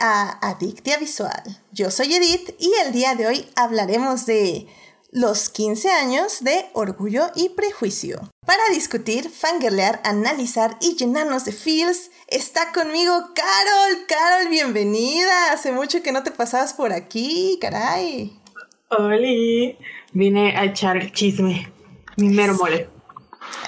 a Adictia Visual. Yo soy Edith y el día de hoy hablaremos de los 15 años de Orgullo y Prejuicio. Para discutir, fangirlear, analizar y llenarnos de feels, está conmigo Carol. Carol, bienvenida. Hace mucho que no te pasabas por aquí, caray. Oli, vine a echar el chisme. Mi mero mole.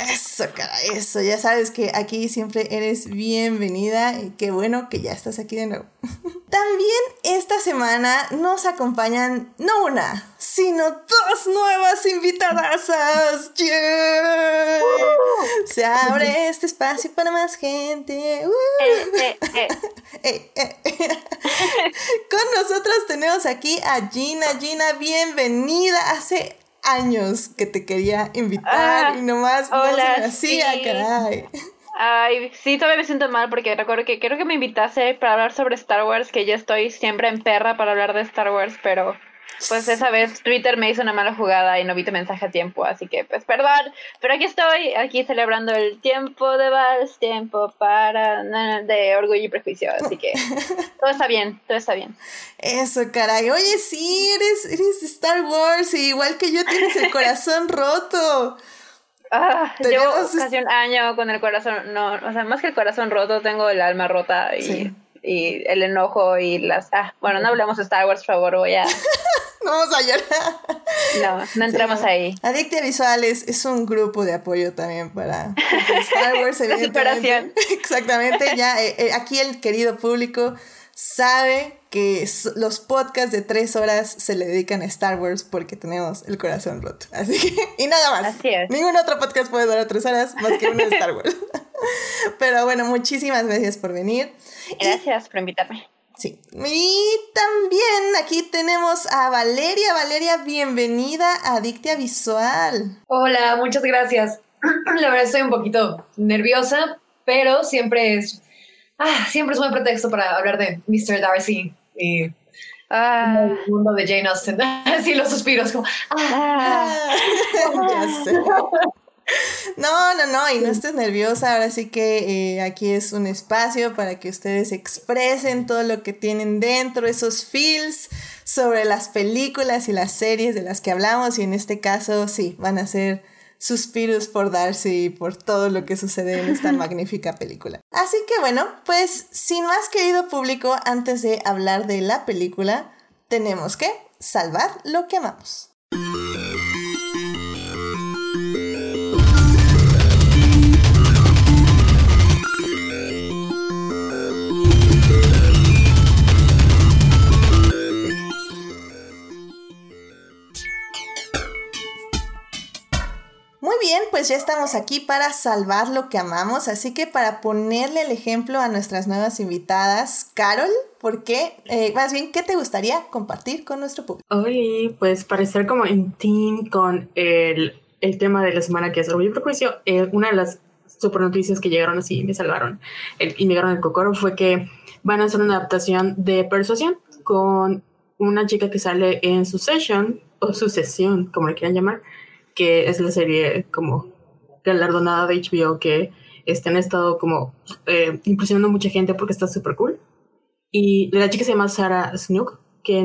Eso, cara, eso. Ya sabes que aquí siempre eres bienvenida y qué bueno que ya estás aquí de nuevo. También esta semana nos acompañan no una, sino dos nuevas invitadas. Se abre este espacio para más gente. Eh, eh, eh. Con nosotros tenemos aquí a Gina. Gina, bienvenida. Hace años que te quería invitar ah, y nomás no se me hacía, caray. Ay, sí, todavía me siento mal porque recuerdo que creo que me invitase para hablar sobre Star Wars, que yo estoy siempre en perra para hablar de Star Wars, pero pues esa vez Twitter me hizo una mala jugada y no vi tu mensaje a tiempo, así que pues perdón, pero aquí estoy, aquí celebrando el tiempo de Vals, tiempo para de orgullo y prejuicio, así que todo está bien, todo está bien. Eso, caray, oye, sí, eres, eres de Star Wars, y igual que yo tienes el corazón roto. Ah, llevo casi un año con el corazón, no, o sea, más que el corazón roto, tengo el alma rota y, y el enojo y las... Ah, bueno, no hablemos de Star Wars, por favor, voy a... no vamos a llorar. No, no entramos ahí. Adictia Visuales es un grupo de apoyo también para Star Wars. Superación. Exactamente, ya eh, eh, aquí el querido público sabe que los podcasts de tres horas se le dedican a Star Wars porque tenemos el corazón roto. Así que, y nada más. Así es. Ningún otro podcast puede durar tres horas más que uno de Star Wars. Pero bueno, muchísimas gracias por venir. Gracias por invitarme. Sí. Y también aquí tenemos a Valeria. Valeria, bienvenida a Dictia Visual. Hola, muchas gracias. La verdad estoy un poquito nerviosa, pero siempre es, ah, siempre es un buen pretexto para hablar de Mr. Darcy y ah. el mundo de Jane Austen. Así los suspiros como, ah. ya sé. No, no, no, y no estés nerviosa, ahora sí que eh, aquí es un espacio para que ustedes expresen todo lo que tienen dentro, esos feels sobre las películas y las series de las que hablamos, y en este caso sí, van a ser suspiros por Darcy y por todo lo que sucede en esta magnífica película. Así que bueno, pues sin más querido público, antes de hablar de la película, tenemos que salvar lo que amamos. Muy bien, pues ya estamos aquí para salvar lo que amamos, así que para ponerle el ejemplo a nuestras nuevas invitadas, Carol, ¿por qué? Eh, más bien, ¿qué te gustaría compartir con nuestro público? Hoy, pues para estar como en team con el, tema de la semana que es Orgullo y Prejuicio, eh, una de las super noticias que llegaron así y me salvaron el, y me llegaron el cocoro fue que van a hacer una adaptación de Persuasión con una chica que sale en su session o su sesión, como le quieran llamar, que es la serie como galardonada de HBO que este, han estado como eh, impresionando a mucha gente porque está súper cool. Y la chica se llama Sarah Snook, que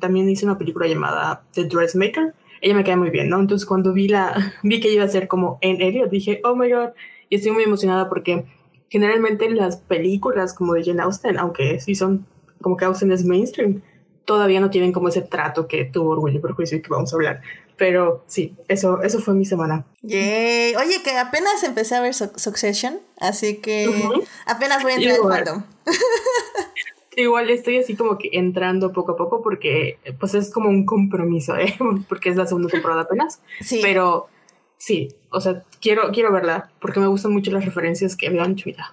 también hizo una película llamada The Dressmaker. Ella me cae muy bien, ¿no? Entonces cuando vi, la, vi que iba a ser como en Elliot, dije, oh my god, y estoy muy emocionada porque generalmente las películas como de Jane Austen, aunque sí son como que Austen es mainstream, todavía no tienen como ese trato que tuvo Orgullo y Prejuicio y que vamos a hablar. Pero sí, eso, eso fue mi semana. Oye, que apenas empecé a ver Succession, así que apenas voy a entrar al fandom. Igual estoy así como que entrando poco a poco porque pues es como un compromiso, ¿eh? porque es la segunda temporada apenas. Sí. Pero sí, o sea, quiero, quiero verla porque me gustan mucho las referencias que me han hecho ya.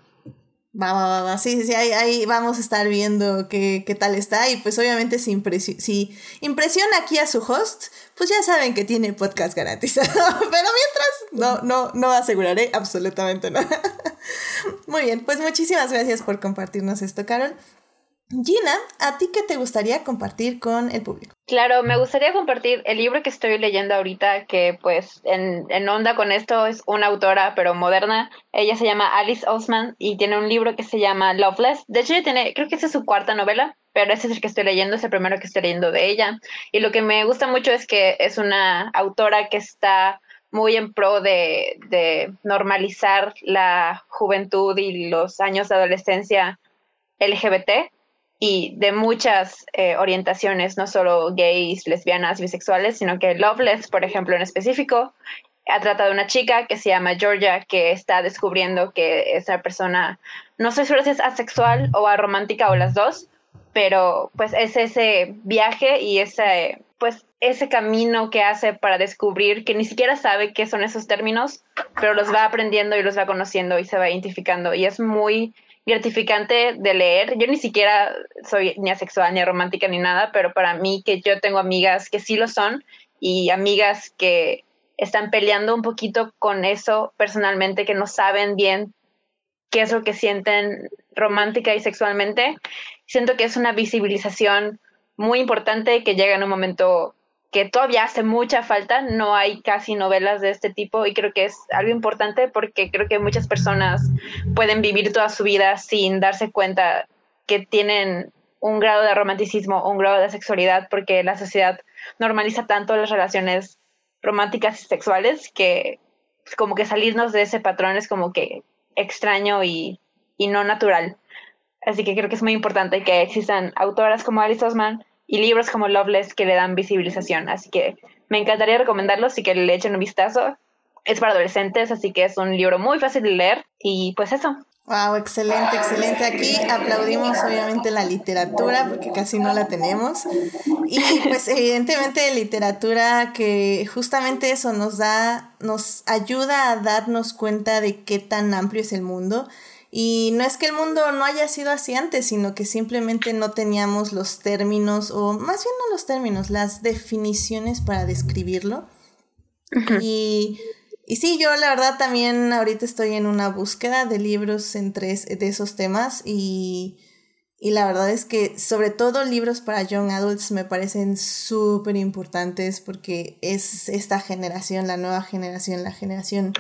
Va, va, va, va. Sí, sí, ahí, ahí, vamos a estar viendo qué, qué tal está. Y pues obviamente si, si impresiona aquí a su host, pues ya saben que tiene podcast garantizado. Pero mientras, no, no, no aseguraré absolutamente nada. Muy bien, pues muchísimas gracias por compartirnos esto, Carol. Gina, ¿a ti qué te gustaría compartir con el público? Claro, me gustaría compartir el libro que estoy leyendo ahorita, que pues en, onda con esto es una autora, pero moderna. Ella se llama Alice Osman y tiene un libro que se llama Loveless. De hecho, tiene, creo que esa es su cuarta novela, pero ese es el que estoy leyendo, es el primero que estoy leyendo de ella. Y lo que me gusta mucho es que es una autora que está muy en pro de normalizar la juventud y los años de adolescencia LGBT y de muchas eh, orientaciones, no solo gays, lesbianas, bisexuales, sino que Loveless, por ejemplo, en específico, ha tratado de una chica que se llama Georgia, que está descubriendo que esa persona, no sé si es asexual o aromántica o las dos, pero pues es ese viaje y ese, pues ese camino que hace para descubrir que ni siquiera sabe qué son esos términos, pero los va aprendiendo y los va conociendo y se va identificando. Y es muy gratificante de leer. Yo ni siquiera soy ni asexual, ni romántica, ni nada, pero para mí que yo tengo amigas que sí lo son y amigas que están peleando un poquito con eso personalmente, que no saben bien qué es lo que sienten romántica y sexualmente. Siento que es una visibilización muy importante que llega en un momento que todavía hace mucha falta, no hay casi novelas de este tipo y creo que es algo importante porque creo que muchas personas pueden vivir toda su vida sin darse cuenta que tienen un grado de romanticismo o un grado de sexualidad porque la sociedad normaliza tanto las relaciones románticas y sexuales que pues, como que salirnos de ese patrón es como que extraño y, y no natural. Así que creo que es muy importante que existan autoras como Alice Osman y libros como Loveless que le dan visibilización. Así que me encantaría recomendarlos y que le echen un vistazo. Es para adolescentes, así que es un libro muy fácil de leer y pues eso. Wow, excelente, excelente. Aquí aplaudimos obviamente la literatura porque casi no la tenemos. Y pues evidentemente literatura que justamente eso nos da, nos ayuda a darnos cuenta de qué tan amplio es el mundo y no es que el mundo no haya sido así antes, sino que simplemente no teníamos los términos, o más bien no los términos, las definiciones para describirlo. y, y, sí, yo la verdad también ahorita estoy en una búsqueda de libros entre de esos temas y, y la verdad es que sobre todo libros para young adults me parecen súper importantes porque es esta generación, la nueva generación, la generación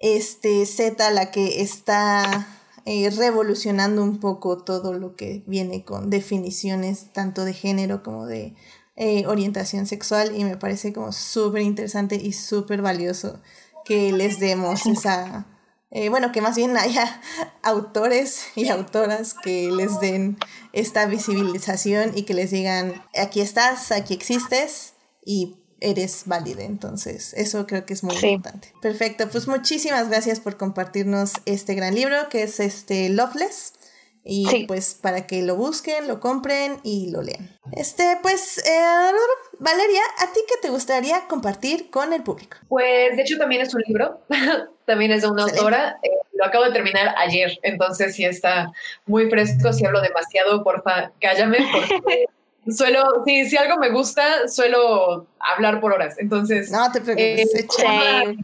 este, Z la que está eh, revolucionando un poco todo lo que viene con definiciones tanto de género como de eh, orientación sexual y me parece como súper interesante y súper valioso que les demos esa, eh, bueno, que más bien haya autores y autoras que les den esta visibilización y que les digan, aquí estás, aquí existes y eres válida. Entonces, eso creo que es muy importante. Perfecto, pues muchísimas gracias por compartirnos este gran libro que es este Loveless. Y pues para que lo busquen, lo compren y lo lean. Este, pues, eh, Valeria, ¿a ti qué te gustaría compartir con el público? Pues, de hecho, también es un libro. también es de una autora. Eh, lo acabo de terminar ayer, entonces sí está muy fresco. Si hablo demasiado, porfa, cállame, porque suelo, sí, si algo me gusta, suelo hablar por horas. Entonces. No te preocupes. Eh, adelante,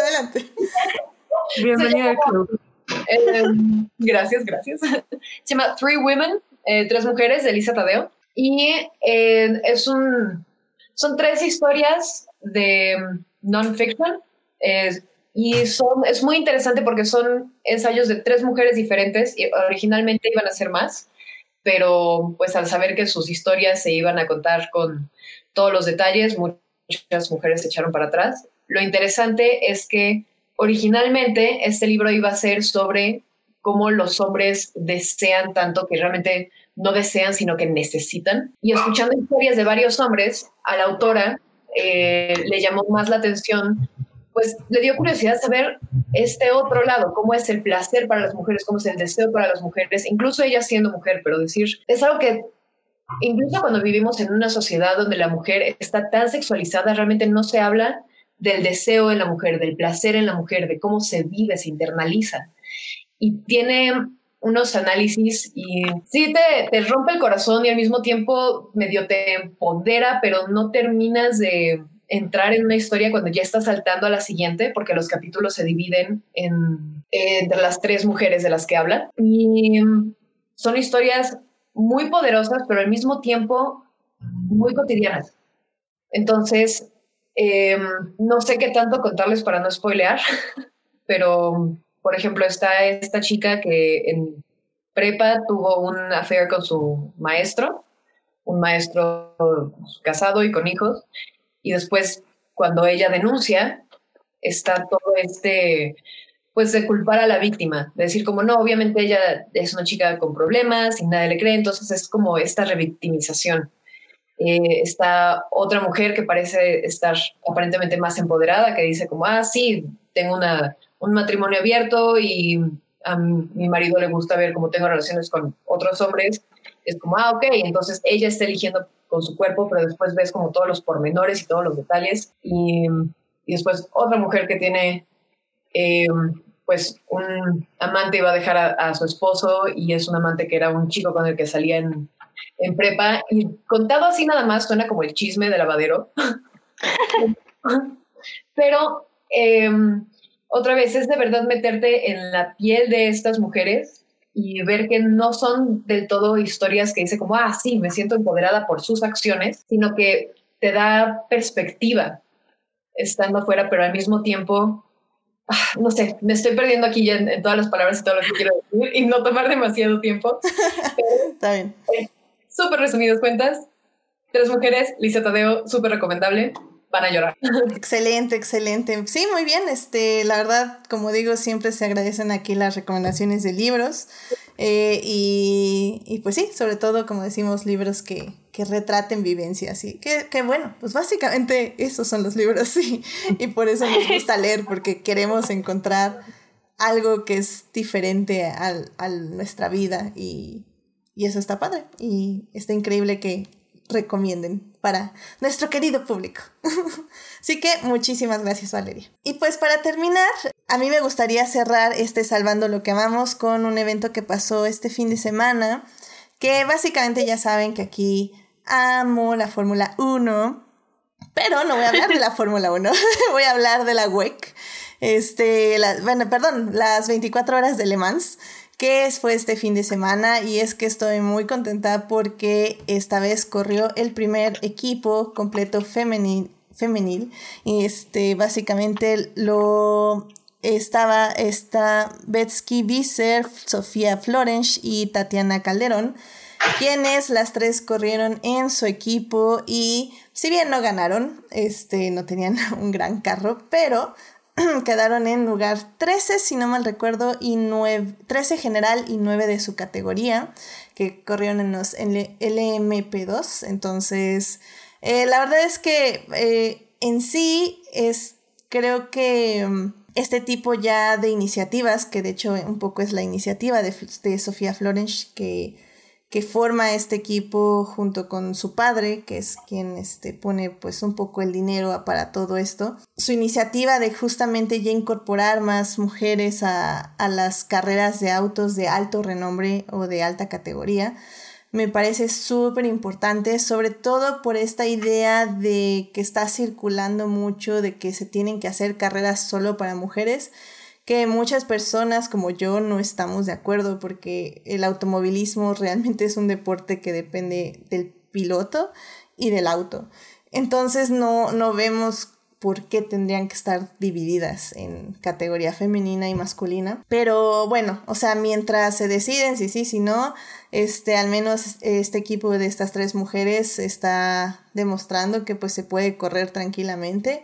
adelante. Bienvenida al club. Eh, gracias, gracias. Se llama Three Women, eh, Tres Mujeres, de Elisa Tadeo. Y es un. Son tres historias de non-fiction. y son, es muy interesante porque son ensayos de tres mujeres diferentes. Y originalmente iban a ser más pero pues al saber que sus historias se iban a contar con todos los detalles, muchas mujeres se echaron para atrás. Lo interesante es que originalmente este libro iba a ser sobre cómo los hombres desean tanto que realmente no desean, sino que necesitan. Y escuchando historias de varios hombres, a la autora eh, le llamó más la atención pues le dio curiosidad saber este otro lado, cómo es el placer para las mujeres, cómo es el deseo para las mujeres, incluso ella siendo mujer, pero decir, es algo que incluso cuando vivimos en una sociedad donde la mujer está tan sexualizada, realmente no se habla del deseo en la mujer, del placer en la mujer, de cómo se vive, se internaliza. Y tiene unos análisis y sí te, te rompe el corazón y al mismo tiempo medio te empodera, pero no terminas de entrar en una historia cuando ya está saltando a la siguiente, porque los capítulos se dividen en, entre las tres mujeres de las que hablan. Y son historias muy poderosas, pero al mismo tiempo muy cotidianas. Entonces, em, no sé qué tanto contarles para no spoilear, pero, por ejemplo, está esta chica que en prepa tuvo un affair con su maestro, un maestro casado y con hijos, y después cuando ella denuncia, está todo este, pues de culpar a la víctima, de decir como no, obviamente ella es una chica con problemas y nadie le cree, entonces es como esta revictimización. Eh, está otra mujer que parece estar aparentemente más empoderada, que dice como, ah, sí, tengo una, un matrimonio abierto y a mi marido le gusta ver cómo tengo relaciones con otros hombres. Es como, ah, ok, entonces ella está eligiendo con su cuerpo, pero después ves como todos los pormenores y todos los detalles. Y, y después otra mujer que tiene, eh, pues, un amante iba a dejar a, su esposo y es un amante que era un chico con el que salía en, prepa. Y contado así nada más suena como el chisme de lavadero. pero... Eh, otra vez es de verdad meterte en la piel de estas mujeres y ver que no son del todo historias que dice como, ah, sí, me siento empoderada por sus acciones, sino que te da perspectiva estando afuera, pero al mismo tiempo, ah, no sé, me estoy perdiendo aquí ya en, todas las palabras y todo lo que quiero decir y no tomar demasiado tiempo. Está bien. Eh, súper resumidas cuentas. Tres mujeres, Lisa Tadeo, súper recomendable van a llorar. Excelente, excelente. Sí, muy bien. Este, la verdad, como digo, siempre se agradecen aquí las recomendaciones de libros. Eh, y, y, pues sí, sobre todo, como decimos, libros que, que retraten vivencias. Y que, que, bueno, pues básicamente esos son los libros, sí. Y por eso nos gusta leer, porque queremos encontrar algo que es diferente a nuestra vida. Y, y eso está padre. Y está increíble que recomienden para nuestro querido público. Así que muchísimas gracias Valeria. Y pues para terminar, a mí me gustaría cerrar este Salvando lo que amamos con un evento que pasó este fin de semana, que básicamente ya saben que aquí amo la Fórmula 1, pero no voy a hablar de la Fórmula 1, voy a hablar de la WEC. Este, bueno, perdón, las 24 horas de Le Mans que fue este fin de semana y es que estoy muy contenta porque esta vez corrió el primer equipo completo femenil, femenil. Este básicamente lo estaba esta Betsky Visser, Sofía Florence y Tatiana Calderón, quienes las tres corrieron en su equipo y si bien no ganaron, este no tenían un gran carro, pero quedaron en lugar 13, si no mal recuerdo, y 9, 13 general y 9 de su categoría, que corrieron en los LMP2. Entonces, eh, la verdad es que eh, en sí es, creo que mm, este tipo ya de iniciativas, que de hecho un poco es la iniciativa de, de Sofía Florence, que que forma este equipo junto con su padre, que es quien este, pone pues un poco el dinero para todo esto. Su iniciativa de justamente ya incorporar más mujeres a, a las carreras de autos de alto renombre o de alta categoría me parece súper importante, sobre todo por esta idea de que está circulando mucho de que se tienen que hacer carreras solo para mujeres que muchas personas como yo no estamos de acuerdo porque el automovilismo realmente es un deporte que depende del piloto y del auto. Entonces no, no vemos por qué tendrían que estar divididas en categoría femenina y masculina. Pero bueno, o sea, mientras se deciden si sí, si no, este, al menos este equipo de estas tres mujeres está demostrando que pues se puede correr tranquilamente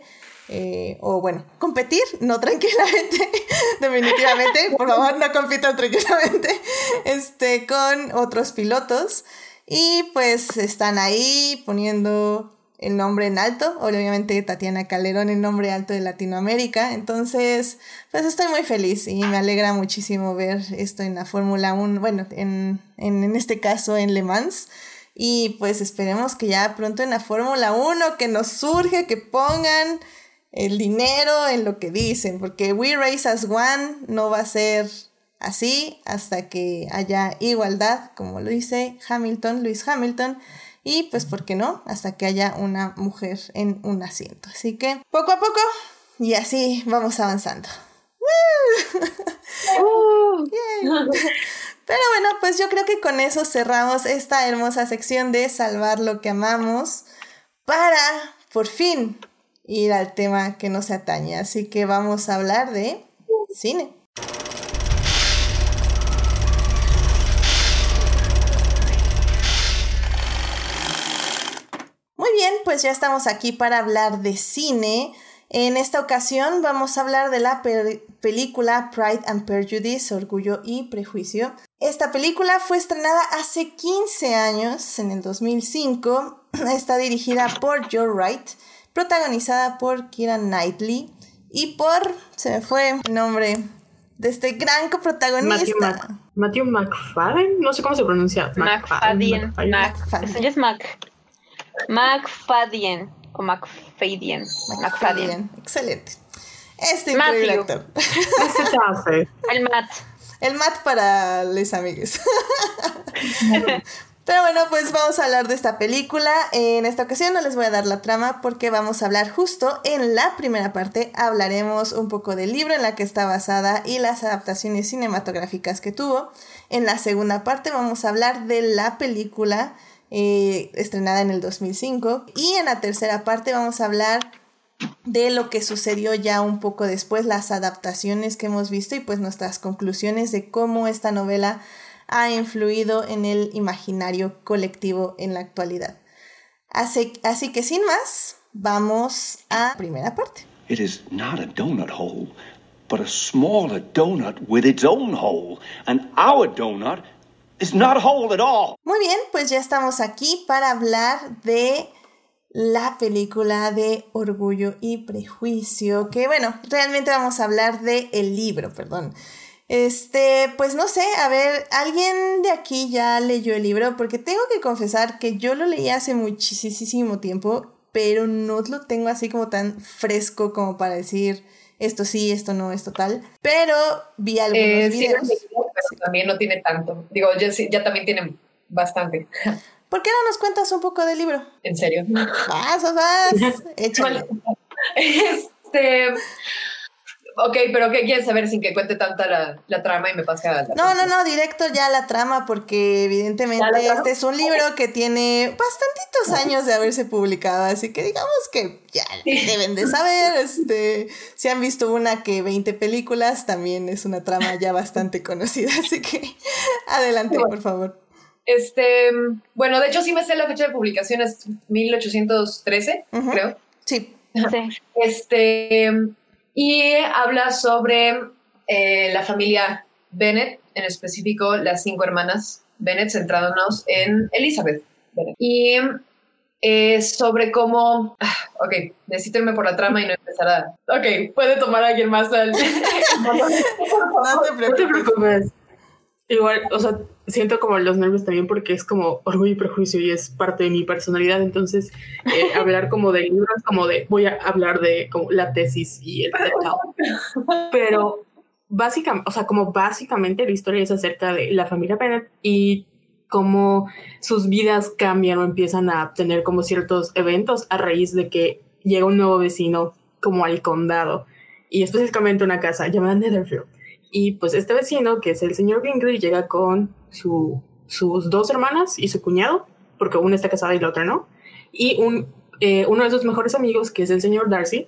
eh, o bueno, competir, no tranquilamente, definitivamente, por favor no compitan tranquilamente, este, con otros pilotos. Y pues están ahí poniendo el nombre en alto, obviamente Tatiana Calderón el nombre alto de Latinoamérica, entonces pues estoy muy feliz y me alegra muchísimo ver esto en la Fórmula 1, bueno, en, en, en este caso en Le Mans. Y pues esperemos que ya pronto en la Fórmula 1 que nos surge, que pongan el dinero en lo que dicen, porque We Race as One no va a ser así hasta que haya igualdad, como lo dice Hamilton, Luis Hamilton, y pues, ¿por qué no? Hasta que haya una mujer en un asiento. Así que, poco a poco, y así vamos avanzando. Uh. Pero bueno, pues yo creo que con eso cerramos esta hermosa sección de salvar lo que amamos para, por fin, ir al tema que nos atañe. Así que vamos a hablar de cine. Muy bien, pues ya estamos aquí para hablar de cine. En esta ocasión vamos a hablar de la película Pride and Prejudice, Orgullo y Prejuicio. Esta película fue estrenada hace 15 años, en el 2005. Está dirigida por Joe Wright, protagonizada por Kira Knightley y por, se me fue el nombre de este gran coprotagonista. Matthew, McFadden, no sé cómo se pronuncia. McFadden. McFadden. Es Mac. McFadden. McFadden. McFadden. Excelente. Este increíble actor. Este El Matt. El Matt para les amigues. Pero bueno, pues vamos a hablar de esta película. En esta ocasión no les voy a dar la trama porque vamos a hablar justo en la primera parte. Hablaremos un poco del libro en la que está basada y las adaptaciones cinematográficas que tuvo. En la segunda parte vamos a hablar de la película eh, estrenada en el 2005. Y en la tercera parte vamos a hablar de lo que sucedió ya un poco después, las adaptaciones que hemos visto y pues nuestras conclusiones de cómo esta novela ha influido en el imaginario colectivo en la actualidad. Así, así que sin más, vamos a primera parte. It is not a donut hole, but a smaller donut with its own hole, and our donut muy bien, pues ya estamos aquí para hablar de la película de Orgullo y Prejuicio, que bueno, realmente vamos a hablar de el libro, perdón. Este, pues no sé, a ver, ¿alguien de aquí ya leyó el libro? Porque tengo que confesar que yo lo leí hace muchísimo tiempo, pero no lo tengo así como tan fresco como para decir esto sí, esto no, esto tal. Pero vi algunos eh, videos también no tiene tanto. Digo, ya, ya también tiene bastante. ¿Por qué no nos cuentas un poco del libro? ¿En serio? Vas, vas, échale. Este, Ok, pero ¿qué quieres saber sin que cuente tanta la, la trama y me pase a la No, no, no, directo ya la trama, porque evidentemente este es un libro que tiene bastantitos años de haberse publicado, así que digamos que ya deben de saber, este, si han visto una que 20 películas, también es una trama ya bastante conocida, así que adelante, por favor. Este, bueno, de hecho sí me sé la fecha de publicación, es 1813, creo. Sí. sí. Este, y habla sobre eh, la familia Bennett, en específico las cinco hermanas Bennett, centrándonos en Elizabeth Bennett. Y eh, sobre cómo... Ah, ok, necesito irme por la trama y no empezar a... Ok, puede tomar a alguien más al... no te preocupes. Igual, o sea, siento como los nervios también porque es como orgullo y prejuicio y es parte de mi personalidad. Entonces, eh, hablar como de libros, como de voy a hablar de como la tesis y el Pero básicamente, o sea, como básicamente la historia es acerca de la familia Bennett y cómo sus vidas cambian o empiezan a tener como ciertos eventos a raíz de que llega un nuevo vecino como al condado y específicamente una casa llamada Netherfield y pues este vecino, que es el señor Bingley, llega con su, sus dos hermanas y su cuñado, porque una está casada y la otra no, y un, eh, uno de sus mejores amigos, que es el señor Darcy,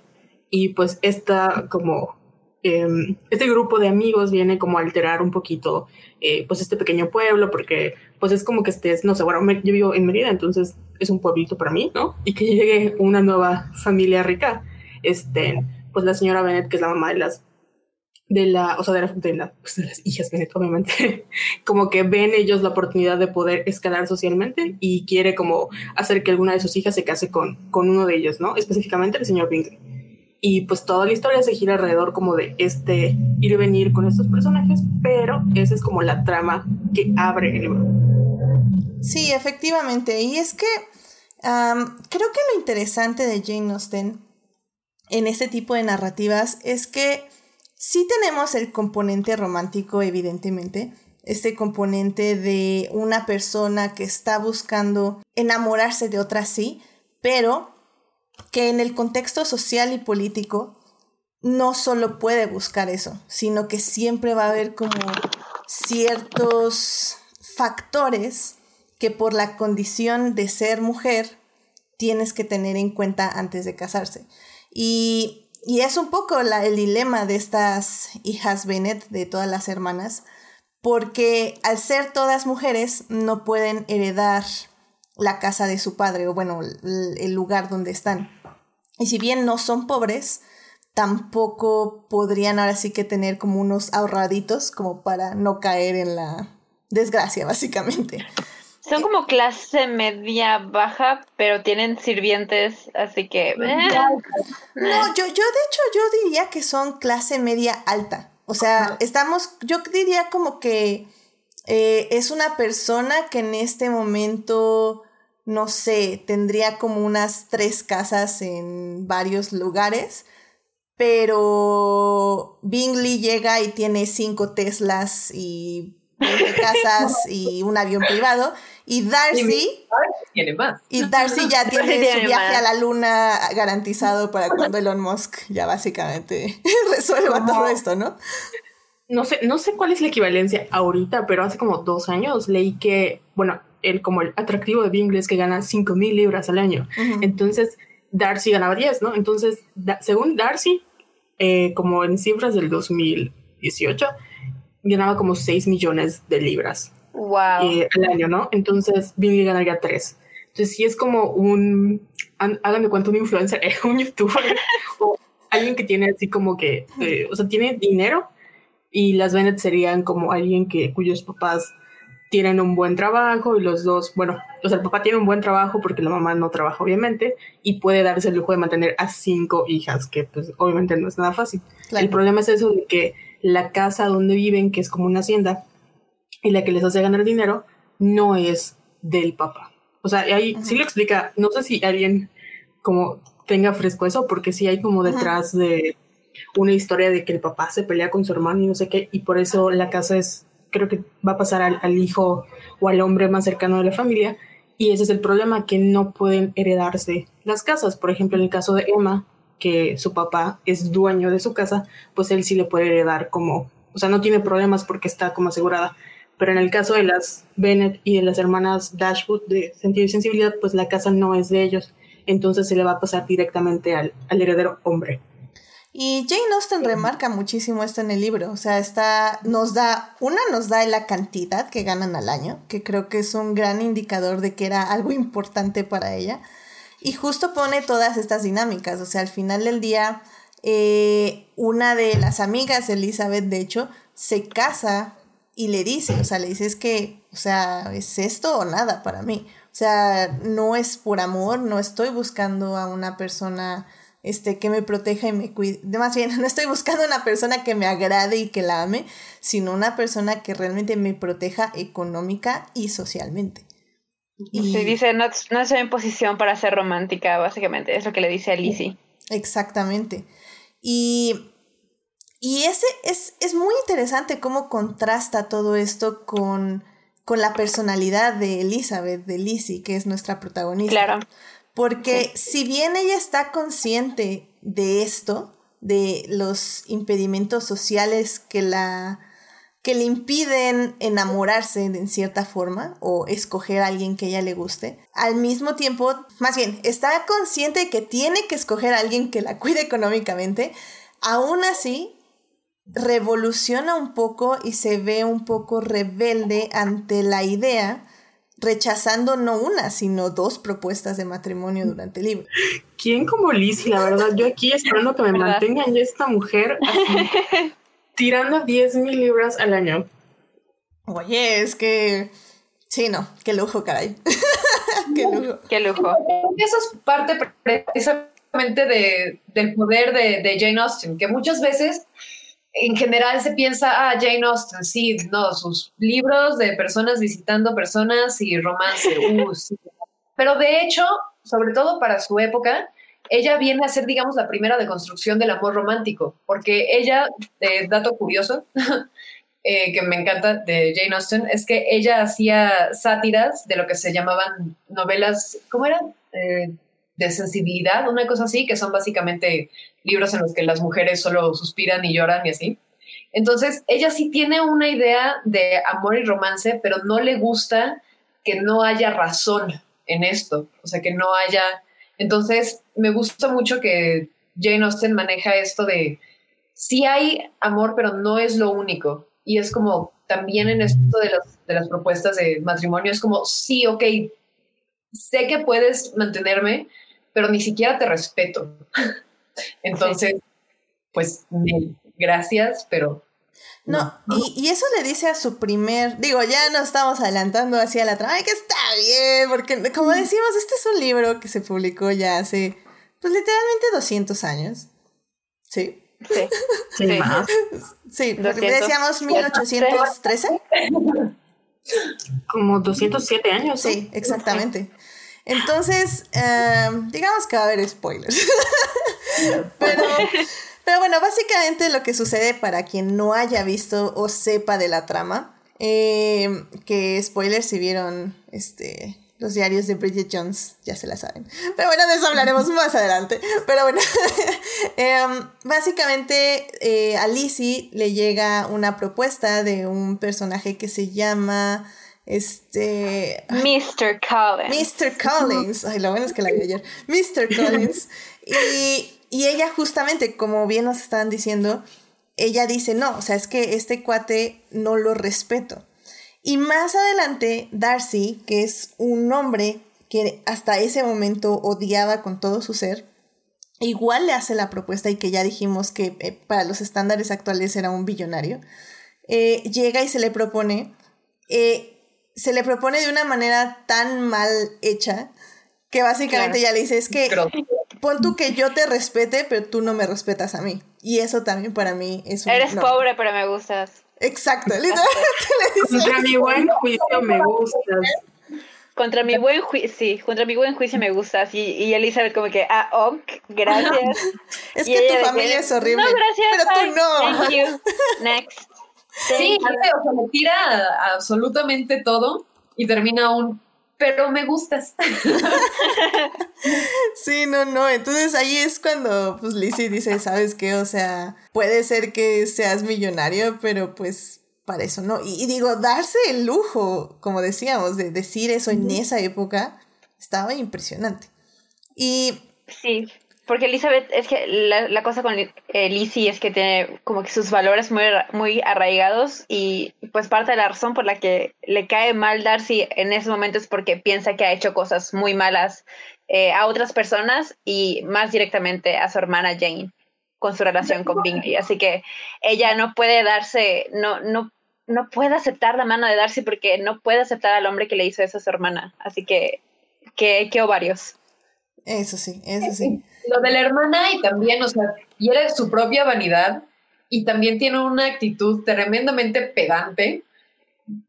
y pues esta como... Em, este grupo de amigos viene como a alterar un poquito eh, pues este pequeño pueblo porque pues es como que estés, no sé, bueno, yo vivo en Mérida, entonces es un pueblito para mí, ¿no? Y que llegue una nueva familia rica, este, pues la señora Bennett, que es la mamá de las de la, o sea, de, pues, de, las hijas obviamente, como que ven ellos la oportunidad de poder escalar socialmente y quiere como hacer que alguna de sus hijas se case con, con uno de ellos, ¿no? Específicamente el señor Bingley. Y pues toda la historia se gira alrededor como de este ir y venir con estos personajes, pero esa es como la trama que abre el libro. Sí, efectivamente. Y es que creo que lo interesante de Jane Austen en este tipo de narrativas es que Sí tenemos el componente romántico, evidentemente, este componente de una persona que está buscando enamorarse de otra, sí, pero que en el contexto social y político no solo puede buscar eso, sino que siempre va a haber como ciertos factores que por la condición de ser mujer tienes que tener en cuenta antes de casarse. Y, es un poco el dilema de estas hijas Bennett, de todas las hermanas, porque al ser todas mujeres no pueden heredar la casa de su padre o bueno, el lugar donde están. Y si bien no son pobres, tampoco podrían ahora sí que tener como unos ahorraditos como para no caer en la desgracia, básicamente. Son como clase media baja, pero tienen sirvientes, así que... Eh. No, yo, yo de hecho yo diría que son clase media alta. O sea, estamos, yo diría como que eh, es una persona que en este momento, no sé, tendría como unas tres casas en varios lugares, pero Bingley llega y tiene cinco Teslas y 20 casas y un avión privado. Y Darcy. Tiene más. Y Darcy ya tiene su viaje a la luna garantizado para cuando Elon Musk ya básicamente resuelva todo esto, ¿no? No sé, no sé cuál es la equivalencia ahorita, pero hace como dos años leí que, bueno, el, como el atractivo de Bingley es que gana 5 mil libras al año. Entonces, Darcy ganaba 10, ¿no? Entonces, según Darcy, eh, como en cifras del 2018, ganaba como 6 millones de libras wow. Eh, al año, ¿no? Entonces Billy ganaría 3. Entonces sí es como un, hagan de cuenta un influencer, un youtuber o alguien que tiene así como que, eh, o sea, tiene dinero y las Bennett serían como alguien que cuyos papás tienen un buen trabajo y los dos, bueno, o sea, el papá tiene un buen trabajo porque la mamá no trabaja obviamente y puede darse el lujo de mantener a cinco hijas, que pues obviamente no es nada fácil. El problema es eso de que la casa donde viven, que es como una hacienda, y la que les hace ganar dinero, no es del papá. O sea, ahí sí lo explica, no sé si alguien como tenga fresco eso, porque sí hay como detrás de una historia de que el papá se pelea con su hermano y no sé qué, y por eso la casa es, creo que va a pasar al, al hijo o al hombre más cercano de la familia, y ese es el problema, que no pueden heredarse las casas. Por ejemplo, en el caso de Emma, que su papá es dueño de su casa, pues él sí le puede heredar como, o sea, no tiene problemas porque está como asegurada. Pero en el caso de las Bennett y de las hermanas Dashwood de sentido y sensibilidad, pues la casa no es de ellos. Entonces se le va a pasar directamente al, al heredero hombre. Y Jane Austen remarca muchísimo esto en el libro, o sea, está, nos da, una nos da la cantidad que ganan al año, que creo que es un gran indicador de que era algo importante para ella, y justo pone todas estas dinámicas, o sea, al final del día, eh, una de las amigas, Elizabeth, de hecho, se casa y le dice, o sea, le dice es que, o sea, es esto o nada para mí. O sea, no es por amor, no estoy buscando a una persona este, que me proteja y me cuide. Más bien, no estoy buscando una persona que me agrade y que la ame, sino una persona que realmente me proteja económica y socialmente. Y dice, no, no estoy en posición para ser romántica, básicamente, es lo que le dice a Lizzie. Exactamente. Y, y ese es, es, muy interesante cómo contrasta todo esto con, con la personalidad de Elizabeth, de Lizzie, que es nuestra protagonista. Claro. Porque si bien ella está consciente de esto, de los impedimentos sociales que la que le impiden enamorarse en cierta forma o escoger a alguien que ella le guste. Al mismo tiempo, más bien, está consciente de que tiene que escoger a alguien que la cuide económicamente. Aún así, revoluciona un poco y se ve un poco rebelde ante la idea, rechazando no una, sino dos propuestas de matrimonio durante el libro. ¿Quién como Lizzie? La verdad, yo aquí esperando que me mantengan esta mujer así, tirando 10 mil libras al año. Oye, es que. Sí, no, qué lujo, caray. qué lujo. Qué lujo. Eso es parte precisamente de, del poder de, de, Jane Austen, que muchas veces en general se piensa, ah, Jane Austen, sí, no, sus libros de personas visitando personas y romance. Uh, sí. Pero de hecho, sobre todo para su época, ella viene a ser, digamos, la primera deconstrucción del amor romántico, porque ella, eh, dato curioso, eh, que me encanta de Jane Austen, es que ella hacía sátiras de lo que se llamaban novelas, ¿cómo eran? Eh, de sensibilidad, una cosa así, que son básicamente libros en los que las mujeres solo suspiran y lloran y así. Entonces, ella sí tiene una idea de amor y romance, pero no le gusta que no haya razón en esto, o sea, que no haya... Entonces, me gusta mucho que Jane Austen maneja esto de, sí hay amor, pero no es lo único. Y es como también en esto de las, de las propuestas de matrimonio, es como, sí, ok, sé que puedes mantenerme, pero ni siquiera te respeto. Entonces, pues gracias, pero... No, Y, y, eso le dice a su primer, digo, ya nos estamos adelantando hacia la trama, que está bien, porque como decimos, este es un libro que se publicó ya hace, pues literalmente 200 años. Sí. Sí, sí, más. Sí, decíamos 1813. Como 207 años. Sí, exactamente. Entonces, em, digamos que va a haber spoilers. pero, pero bueno, básicamente lo que sucede para quien no haya visto o sepa de la trama, em, que spoilers si vieron este los diarios de Bridget Jones, ya se la saben. Pero bueno, de eso hablaremos más adelante. Pero bueno, em, básicamente eh, a Lizzie le llega una propuesta de un personaje que se llama este. Mr. Collins. Mr. Collins. Ay, lo bueno es que la vi ayer. Mr. Collins. y, y ella, justamente, como bien nos estaban diciendo, ella dice: No, o sea, es que este cuate no lo respeto. Y más adelante, Darcy, que es un hombre que hasta ese momento odiaba con todo su ser, igual le hace la propuesta y que ya dijimos que eh, para los estándares actuales era un billonario, eh, llega y se le propone, eh, se le propone de una manera tan mal hecha que básicamente ya le dice, es que pon tú que yo te respete, pero tú no me respetas a mí. Y eso también para mí es un... Eres pobre, pero me gustas. Exacto, literalmente le. Contra mi buen juicio me gustas. Contra mi buen juicio, sí, contra mi buen juicio me gustas. Y, y Elizabeth como que, ah, ok, gracias. es que tu familia es horrible. No, gracias. Pero tú no. Thank you. Next. sí, o sea, me tira absolutamente todo y termina un, pero me gustas. sí, no, no. Entonces ahí es cuando pues Lizzie dice, ¿sabes qué? O sea, puede ser que seas millonario, pero pues para eso no. Y, digo, darse el lujo, como decíamos, de decir eso en esa época, estaba impresionante. Y... Sí. Porque Elizabeth, es que la, cosa con eh, Lizzie es que tiene como que sus valores muy, muy arraigados y pues parte de la razón por la que le cae mal Darcy en ese momento es porque piensa que ha hecho cosas muy malas eh, a otras personas y más directamente a su hermana Jane con su relación con Bingley. Así que ella no puede darse, no, no, no puede aceptar la mano de Darcy porque no puede aceptar al hombre que le hizo eso a su hermana. Así que, que, que ovarios. Eso sí, eso sí. Lo de la hermana y también, o sea, quiere su propia vanidad y también tiene una actitud tremendamente pedante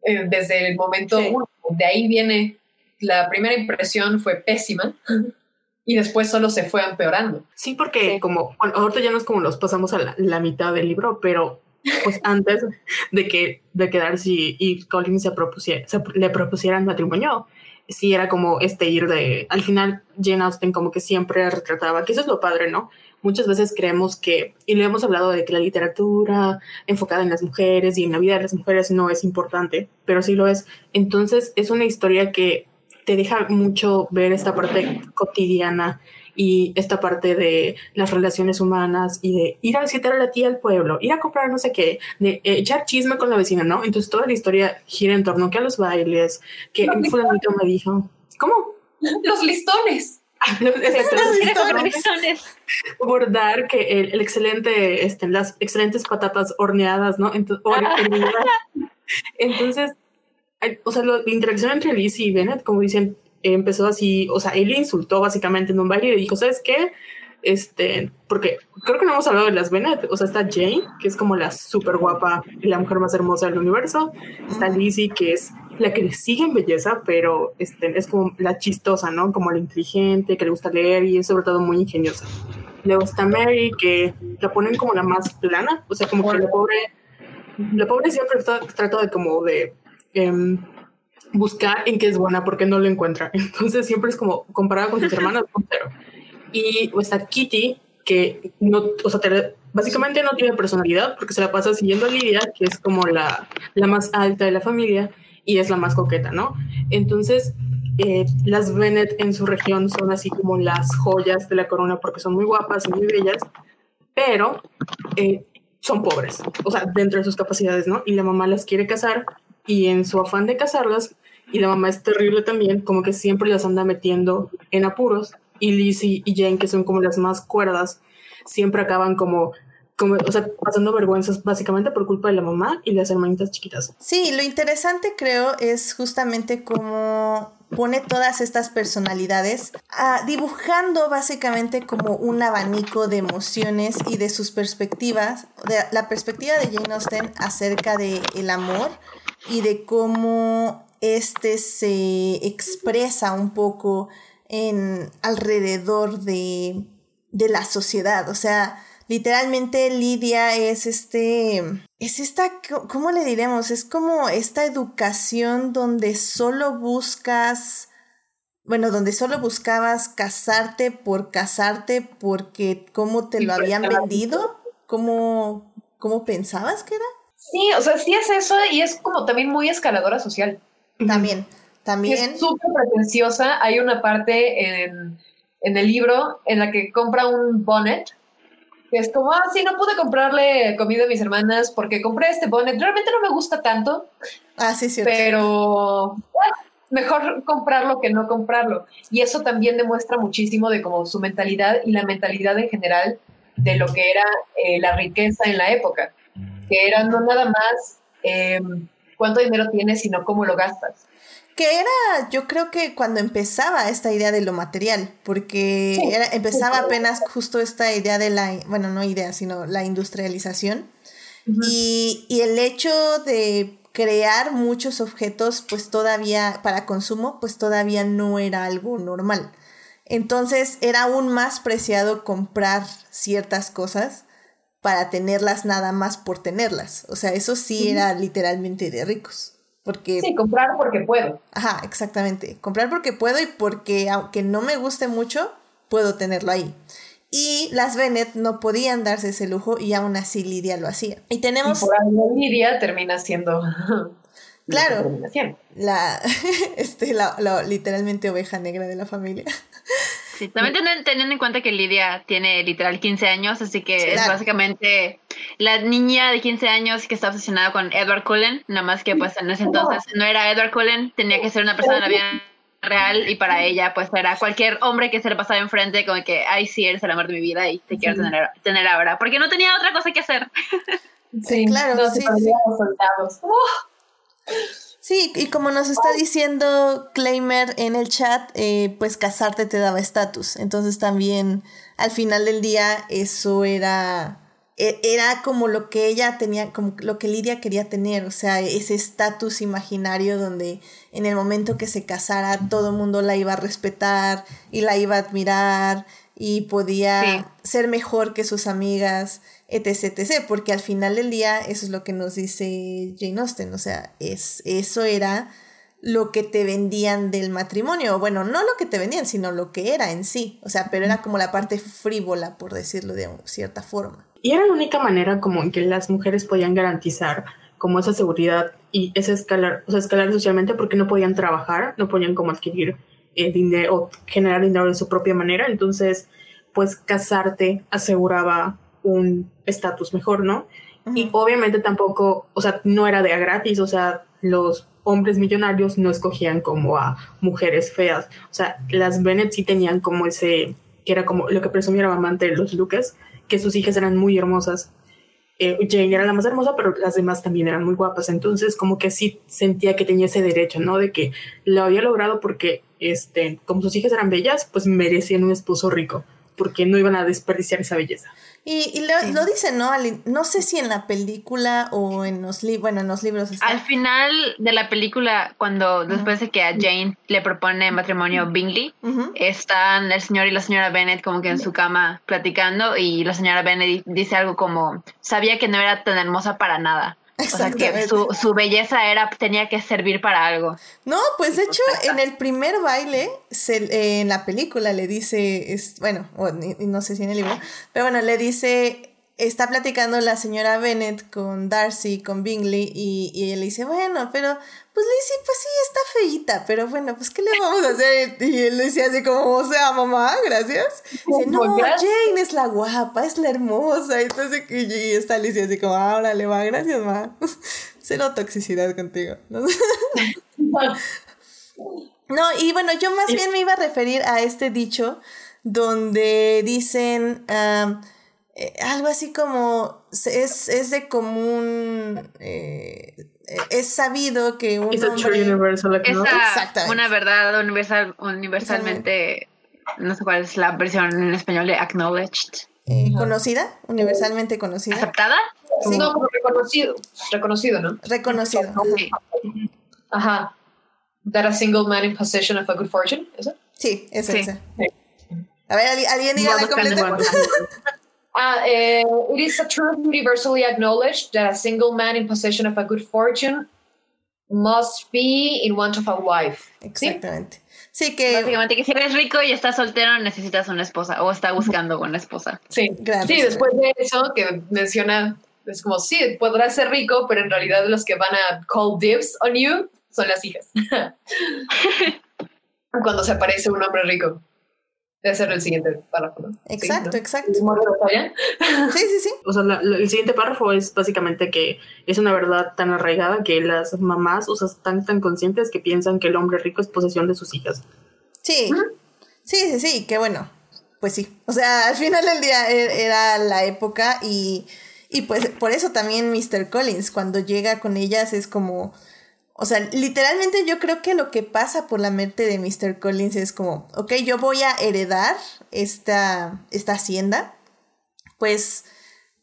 eh, desde el momento uno. De ahí viene, la primera impresión fue pésima y después solo se fue empeorando. Sí, porque como, ahorita ya no es como nos pasamos a la, mitad del libro, pero pues antes de que, de que Darcy y Colin se, propusiera, se le propusieran matrimonio, sí era como este ir de, al final Jane Austen como que siempre retrataba, que eso es lo padre, ¿no? Muchas veces creemos que, y le hemos hablado de que la literatura enfocada en las mujeres y en la vida de las mujeres no es importante, pero sí lo es. Entonces es una historia que te deja mucho ver esta parte cotidiana y esta parte de las relaciones humanas y de ir a visitar a la tía al pueblo, ir a comprar no sé qué, de echar chisme con la vecina, ¿no? Entonces toda la historia gira en torno que a los bailes, que un fulanito me dijo, ¿cómo? Los listones. los, listones. Bordar que el, excelente, este, las excelentes patatas horneadas, ¿no? Entonces, Entonces o sea, la interacción entre Liz y Bennett, como dicen, empezó así, o sea, él le insultó básicamente en un baile y le dijo, ¿sabes qué? Este, porque creo que no hemos hablado de las Bennett, o sea, está Jane, que es como la súper guapa y la mujer más hermosa del universo, está Lizzie, que es la que le sigue en belleza, pero este, es como la chistosa, ¿no? Como la inteligente, que le gusta leer y es sobre todo muy ingeniosa. Luego está Mary, que la ponen como la más plana, o sea, como que la pobre, la pobre siempre trata de como de Em, buscar en qué es buena porque no lo encuentra. Entonces siempre es como comparada con sus hermanas, Y está Kitty, que no, o sea, básicamente no tiene personalidad porque se la pasa siguiendo a Lidia, que es como la, la más alta de la familia y es la más coqueta, ¿no? Entonces, eh, las Bennett en su región son así como las joyas de la corona porque son muy guapas y muy bellas, pero eh, son pobres, o sea, dentro de sus capacidades, ¿no? Y la mamá las quiere casar y en su afán de casarlas, y la mamá es terrible también, como que siempre las anda metiendo en apuros, y Lizzie y Jane, que son como las más cuerdas, siempre acaban como como, o sea, pasando vergüenzas básicamente por culpa de la mamá y las hermanitas chiquitas. Sí, lo interesante creo es justamente cómo pone todas estas personalidades ah, dibujando básicamente como un abanico de emociones y de sus perspectivas, de la perspectiva de Jane Austen acerca de el amor y de cómo este se expresa un poco en alrededor de, de la sociedad, o sea, literalmente Lidia es este, es esta, ¿cómo le diremos? Es como esta educación donde solo buscas, bueno, donde solo buscabas casarte por casarte porque cómo te lo habían vendido, cómo, cómo pensabas que era. Sí, o sea, sí es eso y es como también muy escaladora social. También, también. Es súper pretenciosa. Hay una parte en, en el libro en la que compra un bonnet que es como, ah, sí, no pude comprarle comida a mis hermanas porque compré este bonnet. Realmente no me gusta tanto. Ah, sí, sí. Pero mejor comprarlo que no comprarlo. Y eso también demuestra muchísimo de como su mentalidad y la mentalidad en general de lo que era eh, la riqueza en la época. Que era no nada más em, cuánto dinero tienes, sino cómo lo gastas. Que era, yo creo que cuando empezaba esta idea de lo material, porque empezaba apenas justo esta idea de la, bueno, no idea, sino la industrialización. y, y, el hecho de crear muchos objetos, pues todavía, para consumo, pues todavía no era algo normal. Entonces era aún más preciado comprar ciertas cosas para tenerlas nada más por tenerlas. O sea, eso sí era literalmente de ricos. Porque, sí, comprar porque puedo. Ajá, exactamente. Comprar porque puedo y porque aunque no me guste mucho, puedo tenerlo ahí. Y las Bennett no podían darse ese lujo y aún así Lidia lo hacía. Y tenemos... por algo Lidia termina siendo... Claro, la, este, la, la, literalmente oveja negra de la familia. Sí, también teniendo, en cuenta que Lidia tiene literal 15 años, así que es básicamente la niña de 15 años que está obsesionada con Edward Cullen, nada más que pues en ese entonces no era Edward Cullen, tenía que ser una persona de la vida real y para ella pues era cualquier hombre que se le pasaba enfrente como que, ay sí, eres el amor de mi vida y te quiero tener, tener ahora, porque no tenía otra cosa que hacer. Sí, claro, sí, sí. Sí, y como nos está diciendo Claimer en el chat, eh, pues casarte te daba estatus. Entonces también al final del día eso era, e, era como lo que ella tenía, como lo que Lidia quería tener, o sea, ese estatus imaginario donde en el momento que se casara todo el mundo la iba a respetar y la iba a admirar y podía ser mejor que sus amigas etc, porque al final del día eso es lo que nos dice Jane Austen, o sea, es, eso era lo que te vendían del matrimonio, bueno, no lo que te vendían, sino lo que era en sí, o sea, pero era como la parte frívola, por decirlo de cierta forma. Y era la única manera como en que las mujeres podían garantizar como esa seguridad y ese escalar, o sea, escalar socialmente porque no podían trabajar, no podían como adquirir eh, dinero o generar dinero de su propia manera, entonces pues casarte aseguraba un estatus mejor, ¿no? Y obviamente tampoco, o sea, no era de a gratis, o sea, los hombres millonarios no escogían como a mujeres feas, o sea, las Bennett sí tenían como ese, que era como lo que presumía la amante de los Lucas, que sus hijas eran muy hermosas. Eh, Jane era la más hermosa, pero las demás también eran muy guapas, entonces como que sí sentía que tenía ese derecho, ¿no? De que lo había logrado porque, este, como sus hijas eran bellas, pues merecían un esposo rico, porque no iban a desperdiciar esa belleza. Y, lo, lo dicen, ¿no? No sé si en la película o en los libros, bueno, en los libros. Al final de la película, cuando después de que a Jane le propone matrimonio Bingley, están el señor y la señora Bennett como que en su cama platicando y la señora Bennett dice algo como, sabía que no era tan hermosa para nada. O sea, que su, su, belleza era, tenía que servir para algo. No, pues de hecho, en el primer baile, se, en la película le dice, es, bueno, no sé si en el libro, pero bueno, le dice, está platicando la señora Bennett con Darcy, con Bingley, y, y él dice, bueno, pero pues Lizzie, pues sí, está feíta, pero bueno, pues ¿qué le vamos a hacer? Y él decía así como, o sea, mamá, gracias. dice, no, Jane es la guapa, es la hermosa. Y entonces, y, está Lizzie así como, ahora le va, gracias, mamá. Cero toxicidad contigo. ¿no? y bueno, yo más bien me iba a referir a este dicho donde dicen eh, algo así como, es, es de común... Eh, es sabido que un hombre... Universal Esa, una verdad universal, universalmente, no sé cuál es la versión en español de acknowledged. Eh, ¿Conocida? ¿Universalmente conocida? ¿Aceptada? Sí. No, reconocido. Reconocido, ¿no? Reconocido. Ajá. That a single man in possession of a good fortune, ¿eso? Sí, eso, sí. A ver, ¿alguien diga la completa? Uh, it is a truth universally acknowledged that a single man in possession of a good fortune must be in want of a wife. Exactamente. ¿Sí? que. Básicamente, que si eres rico y estás soltero, necesitas una esposa o está buscando una esposa. Sí, sí, después de eso que menciona, es como, sí, podrás ser rico, pero en realidad los que van a call dibs on you son las hijas. Cuando se aparece un hombre rico. Debe ser el siguiente párrafo. Exacto, exacto. Sí, sí, sí. O sea, el siguiente párrafo es básicamente que es una verdad tan arraigada que las mamás o sea, están tan conscientes que piensan que el hombre rico es posesión de sus hijas. Sí, sí, sí, sí, que bueno, pues sí. O sea, al final del día e, era la época y, y pues por eso también Mr. Collins, cuando llega con ellas es como o sea, literalmente yo creo que lo que pasa por la mente de Mr. Collins es como, ok, yo voy a heredar esta, esta hacienda, pues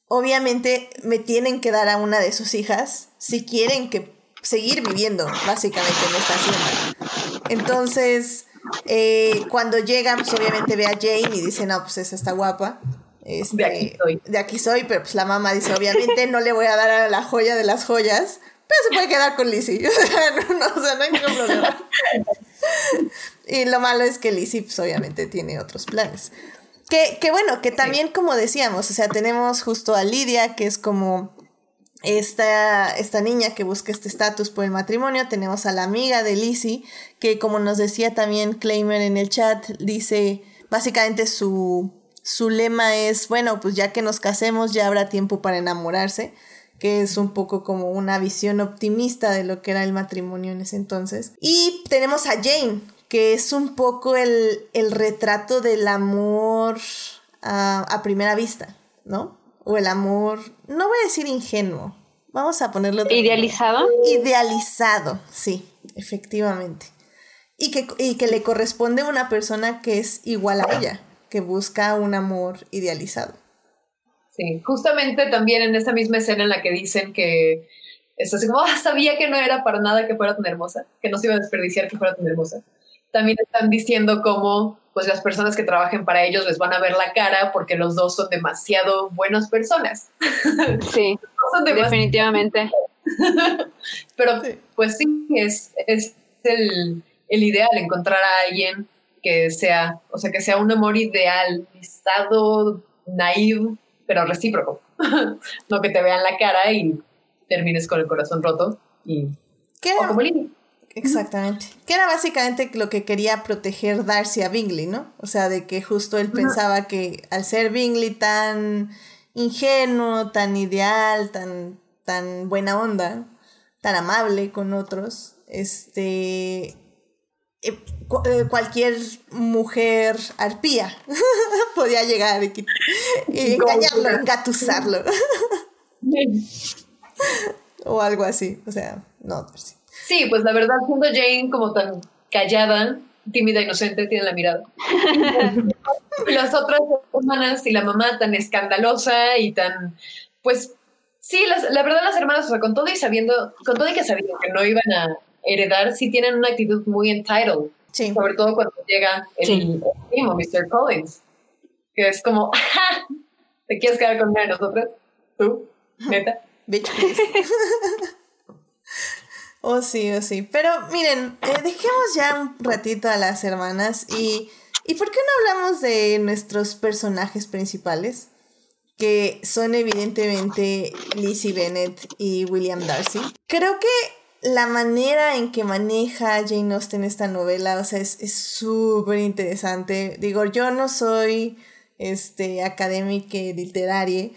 obviamente me tienen que dar a una de sus hijas si quieren que seguir viviendo básicamente en esta hacienda. Entonces, eh, cuando llegan, pues obviamente ve a Jane y dice, no, pues esa está guapa. Este, de aquí soy. De aquí soy, pero pues la mamá dice, obviamente no le voy a dar a la joya de las joyas pero se puede quedar con Lizzie. O sea, no, hay ningún problema. y lo malo es que Lizzie, pues, obviamente, tiene otros planes. Que, que bueno, que también, como decíamos, o sea, tenemos justo a Lidia, que es como esta, esta niña que busca este estatus por el matrimonio. Tenemos a la amiga de Lizzie, que como nos decía también Claimer en el chat, dice, básicamente su, su lema es, bueno, pues ya que nos casemos ya habrá tiempo para enamorarse que es un poco como una visión optimista de lo que era el matrimonio en ese entonces. Y tenemos a Jane, que es un poco el, retrato del amor a, primera vista, ¿no? O el amor, no voy a decir ingenuo, vamos a ponerlo... ¿Idealizado? Idealizado, sí, efectivamente. Y que, y que le corresponde a una persona que es igual a ella, que busca un amor idealizado. Sí, justamente también en esa misma escena en la que dicen que es así como, ah, sabía que no era para nada que fuera tan hermosa, que no se iba a desperdiciar que fuera tan hermosa. También están diciendo cómo pues las personas que trabajen para ellos les van a ver la cara porque los dos son demasiado buenas personas. Sí, definitivamente. Pero pues sí, es, es el, el, ideal encontrar a alguien que sea, o sea, que sea un amor ideal, estado naive, pero recíproco. no que te vean la cara y termines con el corazón roto y ¿Qué era? como Exactamente. Que era básicamente lo que quería proteger Darcy a Bingley, ¿no? O sea, de que justo él pensaba que al ser Bingley tan ingenuo, tan ideal, tan, tan buena onda, tan amable con otros, este, eh, eh, cualquier mujer arpía podía llegar y, engañarlo, engatusarlo. o algo así, o sea, no. Sí, pues la verdad, siendo Jane como tan callada, tímida, inocente, tiene la mirada. y las otras hermanas y la mamá tan escandalosa y tan, pues, sí, la verdad las hermanas, o sea, con todo y sabiendo, con todo y que sabían que no iban a heredar sí tienen una actitud muy entitled. Sí. Sobre todo cuando llega el, primo, Mr. Collins, que es como, ¿te quieres quedar con una de nosotros? ¿Tú? ¿Neta? Bitch, please. oh, sí, oh, sí. Pero miren, eh, dejemos ya un ratito a las hermanas y, ¿y por qué no hablamos de nuestros personajes principales? que son evidentemente Lizzie Bennett y William Darcy. Creo que la manera en que maneja Jane Austen esta novela, o sea, es súper interesante. Digo, yo no soy este, académica literaria,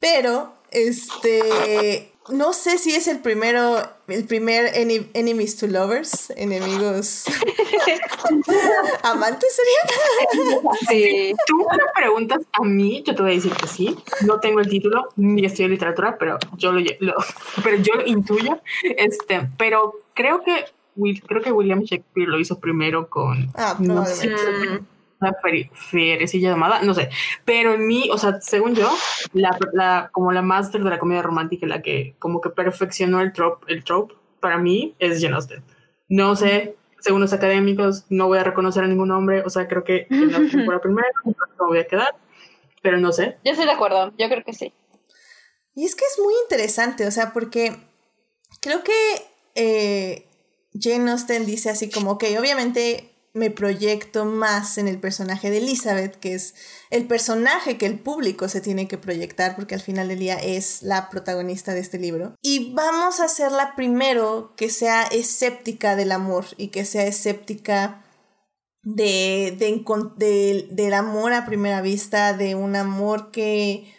pero este no sé si es el primero, el primer enemies to lovers, enemigos amantes sería. Sí. Tú me preguntas a mí, yo te voy a decir que sí. No tengo el título ni estudio literatura, pero yo lo, pero yo lo intuyo. Este, pero creo que creo que William Shakespeare lo hizo primero con ah, probablemente fierecilla llamada, no sé, pero en mí, o sea, según yo, la, la, como la máster de la comedia romántica, la que como que perfeccionó el trope, el trope para mí es Jane Austen. No sé, según los académicos, no voy a reconocer a ningún hombre, o sea, creo que Jane Austen fue la primera, no voy a quedar, pero no sé. Yo estoy de acuerdo, yo creo que sí. Y es que es muy interesante, o sea, porque creo que eh, Jane Austen dice así como, que obviamente me proyecto más en el personaje de Elizabeth, que es el personaje que el público se tiene que proyectar, porque al final del día es la protagonista de este libro. Y vamos a hacerla primero que sea escéptica del amor y que sea escéptica de, de, del amor a primera vista, de un amor que,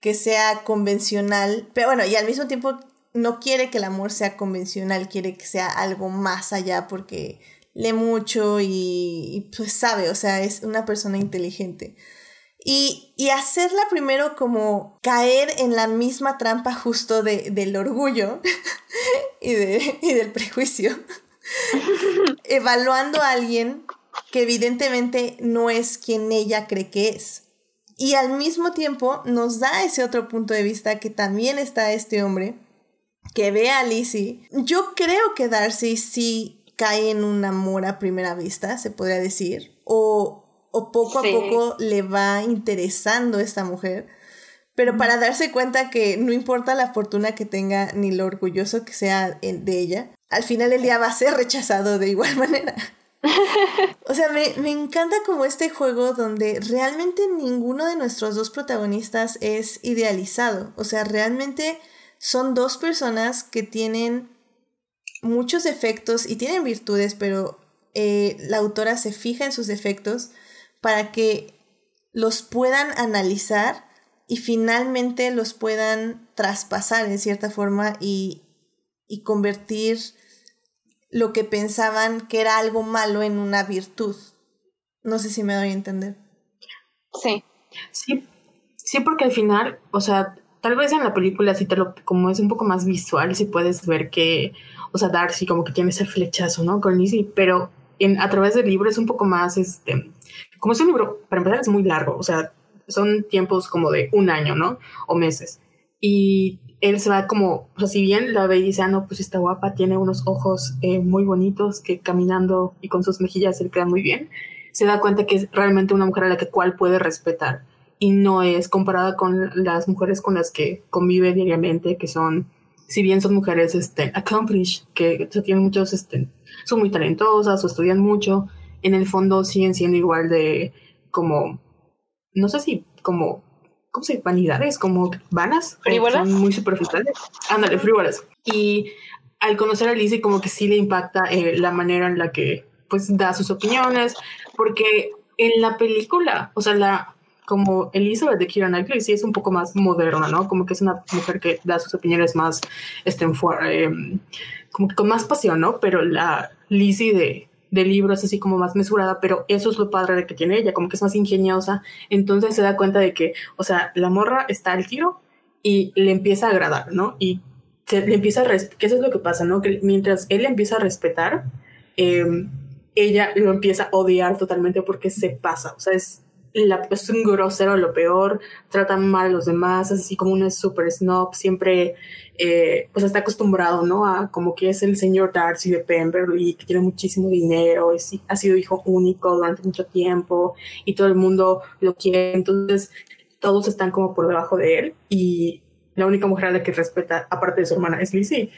que sea convencional, pero bueno, y al mismo tiempo no quiere que el amor sea convencional, quiere que sea algo más allá porque lee mucho y, pues sabe, o sea, es una persona inteligente. Y, y, hacerla primero como caer en la misma trampa justo de, del orgullo y, de, y del prejuicio, evaluando a alguien que evidentemente no es quien ella cree que es. Y al mismo tiempo nos da ese otro punto de vista que también está este hombre que ve a Lizzie. Yo creo que Darcy sí cae en un amor a primera vista, se podría decir, o, poco a poco le va interesando esta mujer, pero para darse cuenta que no importa la fortuna que tenga ni lo orgulloso que sea de ella, al final el día va a ser rechazado de igual manera. o sea, me, me, encanta como este juego donde realmente ninguno de nuestros dos protagonistas es idealizado. O sea, realmente son dos personas que tienen muchos defectos y tienen virtudes, pero eh, la autora se fija en sus defectos para que los puedan analizar y finalmente los puedan traspasar en cierta forma y, y convertir lo que pensaban que era algo malo en una virtud. No sé si me doy a entender. Sí. Sí, sí, porque al final, o sea, tal vez en la película, si te lo, como es un poco más visual, si puedes ver que, o sea, Darcy como que tiene ese flechazo, ¿no? Con Lizzie, pero en, a través del libro es un poco más, este, como es un libro, para empezar es muy largo, o sea, son tiempos como de un año, ¿no? O meses. Y él se va como, o sea, si bien la ve y dice, ah, no, pues está guapa, tiene unos ojos eh, muy bonitos que caminando y con sus mejillas se le quedan muy bien, se da cuenta que es realmente una mujer a la que cual puede respetar y no es comparada con las mujeres con las que convive diariamente, que son si bien son mujeres este, accomplished, que tienen muchos, este, son muy talentosas o estudian mucho, en el fondo siguen siendo igual de como, no sé si como, ¿cómo se dice? Vanidades, como vanas. Frívolas. Son muy superficiales. Ándale, frívolas. Y al conocer a Lizzie como que sí le impacta eh, la manera en la que pues da sus opiniones, porque en la película, o sea, la, como Elizabeth de Kira Knightley sí es un poco más moderna, ¿no? Como que es una mujer que da sus opiniones más, este, eh, como que con más pasión, ¿no? Pero la Lizzie de, de libro es así como más mesurada, pero eso es lo padre de que tiene ella, como que es más ingeniosa, entonces se da cuenta de que, o sea, la morra está al tiro y le empieza a agradar, ¿no? Y le empieza a, que eso es lo que pasa, ¿no? Que mientras él le empieza a respetar, em, ella lo empieza a odiar totalmente porque se pasa, o sea, es es un grosero lo peor, trata mal a los demás, es así como un super snob, siempre eh, pues está acostumbrado, ¿no? A como que es el señor Darcy de Pemberley, que tiene muchísimo dinero, es, ha sido hijo único durante mucho tiempo y todo el mundo lo quiere, entonces todos están como por debajo de él y la única mujer a la que respeta, aparte de su hermana, es Lizzie.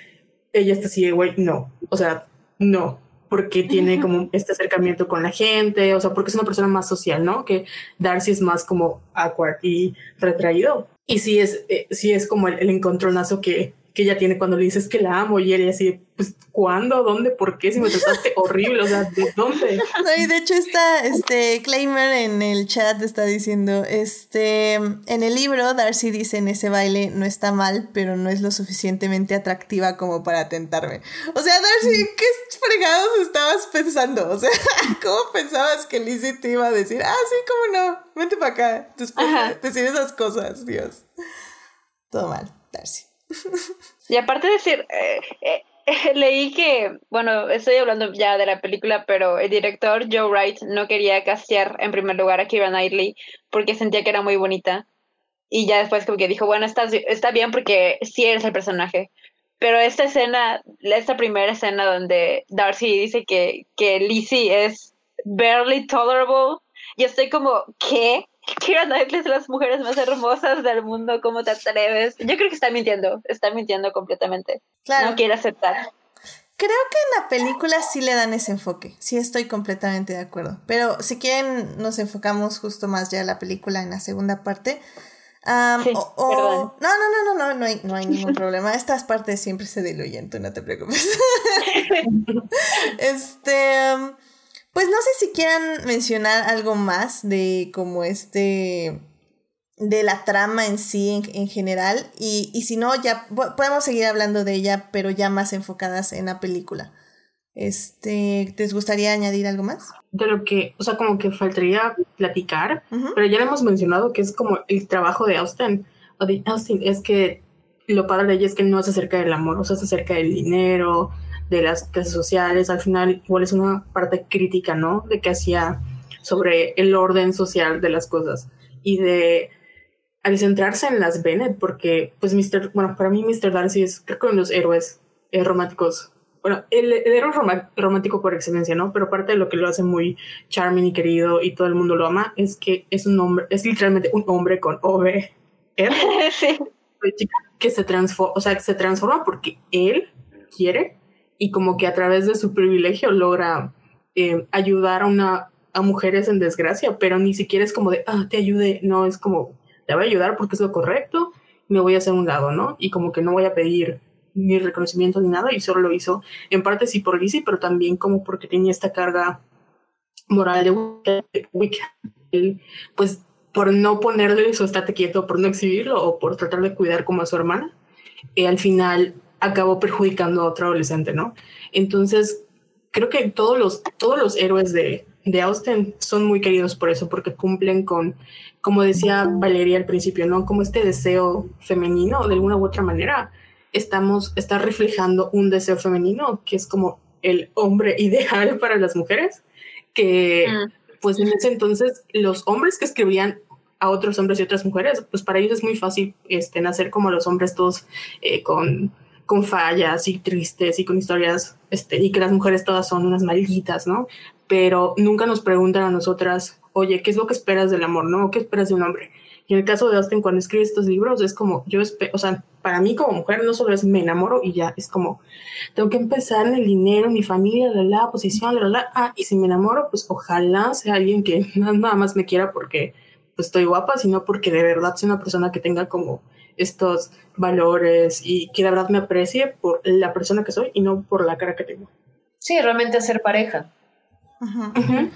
Ella está así de, güey, no, o sea, no, porque tiene como este acercamiento con la gente, o sea, porque es una persona más social, ¿no? Que Darcy es más como awkward y retraído. Y sí es, eh, sí es como el, el encontronazo que, que ella tiene cuando le dices que la amo y ella así, pues, ¿cuándo? ¿Dónde? ¿Por qué? Si me trataste horrible, o sea, ¿de dónde? No, y de hecho está, este, Claimer en el chat está diciendo, este, en el libro Darcy dice en ese baile, no está mal, pero no es lo suficientemente atractiva como para tentarme. O sea, Darcy, ¿qué fregados estabas pensando? O sea, ¿cómo pensabas que Lizzie te iba a decir, ah, sí, cómo no, vente para acá, después de decir esas cosas, Dios. Todo mal, Darcy. Y aparte de decir, eh, eh, leí que, bueno, estoy hablando ya de la película, pero el director Joe Wright no quería castear en primer lugar a Kira Knightley porque sentía que era muy bonita. Y ya después como que dijo, bueno, está, está bien porque sí eres el personaje. Pero esta escena, esta primera escena donde Darcy dice que, que Lizzie es barely tolerable, yo estoy como, ¿qué? Kira Knightley es las mujeres más hermosas del mundo, ¿cómo te atreves? Yo creo que está mintiendo, está mintiendo completamente. Claro. No quiere aceptar. Creo que en la película sí le dan ese enfoque, sí estoy completamente de acuerdo. Pero si quieren, nos enfocamos justo más ya en la película en la segunda parte. sí, o, no, no, no, no, no, no hay, no hay ningún problema. Estas partes siempre se diluyen, tú no te preocupes. este. Um, pues no sé si quieran mencionar algo más de como este de la trama en sí en, general y, y, si no ya podemos seguir hablando de ella pero ya más enfocadas en la película. Este, ¿les gustaría añadir algo más? De lo que, o sea, como que faltaría platicar, pero ya lo hemos mencionado que es como el trabajo de Austin, o de Austin es que lo padre de ella es que no es acerca del amor, o sea, es acerca del dinero, de las clases sociales, al final igual es una parte crítica, ¿no? De que hacía sobre el orden social de las cosas y de al centrarse en las Bennett, porque pues Mr. bueno, para mí Mr. Darcy es creo que uno de los héroes eh, románticos, bueno, el, el héroe romántico por excelencia, ¿no? Pero parte de lo que lo hace muy charming y querido y todo el mundo lo ama es que es un hombre, es literalmente un hombre con OV. sí. que se transforma, o sea, que se transforma porque él quiere y como que a través de su privilegio logra eh, ayudar a una a mujeres en desgracia, pero ni siquiera es como de, ah, te ayude, no, es como, te voy a ayudar porque es lo correcto, me voy a hacer un lado, ¿no? Y como que no voy a pedir ni reconocimiento ni nada, y solo lo hizo en parte sí por Lizzie, pero también como porque tenía esta carga moral de pues por no ponerle su estate quieto, por no exhibirlo o por tratar de cuidar como a su hermana, y al final acabó perjudicando a otro adolescente, ¿no? Entonces, creo que todos los, todos los héroes de, de Austin son muy queridos por eso, porque cumplen con, como decía Valeria al principio, ¿no? Como este deseo femenino, de alguna u otra manera, estamos, está reflejando un deseo femenino que es como el hombre ideal para las mujeres, que mm. pues en ese entonces los hombres que escribían a otros hombres y otras mujeres, pues para ellos es muy fácil este, nacer como los hombres todos eh, con con fallas y tristes y con historias, este, y que las mujeres todas son unas malditas, ¿no? Pero nunca nos preguntan a nosotras, oye, ¿qué es lo que esperas del amor, no? ¿Qué esperas de un hombre? Y en el caso de Austin, cuando escribe estos libros, es como, yo, o sea, para mí como mujer no solo es me enamoro y ya, es como, tengo que empezar en el dinero, mi familia, la, la posición, la, la, ah, y si me enamoro, pues ojalá sea alguien que nada más me quiera porque pues estoy guapa, sino porque de verdad soy una persona que tenga como estos valores y que de verdad me aprecie por la persona que soy y no por la cara que tengo. Sí, realmente ser pareja. Nada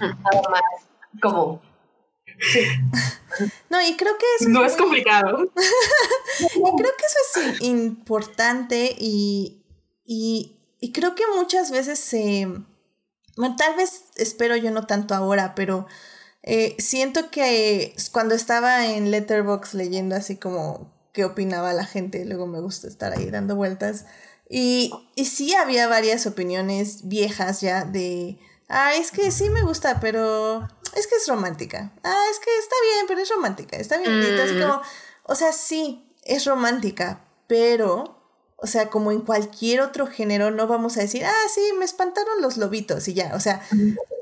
como... No, y creo que es... No es complicado. y creo que eso es importante y, y, creo que muchas veces se... tal vez espero yo no tanto ahora, pero eh, siento que cuando estaba en Letterbox leyendo así como qué opinaba la gente, luego me gusta estar ahí dando vueltas. Y, y sí había varias opiniones viejas ya de, ah, es que sí me gusta, pero es que es romántica. Ah, es que está bien, pero es romántica, está bien. Mm. como, o sea, sí, es romántica, pero o sea, como en cualquier otro género, no vamos a decir, ah, sí, me espantaron los lobitos y ya. O sea,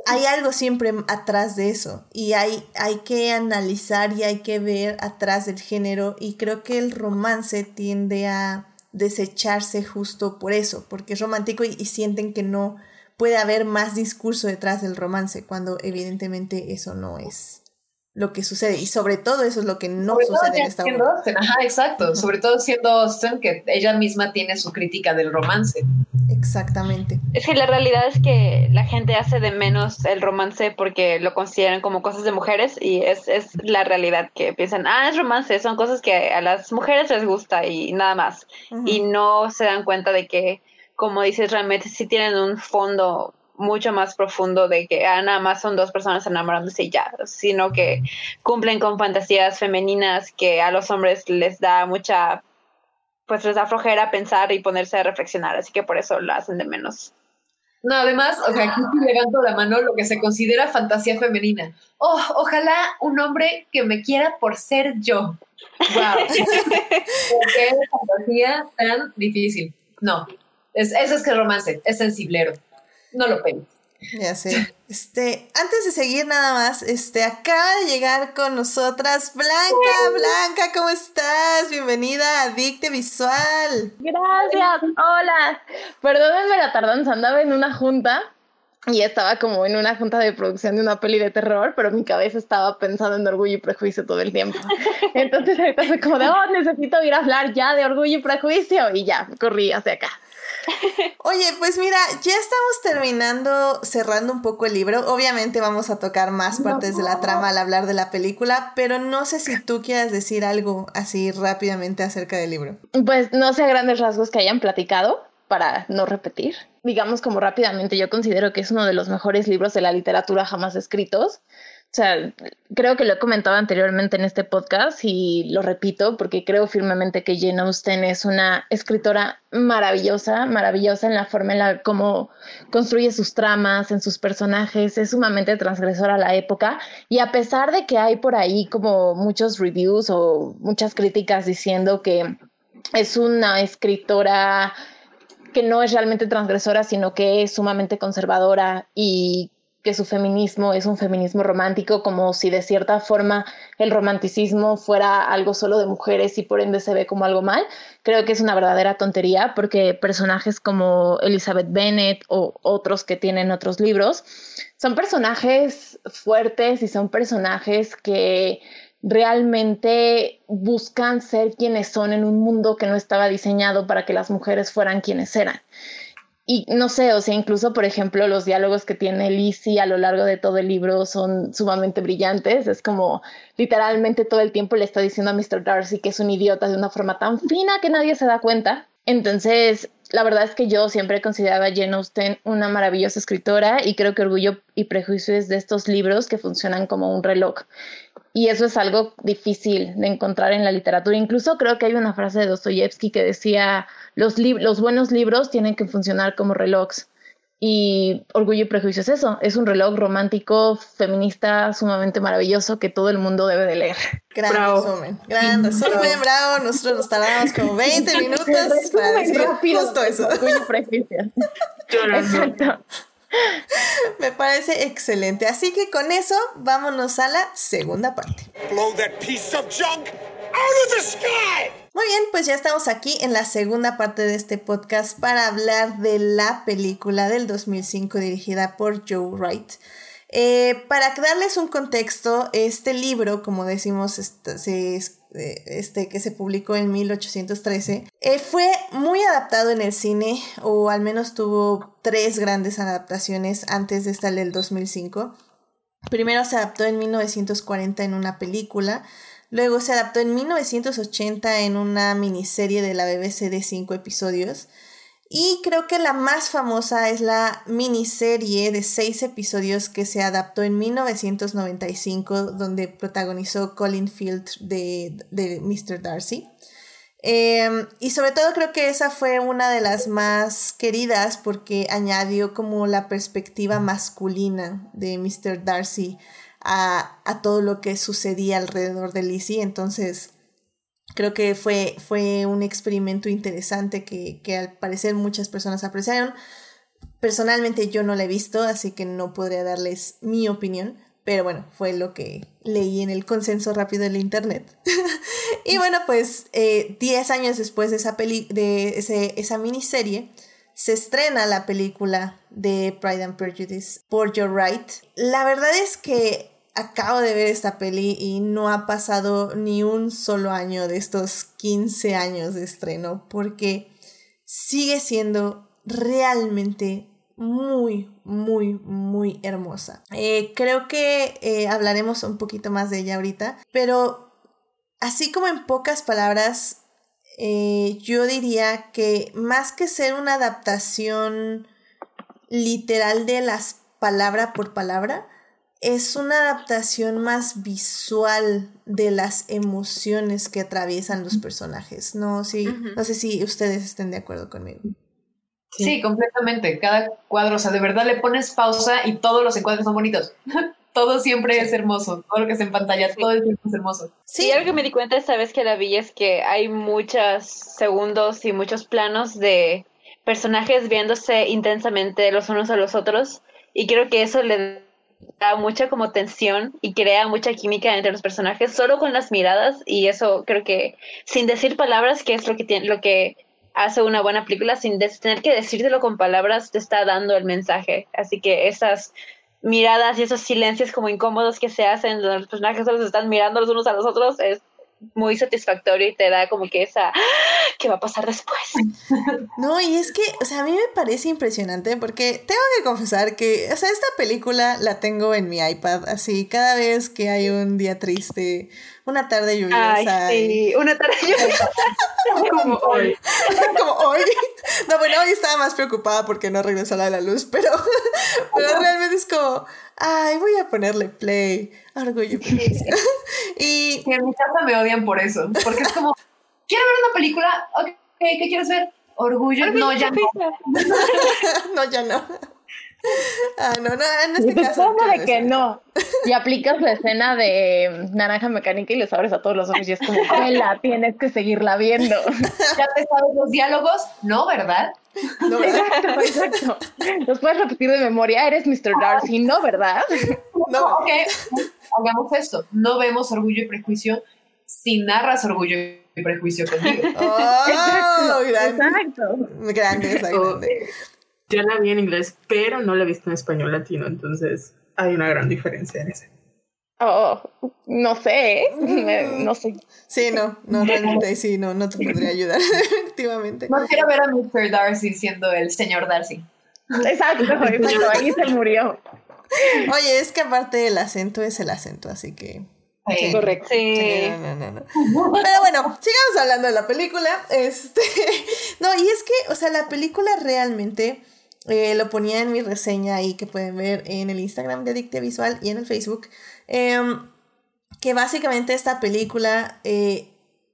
hay algo siempre atrás de eso y hay, hay que analizar y hay que ver atrás del género y creo que el romance tiende a desecharse justo por eso, porque es romántico y, y sienten que no puede haber más discurso detrás del romance, cuando evidentemente eso no es lo que sucede. Y sobre todo eso es lo que no sucede en esta obra. Ajá, exacto. Sobre todo siendo Austin, que ella misma tiene su crítica del romance. Exactamente. Es que la realidad es que la gente hace de menos el romance porque lo consideran como cosas de mujeres y es, es la realidad que piensan, ah, es romance, son cosas que a las mujeres les gusta y nada más. Y no se dan cuenta de que, como dices, realmente sí tienen un fondo mucho más profundo de que ah, nada más son dos personas enamorándose y ya, sino que cumplen con fantasías femeninas que a los hombres les da mucha, pues les da flojera pensar y ponerse a reflexionar, así que por eso lo hacen de menos. No, además, o sea, aquí levanto la mano lo que se considera fantasía femenina. Oh, ojalá un hombre que me quiera por ser yo. Wow. qué fantasía tan difícil. No, es, eso es que romance, es sensiblero no lo pegues. Ya sé. Este, antes de seguir nada más, este, acaba de llegar con nosotras Blanca. Blanca, ¿cómo estás? Bienvenida a Dicte Visual. Gracias. Hola. Perdónenme la tardanza, andaba en una junta y estaba como en una junta de producción de una peli de terror, pero mi cabeza estaba pensando en orgullo y prejuicio todo el tiempo. Entonces ahorita fue como de, oh, necesito ir a hablar ya de orgullo y prejuicio y ya, corrí hacia acá. Oye, pues mira, ya estamos terminando, cerrando un poco el libro. Obviamente vamos a tocar más partes de la trama al hablar de la película, pero no sé si tú quieras decir algo así rápidamente acerca del libro. Pues no sé a grandes rasgos que hayan platicado para no repetir. Digamos como rápidamente, yo considero que es uno de los mejores libros de la literatura jamás escritos. Sea, creo que lo he comentado anteriormente en este podcast y lo repito porque creo firmemente que Jane Austen es una escritora maravillosa, maravillosa en la forma en la cómo construye sus tramas, en sus personajes, es sumamente transgresora a la época y a pesar de que hay por ahí como muchos reviews o muchas críticas diciendo que es una escritora que no es realmente transgresora, sino que es sumamente conservadora y que su feminismo es un feminismo romántico, como si de cierta forma el romanticismo fuera algo solo de mujeres y por ende se ve como algo mal. Creo que es una verdadera tontería porque personajes como Elizabeth Bennet o otros que tienen otros libros son personajes fuertes y son personajes que realmente buscan ser quienes son en un mundo que no estaba diseñado para que las mujeres fueran quienes eran y no sé, o sea, incluso, por ejemplo, los diálogos que tiene Lizzie a lo largo de todo el libro son sumamente brillantes. Es como literalmente todo el tiempo le está diciendo a Mr. Darcy que es un idiota de una forma tan fina que nadie se da cuenta. Entonces, la verdad es que yo siempre he considerado a Jane Austen una maravillosa escritora y creo que Orgullo y Prejuicio es de estos libros que funcionan como un reloj. Y eso es algo difícil de encontrar en la literatura. Incluso creo que hay una frase de Dostoyevsky que decía, los, los buenos libros tienen que funcionar como relojes. Y Orgullo y Prejuicio es eso, es un reloj romántico, feminista, sumamente maravilloso que todo el mundo debe de leer. Gran resumen, gran resumen, bravo. Nosotros nos tardamos como 20 minutos para decir justo eso. Orgullo y Prejuicio. Exacto. Me parece excelente. Así que con eso, vámonos a la segunda parte. Muy bien, pues ya estamos aquí en la segunda parte de este podcast para hablar de la película del 2005 dirigida por Joe Wright. Eh, para darles un contexto, este libro, como decimos, este, eh, este, que se publicó en 1813, eh, fue muy adaptado en el cine, o al menos tuvo tres grandes adaptaciones antes de esta del 2005. Primero se adaptó en 1940 en una película, luego se adaptó en 1980 en una miniserie de la BBC de cinco episodios, y creo que la más famosa es la miniserie de seis episodios que se adaptó en 1995, donde protagonizó Colin Field de, de Mr. Darcy. Em, y sobre todo creo que esa fue una de las más queridas porque añadió como la perspectiva masculina de Mr. Darcy a, a todo lo que sucedía alrededor de Lizzie. Entonces, Creo que fue, fue un experimento interesante que, que al parecer muchas personas apreciaron. Personalmente yo no la he visto, así que no podría darles mi opinión, pero bueno, fue lo que leí en el consenso rápido del internet. y bueno, pues 10 eh, años después de, esa, peli de ese, esa miniserie, se estrena la película de Pride and Prejudice por Joe Wright. La verdad es que acabo de ver esta peli y no ha pasado ni un solo año de estos 15 años de estreno porque sigue siendo realmente muy, muy, muy hermosa. Eh, creo que eh, hablaremos un poquito más de ella ahorita, pero así como en pocas palabras, eh, yo diría que más que ser una adaptación literal de las palabra por palabra, es una adaptación más visual de las emociones que atraviesan los personajes. No, sí, no sé si ustedes estén de acuerdo conmigo. Sí. completamente. Cada cuadro, o sea, de verdad le pones pausa y todos los encuadres son bonitos. todo siempre es hermoso. Todo lo que es en pantalla, todo el tiempo es hermoso. Sí, algo que me di cuenta esta vez que la vi es que hay muchos segundos y muchos planos de personajes viéndose intensamente los unos a los otros. Y creo que eso le da mucha como tensión y crea mucha química entre los personajes solo con las miradas y eso creo que sin decir palabras que es lo que tiene lo que hace una buena película sin tener que decírtelo con palabras te está dando el mensaje. Así que esas miradas y esos silencios como incómodos que se hacen los personajes solo se están mirando los unos a los otros es muy satisfactorio y te da como que esa, ¿qué va a pasar después? No, y es que, o sea, a mí me parece impresionante porque tengo que confesar que, o sea, esta película la tengo en mi iPad, así, cada vez que hay un día triste, una tarde lluviosa. Ay, sí, una tarde lluviosa. como hoy. como hoy. No, bueno, hoy estaba más preocupada porque no regresó la de la luz, pero, pero realmente es como ay, voy a ponerle play, orgullo y... en mi casa me odian por eso, porque es como, quiero ver una película, ok, ¿qué quieres ver? Orgullo, no, ya no. no, ya no. Ah, no, no, en este caso. de que no? Y aplicas la escena de naranja mecánica y les abres a todos los ojos y es como, la tienes que seguirla viendo. ¿Ya te sabes los diálogos? No, ¿verdad? No, Exacto, exacto. Los puedes repetir de memoria, eres Mr. Darcy, ¿no, verdad? No. Ok, hagamos esto. No vemos Orgullo y Prejuicio si narras Orgullo y Prejuicio conmigo. Oh, exacto. Grande, exactamente. Yo la vi en inglés, pero no la he visto en español latino, entonces hay una gran diferencia en ese. Oh, no sé, no sé. Sí, no, no, realmente sí, no, no te podría ayudar, efectivamente. No quiero ver a Mr. Darcy siendo el señor Darcy. Exacto, exacto, ahí se murió. Oye, es que aparte el acento es el acento, así que... Sí, correcto. Sí. No, no, no, Pero bueno, sigamos hablando de la película. Este, no, y es que, o sea, la película realmente eh, lo ponía en mi reseña ahí que pueden ver en el Instagram de Adicte Visual y en el Facebook. Em, que básicamente esta película, eh,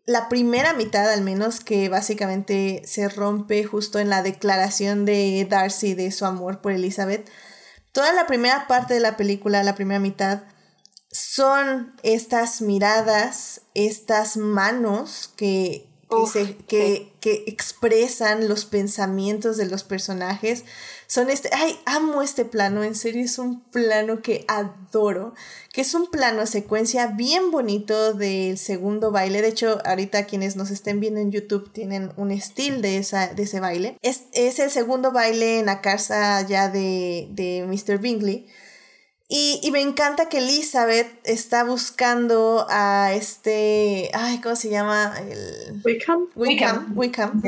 la primera mitad al menos, que básicamente se rompe justo en la declaración de Darcy de su amor por Elizabeth. Toda la primera parte de la película, la primera mitad, son estas miradas, estas manos que que, que, expresan los pensamientos de los personajes. Son este, ay, amo este plano, en serio es un plano que adoro, que es un plano secuencia bien bonito del segundo baile. De hecho, ahorita quienes nos estén viendo en YouTube tienen un estilo de, esa, de ese baile. Es, es el segundo baile en la casa ya de, de Mr. Bingley y, me encanta que Elizabeth está buscando a este, ay, ¿cómo se llama? El... Wickham. Wickham, Wickham.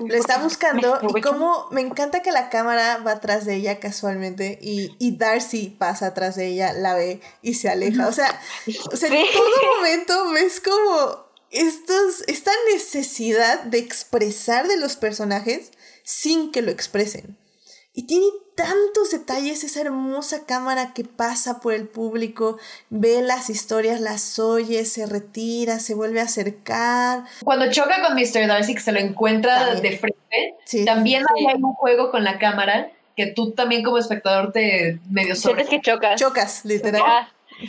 Lo está buscando y como me encanta que la cámara va atrás de ella casualmente y, y Darcy pasa atrás de ella, la ve y se aleja. O sea, o sea en todo momento ves como estos, esta necesidad de expresar de los personajes sin que lo expresen. Y tiene tantos detalles esa hermosa cámara que pasa por el público, ve las historias, las oye, se retira, se vuelve a acercar. Cuando choca con Mr. Darcy, que se lo encuentra de frente, también hay un juego con la cámara que tú también como espectador te medio sobre. Sientes que chocas. Chocas, literal. Ah,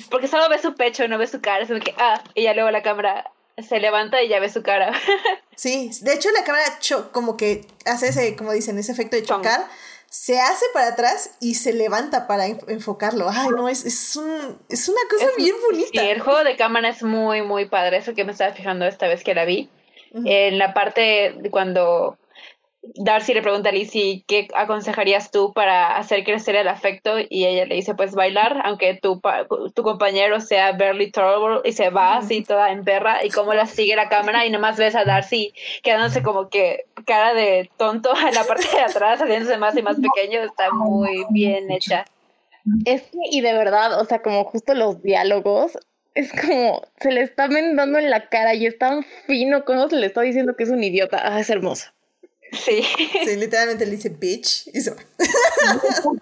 porque solo ves su pecho, no ves su cara, es que, ah, y ya luego la cámara se levanta y ya ve su cara. sí, de hecho la cámara como que hace ese, como dicen, ese efecto de chocar se hace para atrás y se levanta para enfocarlo. Ay, no, es, es, un, es una cosa bien bonita. Sí, el juego de cámara es muy, muy padre. Eso que me estaba fijando esta vez que la vi. En la parte de cuando Darcy le pregunta a Lizzie qué aconsejarías tú para hacer crecer el afecto y ella le dice pues bailar aunque tu, tu compañero sea Barely Trouble y se va así toda en perra y cómo la sigue la cámara y nomás ves a Darcy quedándose como que cara de tonto en la parte de atrás haciéndose más y más pequeño está muy bien hecha. Es que y de verdad, o sea, como justo los diálogos es como se le está vendando en la cara y es tan fino como se le está diciendo que es un idiota. Ah, es hermoso. Sí. Sí, literalmente le dice bitch y se va.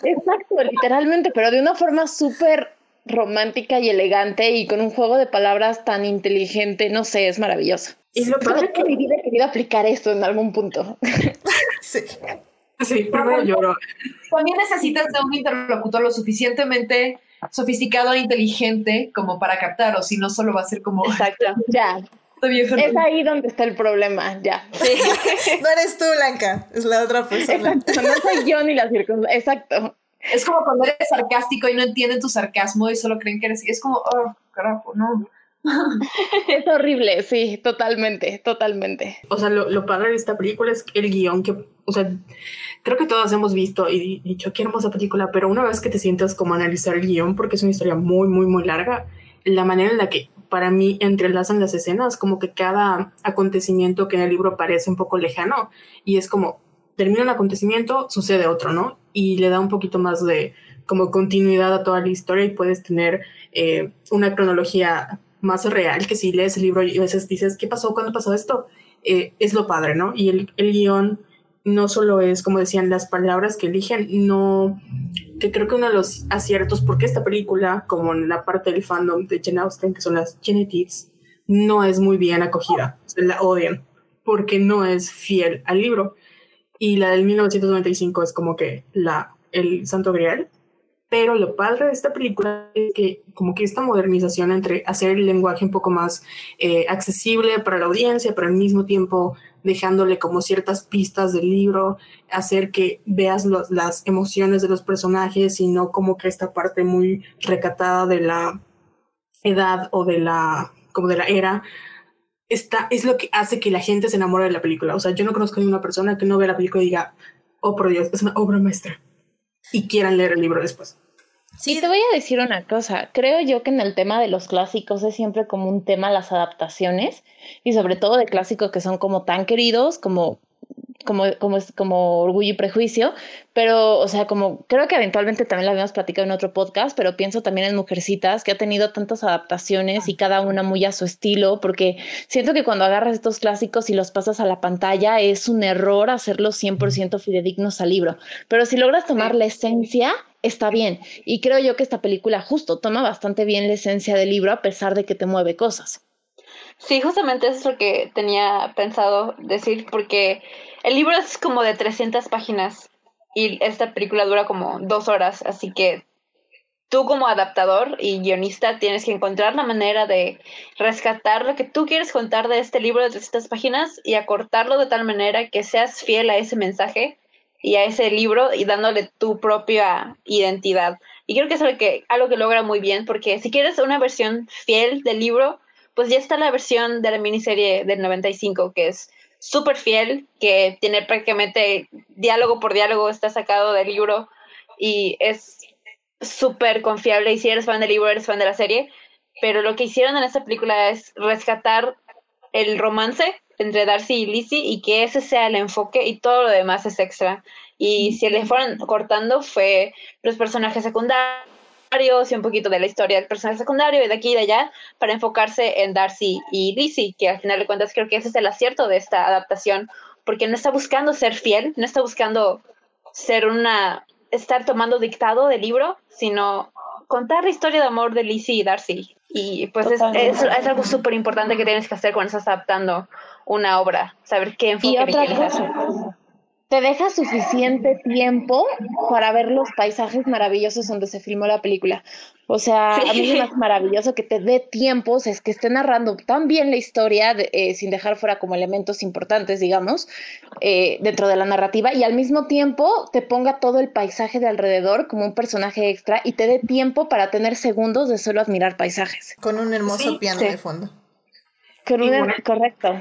Exacto, literalmente, pero de una forma súper romántica y elegante y con un juego de palabras tan inteligente, no sé, es maravilloso. Y lo padre que mi vida he querido aplicar esto en algún punto. Sí. Sí, primero lloro. También necesitas de un interlocutor lo suficientemente sofisticado e inteligente como para captar, o si no, solo va a ser como. Exacto, ya. Es ahí donde está el problema, ya. no eres tú, Blanca, es la otra persona. Exacto, no soy yo ni la circunstancia. Exacto. Es como cuando eres sarcástico y no entienden tu sarcasmo y solo creen que eres. Es como, oh, carajo, no. es horrible, sí, totalmente, totalmente. O sea, lo, lo, padre de esta película es el guion que, o sea, creo que todos hemos visto y dicho, qué hermosa película, pero una vez que te sientas como a analizar el guion, porque es una historia muy, muy, muy larga, la manera en la que para mí entrelazan las escenas, como que cada acontecimiento que en el libro parece un poco lejano y es como termina un acontecimiento, sucede otro, ¿no? Y le da un poquito más de como continuidad a toda la historia y puedes tener eh, una cronología más real que si lees el libro y a veces dices, ¿qué pasó? ¿Cuándo pasó esto? Eh, es lo padre, ¿no? Y el, el guion no solo es, como decían, las palabras que eligen, no, que creo que uno de los aciertos, porque esta película, como en la parte del fandom de Jane Austen, que son las Genetics, no es muy bien acogida, la odian, porque no es fiel al libro. Y la del 1995 es como que la, el santo grial. Pero lo padre de esta película es que como que esta modernización entre hacer el lenguaje un poco más eh, accesible para la audiencia, pero al mismo tiempo dejándole como ciertas pistas del libro, hacer que veas las emociones de los personajes y no como que esta parte muy recatada de la edad o de la, como de la era, está, es lo que hace que la gente se enamore de la película. O sea, yo no conozco a ninguna persona que no vea la película y diga, oh por Dios, es una obra maestra y quieran leer el libro después. Sí, te voy a decir una cosa. Creo yo que en el tema de los clásicos es siempre como un tema las adaptaciones y sobre todo de clásicos que son como tan queridos como como, como, como orgullo y prejuicio, pero, o sea, como creo que eventualmente también lo habíamos platicado en otro podcast, pero pienso también en Mujercitas, que ha tenido tantas adaptaciones y cada una muy a su estilo, porque siento que cuando agarras estos clásicos y los pasas a la pantalla es un error hacerlos 100% fidedignos al libro, pero si logras tomar la esencia, está bien. Y creo yo que esta película justo toma bastante bien la esencia del libro a pesar de que te mueve cosas. Sí, justamente eso es lo que tenía pensado decir, porque el libro es como de 300 páginas y esta película dura como dos horas, así que tú como adaptador y guionista tienes que encontrar la manera de rescatar lo que tú quieres contar de este libro de 300 páginas y acortarlo de tal manera que seas fiel a ese mensaje y a ese libro y dándole tu propia identidad. Y creo que es algo que, algo que logra muy bien, porque si quieres una versión fiel del libro, pues ya está la versión de la miniserie del 95, que es súper fiel, que tiene prácticamente diálogo por diálogo, está sacado del libro y es súper confiable. Y si eres fan del libro, eres fan de la serie. Pero lo que hicieron en esta película es rescatar el romance entre Darcy y Lizzie y que ese sea el enfoque y todo lo demás es extra. Y si le fueron cortando fue los personajes secundarios y un poquito de la historia del personaje secundario y de aquí y de allá para enfocarse en Darcy y Lizzie, que al final de cuentas creo que ese es el acierto de esta adaptación, porque no está buscando ser fiel, no está buscando ser una, estar tomando dictado del libro, sino contar la historia de amor de Lizzie y Darcy. Y pues es, es, algo súper importante que tienes que hacer cuando estás adaptando una obra, saber qué enfoque y otra te deja suficiente tiempo para ver los paisajes maravillosos donde se filmó la película. O sea, a mí es más maravilloso que te dé tiempo, o sea, es que esté narrando tan bien la historia eh, sin dejar fuera como elementos importantes, digamos, eh, dentro de la narrativa y al mismo tiempo te ponga todo el paisaje de alrededor como un personaje extra y te dé tiempo para tener segundos de solo admirar paisajes. Con un hermoso piano de fondo. Con un, correcto.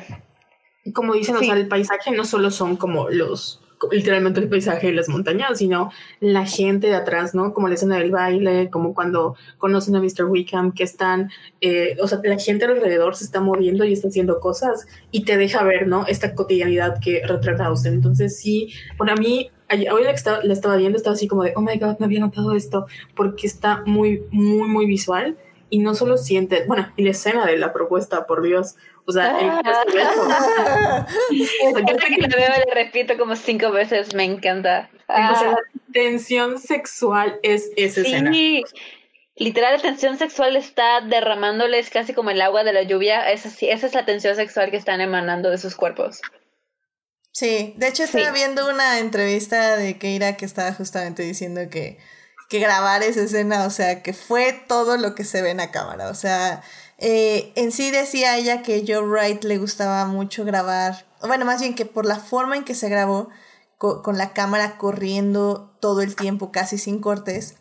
Como dicen, o sea, el paisaje no solo son como los literalmente el paisaje y las montañas, sino la gente de atrás, ¿no? Como la escena del baile, como cuando conocen a Mr. Wickham, que están, eh, o sea, la gente alrededor se está moviendo y está haciendo cosas y te deja ver, ¿no? Esta cotidianidad que retrata usted. Entonces, sí, para mí, hoy la estaba, la estaba viendo, estaba así como de, oh my god, me había notado esto, porque está muy, muy, muy visual y no solo siente, bueno, y la escena de la propuesta, por Dios, o sea, el ah. Yo que la veo le repito como cinco veces, me encanta. O sea, la ah. tensión sexual es esa sí. escena. Literal, la tensión sexual está derramándoles casi como el agua de la lluvia. Esa, esa es la tensión sexual que están emanando de sus cuerpos. Sí, de hecho estaba viendo una entrevista de Keira que estaba justamente diciendo que, que grabar esa escena, o sea, que fue todo lo que se ve en la cámara, o sea, eh, en sí decía ella que Joe Wright le gustaba mucho grabar, bueno, más bien que por la forma en que se grabó, con la cámara corriendo todo el tiempo, casi sin cortes,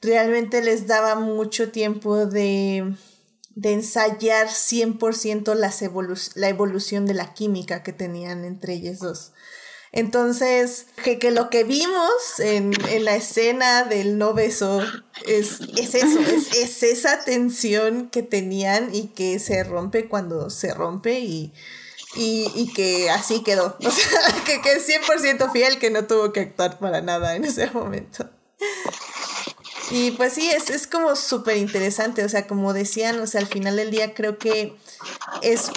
realmente les daba mucho tiempo de, de ensayar 100% las la evolución de la química que tenían entre ellos dos. Entonces, que, que lo que vimos en, en, la escena del no beso es, es eso, es, es, esa tensión que tenían y que se rompe cuando se rompe y, y, y que así quedó. O sea, que, que es 100% fiel, que no tuvo que actuar para nada en ese momento. Y pues sí, es, es como súper interesante, o sea, como decían, o sea, al final del día creo que es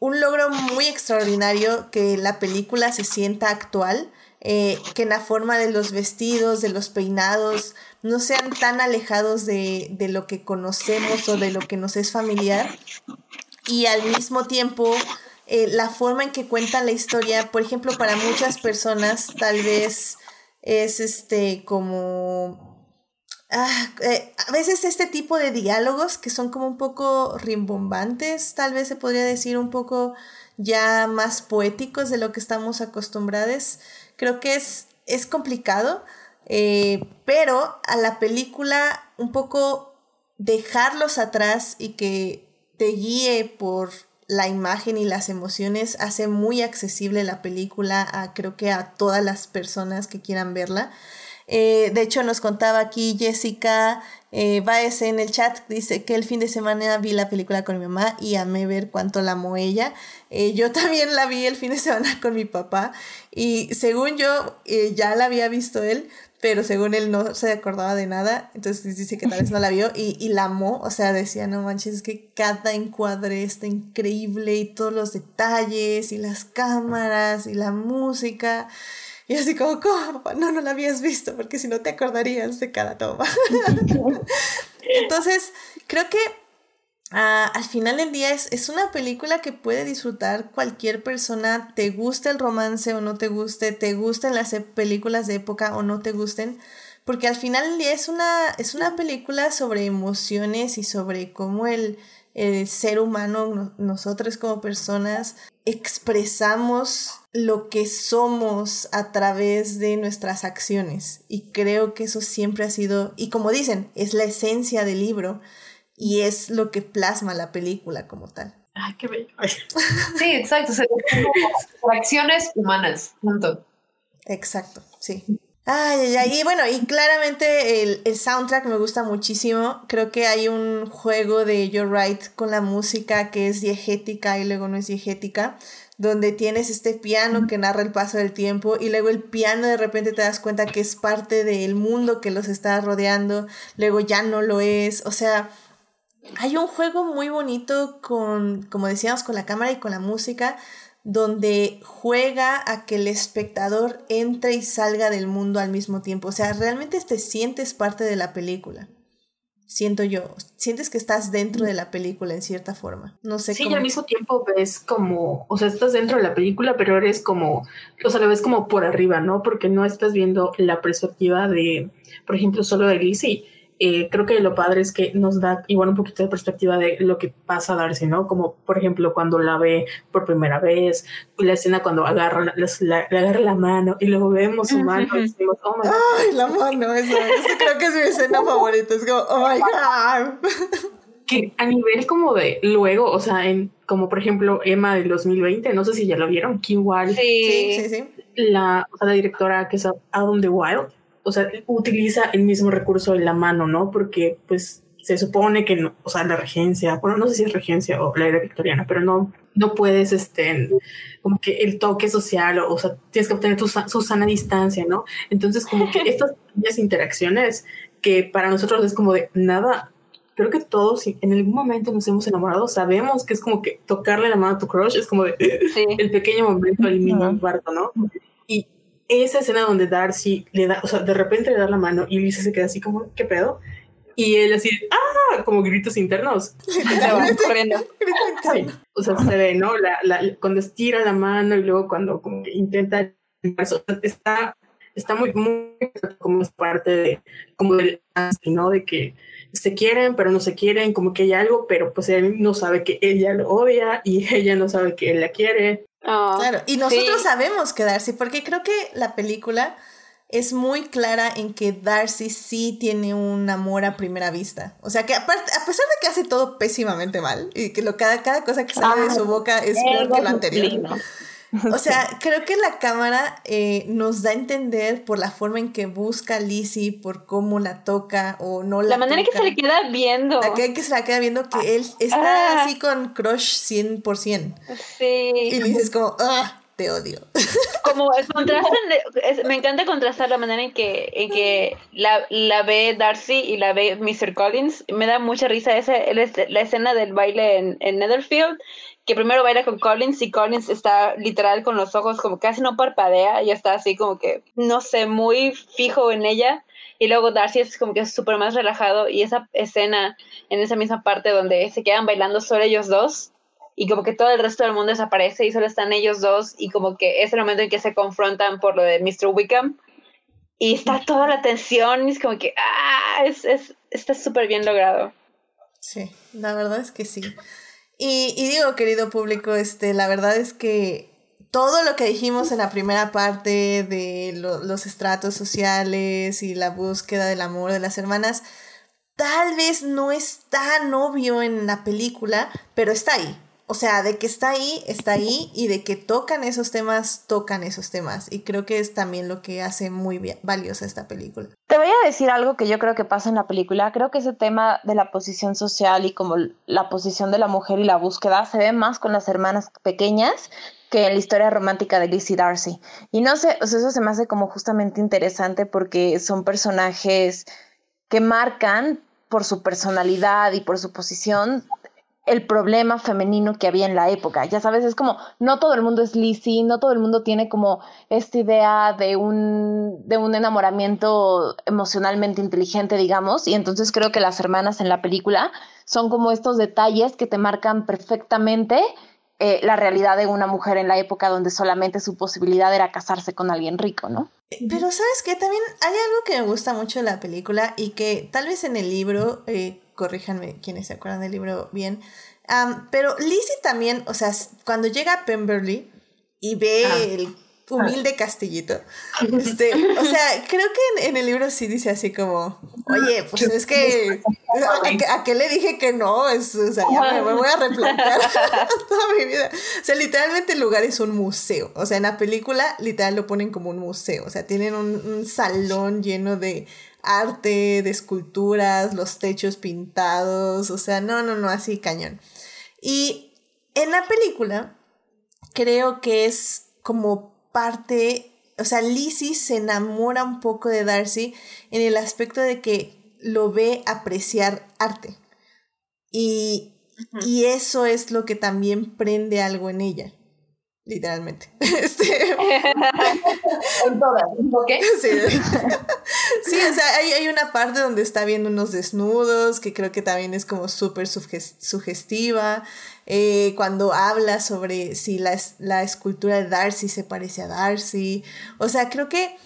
un logro muy extraordinario que la película se sienta actual, eh, que en la forma de los vestidos, de los peinados, no sean tan alejados de, de, lo que conocemos o de lo que nos es familiar. Y al mismo tiempo, eh, la forma en que cuentan la historia, por ejemplo, para muchas personas tal vez es este como Ah, eh, a veces este tipo de diálogos que son como un poco rimbombantes, tal vez se podría decir un poco ya más poéticos de lo que estamos acostumbrados, creo que es, es complicado, eh, pero a la película un poco dejarlos atrás y que te guíe por la imagen y las emociones hace muy accesible la película a creo que a todas las personas que quieran verla. Eh, de hecho, nos contaba aquí Jessica eh, Baez en el chat, dice que el fin de semana vi la película con mi mamá y amé ver cuánto la amó ella. Eh, yo también la vi el fin de semana con mi papá y según yo eh, ya la había visto él, pero según él no se acordaba de nada, entonces dice que tal vez no la vio y, y la amó, o sea, decía, no manches, es que cada encuadre está increíble y todos los detalles y las cámaras y la música. Y así como, ¿cómo? No, no la habías visto, porque si no te acordarías de cada toma. Entonces, creo que uh, al final del día es, es una película que puede disfrutar cualquier persona, te guste el romance o no te guste, te gusten las e, películas de época o no te gusten, porque al final es una, es una película sobre emociones y sobre cómo el, el ser humano, nosotros como personas, expresamos lo que somos a través de nuestras acciones. Y creo que eso siempre ha sido, y como dicen, es la esencia del libro y es lo que plasma la película como tal. Ay, qué bello. Sí, exacto. acciones humanas, punto. Exacto, sí. Ay, ay. Y bueno, y claramente el, el, soundtrack me gusta muchísimo. Creo que hay un juego de Joe Wright con la música que es diegética y luego no es diegética, donde tienes este piano que narra el paso del tiempo y luego el piano de repente te das cuenta que es parte del mundo que los está rodeando, luego ya no lo es. O sea, hay un juego muy bonito con, como decíamos, con la cámara y con la música donde juega a que el espectador entre y salga del mundo al mismo tiempo. O sea, realmente te sientes parte de la película. Siento yo. Sientes que estás dentro de la película en cierta forma. No sé. Sí, y al mismo tiempo ves como, o sea, estás dentro de la película, pero eres como, o sea, lo ves como por arriba, ¿no? Porque no estás viendo la perspectiva de, por ejemplo, solo de Lizzie eh, creo que lo padre es que nos da igual un poquito de perspectiva de lo que pasa a Darcy, ¿no? Como por ejemplo cuando la ve por primera vez, la escena cuando agarra, la, le agarra la mano y luego vemos su mano y decimos, oh my God. Ay, la mano, eso, creo que es mi escena favorita, es como, oh my God. Que a nivel como de luego, o sea, en como por ejemplo Emma del 2020, no sé si ya lo vieron, que igual sí. Sí, sí, La, la directora que es Adam the Wild, o sea, utiliza el mismo recurso de la mano, ¿no? Porque pues se supone que no, o sea, la regencia, bueno, no sé si es regencia o la era victoriana, pero no, no puedes, este, como que el toque social, o, sea, tienes que obtener tu, su sana distancia, ¿no? Entonces, como que estas interacciones que para nosotros es como de nada, creo que todos en algún momento nos hemos enamorado, sabemos que es como que tocarle la mano a tu crush es como de el pequeño momento, el mini infarto, ¿no? Esa escena donde Darcy le da, o sea, de repente le da la mano y Lisa se queda así como, ¿qué pedo? Y él así, ¡ah! Como gritos internos. Se van corriendo. O sea, se ve, ¿no? La, la, cuando estira la mano y luego cuando como que intenta... Está, está muy, muy como es parte de, como del, ¿no? De que se quieren, pero no se quieren, como que hay algo, pero pues él no sabe que ella lo odia y ella no sabe que él la quiere. Ah, claro, y nosotros sabemos que Darcy, porque creo que la película es muy clara en que Darcy sí tiene un amor a primera vista. O sea que a pesar de que hace todo pésimamente mal y que lo, cada, cada cosa que sale de su boca es peor que lo anterior. O sea, creo que la cámara eh, nos da a entender por la forma en que busca a Lizzie, por cómo la toca o no la La manera en que se le queda viendo. La que, que se la queda viendo que él está ah. así con crush 100%. Sí. Y dices como, ah, te odio. Como el contraste, me encanta contrastar la manera en que, en que la, la, ve Darcy y la ve Mr. Collins. Me da mucha risa esa, la escena del baile en, en Netherfield, que primero baila con Collins y Collins está literal con los ojos como casi no parpadea y está así como que, no sé, muy fijo en ella. Y luego Darcy es como que súper más relajado y esa escena en esa misma parte donde se quedan bailando solo ellos dos y como que todo el resto del mundo desaparece y solo están ellos dos y como que es el momento en que se confrontan por lo de Mr. Wickham y está toda la tensión y es como que, ah, es, es, está súper bien logrado. Sí, la verdad es que sí. Y, digo, querido público, este, la verdad es que todo lo que dijimos en la primera parte de los estratos sociales y la búsqueda del amor de las hermanas, tal vez no es tan obvio en la película, pero está ahí. O sea, de que está ahí, está ahí, y de que tocan esos temas, tocan esos temas. Y creo que es también lo que hace muy valiosa esta película. Te voy a decir algo que yo creo que pasa en la película. Creo que ese tema de la posición social y como la posición de la mujer y la búsqueda se ve más con las hermanas pequeñas que en la historia romántica de Lizzie Darcy. Y no sé, o eso se me hace como justamente interesante porque son personajes que marcan por su personalidad y por su posición el problema femenino que había en la época. Ya sabes, es como, no todo el mundo es Lizzie, no todo el mundo tiene como esta idea de un, de un enamoramiento emocionalmente inteligente, digamos, y entonces creo que las hermanas en la película son como estos detalles que te marcan perfectamente eh, la realidad de una mujer en la época donde solamente su posibilidad era casarse con alguien rico, ¿no? Pero sabes que también hay algo que me gusta mucho de la película y que tal vez en el libro... Eh, corríjanme quienes se acuerdan del libro bien. pero Lizzie también, o sea, cuando llega a Pemberley y ve ah. el humilde castillito, este, o sea, creo que en, el libro sí dice así como, oye, pues es que, ¿a, qué le dije que no? Es, o sea, ya me, voy a replantear toda mi vida. O sea, literalmente el lugar es un museo. O sea, en la película literal lo ponen como un museo. O sea, tienen un salón lleno de arte, de esculturas, los techos pintados, o sea, no, no, no, así cañón. Y en la película creo que es como parte, o sea, Lizzie se enamora un poco de Darcy en el aspecto de que lo ve apreciar arte. Y, y eso es lo que también prende algo en ella literalmente. Este... en todas, ¿ok? Sí. sí, o sea, hay, hay, una parte donde está viendo unos desnudos, que creo que también es como súper sugestiva. Eh, cuando habla sobre si la, la escultura de Darcy se parece a Darcy. O sea, creo que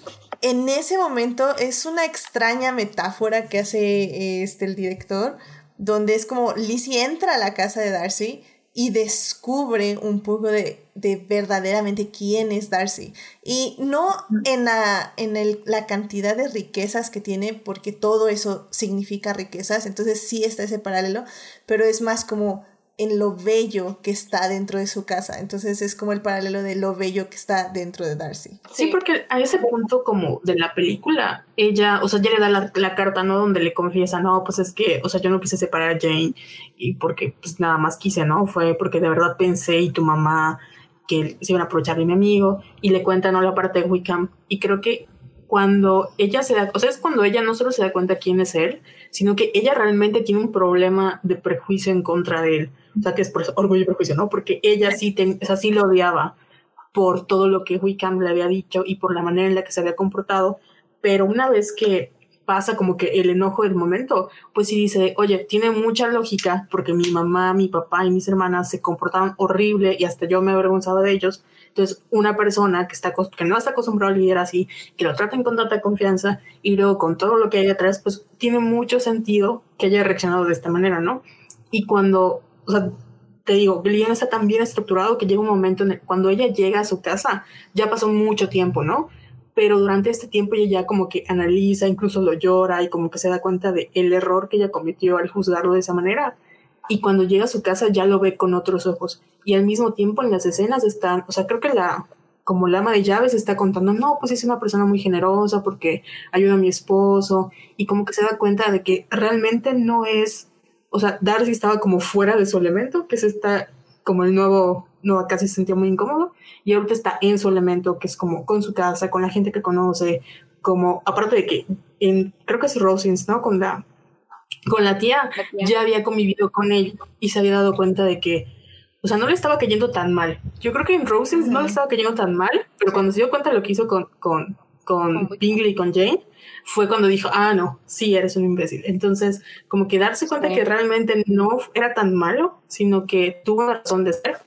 en ese momento es una extraña metáfora que hace este, el director, donde es como Lizzie entra a la casa de Darcy y descubre un poco de, verdaderamente quién es Darcy. Y no en, la, en el, la cantidad de riquezas que tiene, porque todo eso significa riquezas, entonces sí está ese paralelo, pero es más como en lo bello que está dentro de su casa. Entonces es como el paralelo de lo bello que está dentro de Darcy. Sí, porque a ese punto como de la película, ella, o sea, ya le da la, carta, ¿no? Donde le confiesa, no, pues es que, o sea, yo no quise separar a Jane y porque pues nada más quise, ¿no? Fue porque de verdad pensé y tu mamá que se iban a aprovechar de mi amigo y le cuenta, ¿no? La parte de Wickham. Y creo que cuando ella se da, o sea, es cuando ella no solo se da cuenta quién es él, sino que ella realmente tiene un problema de prejuicio en contra de él o sea, que es por orgullo y prejuicio, ¿no? Porque ella sí, ten, o sea, sí lo odiaba por todo lo que Wickham le había dicho y por la manera en la que se había comportado, pero una vez que pasa como que el enojo del momento, pues sí dice, oye, tiene mucha lógica porque mi mamá, mi papá y mis hermanas se comportaban horrible y hasta yo me avergonzaba de ellos. Entonces, una persona que, está, que no está acostumbrada a lidiar así, que lo traten con tanta confianza y luego con todo lo que hay atrás, pues tiene mucho sentido que haya reaccionado de esta manera, ¿no? Y cuando o sea, te digo, Gillian está tan bien estructurado que llega un momento en el, cuando ella llega a su casa, ya pasó mucho tiempo, ¿no? Pero durante este tiempo ella ya como que analiza, incluso lo llora y como que se da cuenta de el error que ella cometió al juzgarlo de esa manera. Y cuando llega a su casa ya lo ve con otros ojos. Y al mismo tiempo en las escenas están, o sea, creo que la, como la ama de llaves está contando, no, pues es una persona muy generosa porque ayuda a mi esposo y como que se da cuenta de que realmente no es o sea, Darcy estaba como fuera de su elemento, que es está como el nuevo, no, casi se sentía muy incómodo, y ahorita está en su elemento, que es como con su casa, con la gente que conoce, como, aparte de que, en, creo que es Rosins, ¿no? Con la, con la tía, ya había convivido con él y se había dado cuenta de que, o sea, no le estaba cayendo tan mal. Yo creo que en Rosins no le estaba cayendo tan mal, pero cuando se dio cuenta de lo que hizo con, con, con Bingley y con Jane, fue cuando dijo, ah, no, sí, eres un imbécil. Entonces, como que darse cuenta que realmente no era tan malo, sino que tuvo razón de ser.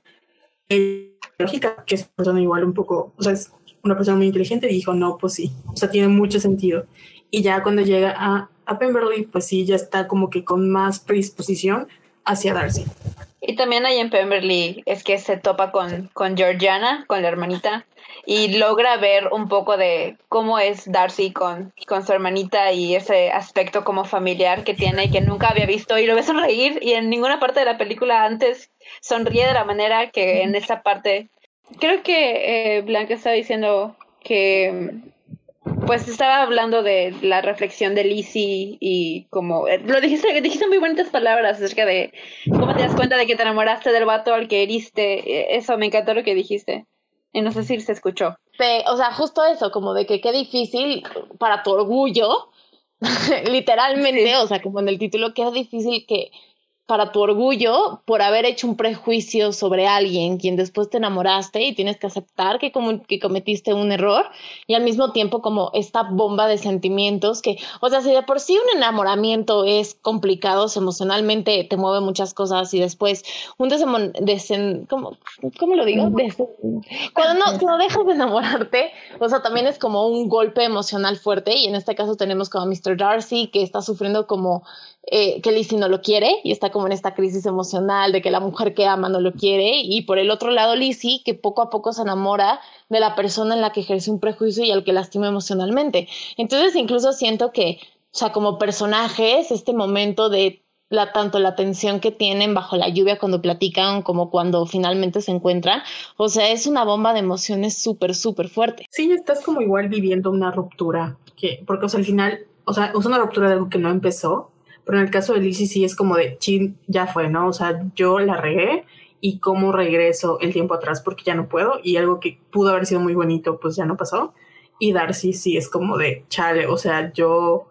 lógica, que es una persona igual un poco, o sea, es una persona muy inteligente, dijo, no, pues sí, o sea, tiene mucho sentido. Y ya cuando llega a, a Pemberley, pues sí, ya está como que con más predisposición hacia Darcy. Y también ahí en Pemberley es que se topa con, con Georgiana, con la hermanita, y logra ver un poco de cómo es Darcy con, con su hermanita y ese aspecto como familiar que tiene y que nunca había visto y lo ve sonreír y en ninguna parte de la película antes sonríe de la manera que en esa parte. Creo que eh, Blanca está diciendo que pues estaba hablando de la reflexión de Lizzie y como eh, lo dijiste, dijiste muy bonitas palabras acerca de cómo te das cuenta de que te enamoraste del vato al que heriste. Eh, eso me encantó lo que dijiste. Y no sé si se escuchó. o sea, justo eso, como de que qué difícil para tu orgullo, literalmente, o sea, como en el título, qué difícil que para tu orgullo por haber hecho un prejuicio sobre alguien quien después te enamoraste y tienes que aceptar que, como, que cometiste un error y al mismo tiempo como esta bomba de sentimientos que, o sea, si de por sí un enamoramiento es complicado, emocionalmente te mueve muchas cosas y después un desen, ¿cómo, ¿cómo, lo digo? cuando no, cuando dejas de enamorarte, o sea, también es como un golpe emocional fuerte y en este caso tenemos como a Mr. Darcy que está sufriendo como eh, que Lizzie no lo quiere y está como en esta crisis emocional de que la mujer que ama no lo quiere y por el otro lado Lizzie que poco a poco se enamora de la persona en la que ejerce un prejuicio y al que lastima emocionalmente. Entonces incluso siento que, o sea, como personajes, este momento de la, tanto la tensión que tienen bajo la lluvia cuando platican como cuando finalmente se encuentran. O sea, es una bomba de emociones súper, súper fuerte. Sí, estás como igual viviendo una ruptura, que, porque o sea, al final, o sea, es una ruptura de algo que no empezó, pero en el caso de Lizzie sí es como de, chin, ya fue, ¿no? O sea, yo la regué y cómo regreso el tiempo atrás porque ya no puedo y algo que pudo haber sido muy bonito pues ya no pasó. Y Darcy sí es como de, chale, o sea, yo,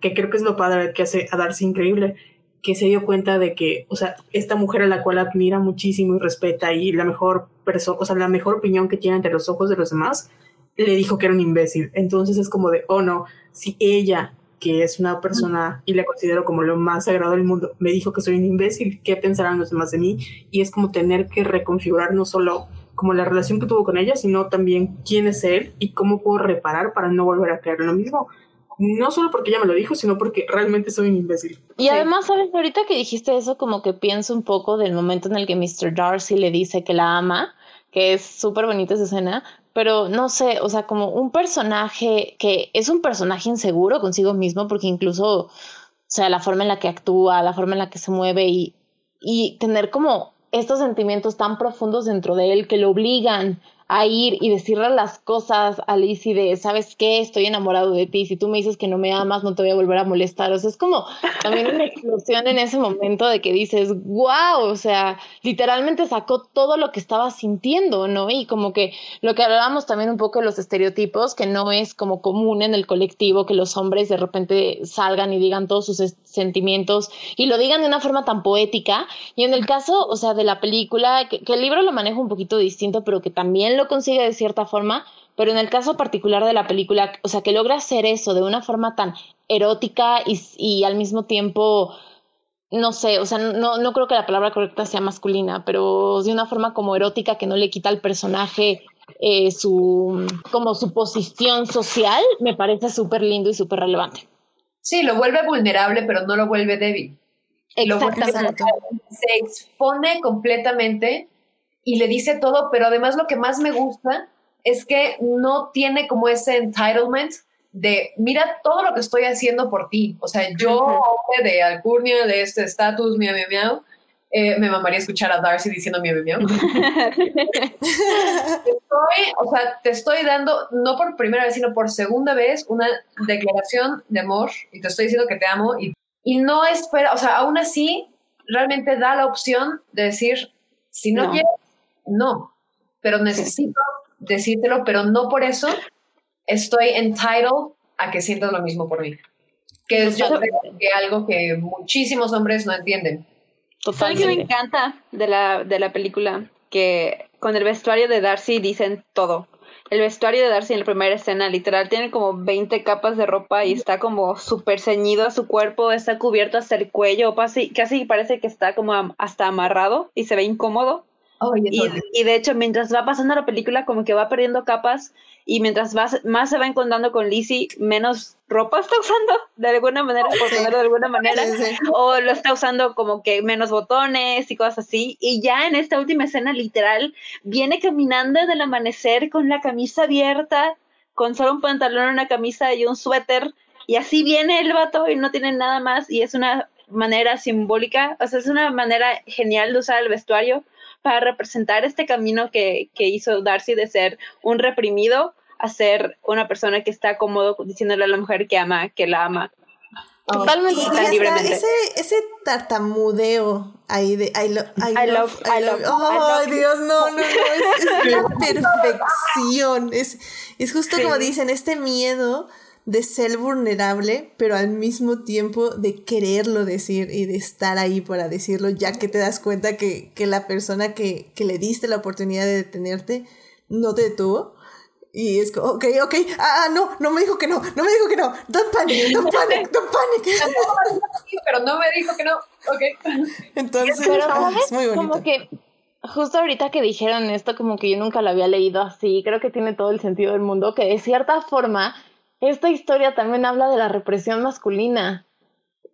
que creo que es lo padre que hace a Darcy increíble, que se dio cuenta de que, o sea, esta mujer a la cual admira muchísimo y respeta y la mejor persona, o sea, la mejor opinión que tiene ante los ojos de los demás, le dijo que era un imbécil. Entonces es como de, oh no, si ella que es una persona y la considero como lo más sagrado del mundo, me dijo que soy un imbécil, ¿qué pensarán los demás de mí? Y es como tener que reconfigurar no solo como la relación que tuvo con ella, sino también quién es él y cómo puedo reparar para no volver a caer en lo mismo. No solo porque ella me lo dijo, sino porque realmente soy un imbécil. Y además, ¿sabes? Ahorita que dijiste eso, como que pienso un poco del momento en el que Mr. Darcy le dice que la ama, que es súper bonita esa escena, pero no sé, o sea, como un personaje que es un personaje inseguro consigo mismo, porque incluso, o sea, la forma en la que actúa, la forma en la que se mueve y y tener como estos sentimientos tan profundos dentro de él que lo obligan a ir y decirle las cosas a Lizzie de, ¿sabes qué? Estoy enamorado de ti. Si tú me dices que no me amas, no te voy a volver a molestar. O sea, es como también una explosión en ese momento de que dices, wow, o sea, literalmente sacó todo lo que estaba sintiendo, ¿no? Y como que lo que hablábamos también un poco de los estereotipos, que no es como común en el colectivo que los hombres de repente salgan y digan todos sus sentimientos y lo digan de una forma tan poética. Y en el caso, o sea, de la película, que, que el libro lo maneja un poquito distinto, pero que también lo consigue de cierta forma, pero en el caso particular de la película, o sea, que logra hacer eso de una forma tan erótica y, al mismo tiempo, no sé, o sea, no, no creo que la palabra correcta sea masculina, pero de una forma como erótica que no le quita al personaje eh, su, como su posición social, me parece súper lindo y súper relevante. Sí, lo vuelve vulnerable, pero no lo vuelve débil. Exactamente. se expone completamente y le dice todo, pero además lo que más me gusta es que no tiene como ese entitlement de, mira todo lo que estoy haciendo por ti. O sea, yo, hombre de alcurnia, de este estatus, miau, miau, miau, eh, me mamaría escuchar a Darcy diciendo miau, miau, miau. o sea, te estoy dando, no por primera vez, sino por segunda vez, una declaración de amor y te estoy diciendo que te amo y, y no espera, o sea, aún así, realmente da la opción de decir, si no. quieres, no, pero necesito decírtelo, pero no por eso estoy entitled a que sientas lo mismo por mí. Que es yo que algo que muchísimos hombres no entienden. Totalmente. que me encanta de la, de la película? Que con el vestuario de Darcy dicen todo. El vestuario de Darcy en la primera escena, literal, tiene como 20 capas de ropa y está como súper ceñido a su cuerpo, está cubierto hasta el cuello, casi, casi parece que está como hasta amarrado y se ve incómodo y, de hecho, mientras va pasando la película, como que va perdiendo capas y mientras más se va encontrando con Lizzie, menos ropa está usando, de alguna manera, por ponerlo de alguna manera, o lo está usando como que menos botones y cosas así. Y ya en esta última escena, literal, viene caminando del amanecer con la camisa abierta, con solo un pantalón, una camisa y un suéter, y así viene el vato y no tiene nada más, y es una manera simbólica, o sea, es una manera genial de usar el vestuario para representar este camino que, hizo Darcy de ser un reprimido a ser una persona que está cómodo diciéndole a la mujer que ama, que la ama. Totalmente. Y, libremente. Ese, ese tartamudeo ahí de I, love, I, love, I love. Ay, Dios, no, no, no. Es, es perfección. Es, es justo como dicen, este miedo de ser vulnerable, pero al mismo tiempo de quererlo decir y de estar ahí para decirlo, ya que te das cuenta que, la persona que, le diste la oportunidad de detenerte no te detuvo. Y es como, ok, ok, ah, no, no me dijo que no, no me dijo que no, don't panic, don't panic, don't panic. Pero no me dijo que no, ok. Entonces, es muy bonito. Como que justo ahorita que dijeron esto, como que yo nunca lo había leído así, creo que tiene todo el sentido del mundo, que de cierta forma esta historia también habla de la represión masculina.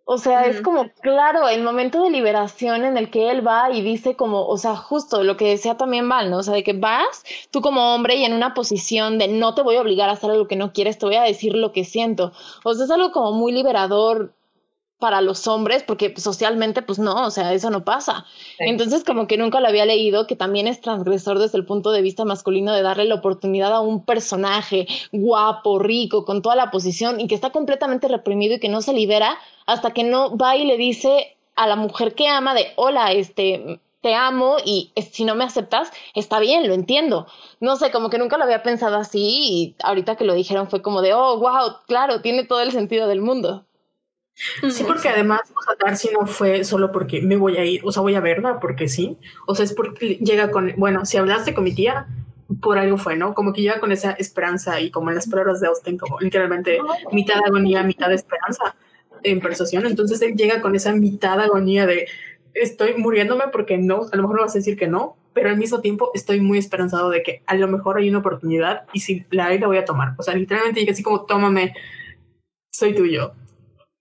O sea, es como, claro, el momento de liberación en el que él va y dice como, o sea, justo lo que decía también Val, ¿no? O sea, de que vas tú como hombre y en una posición de no te voy a obligar a hacer algo que no quieres, te voy a decir lo que siento. O sea, es algo como muy liberador para los hombres, porque socialmente, pues no, o sea, eso no pasa. Entonces, como que nunca lo había leído, que también es transgresor desde el punto de vista masculino de darle la oportunidad a un personaje guapo, rico, con toda la posición y que está completamente reprimido y que no se libera hasta que no va y le dice a la mujer que ama de, hola, este, te amo y si no me aceptas, está bien, lo entiendo. No sé, como que nunca lo había pensado así y ahorita que lo dijeron fue como de, oh, wow, claro, tiene todo el sentido del mundo. Sí, porque además, o sea, Darcy no fue solo porque me voy a ir, o sea, voy a verla porque sí. O sea, es porque llega con, bueno, si hablaste con mi tía, por algo fue, ¿no? Como que llega con esa esperanza y como en las pruebas de Austin, como literalmente mitad agonía, mitad esperanza en persuasión. Entonces él llega con esa mitad agonía de estoy muriéndome porque no, a lo mejor no vas a decir que no, pero al mismo tiempo estoy muy esperanzado de que a lo mejor hay una oportunidad y si la hay la voy a tomar. O sea, literalmente llega así como, tómame, soy tuyo.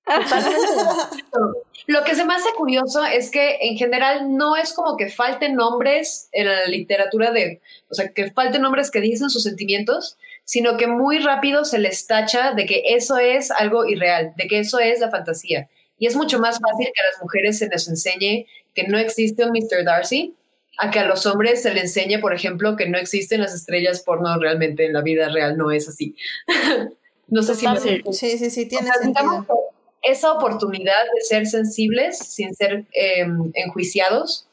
Lo que se me hace curioso es que en general no es como que falten nombres en la literatura de, o sea, que falten nombres que dicen sus sentimientos, sino que muy rápido se les tacha de que eso es algo irreal, de que eso es la fantasía. Y es mucho más fácil que a las mujeres se les enseñe que no existe un Mr. Darcy a que a los hombres se le enseñe, por ejemplo, que no existen las estrellas porno realmente en la vida real, no es así. no sé si... Sí, sí, sí, tiene sentido. Esa oportunidad de ser sensibles sin ser em, enjuiciados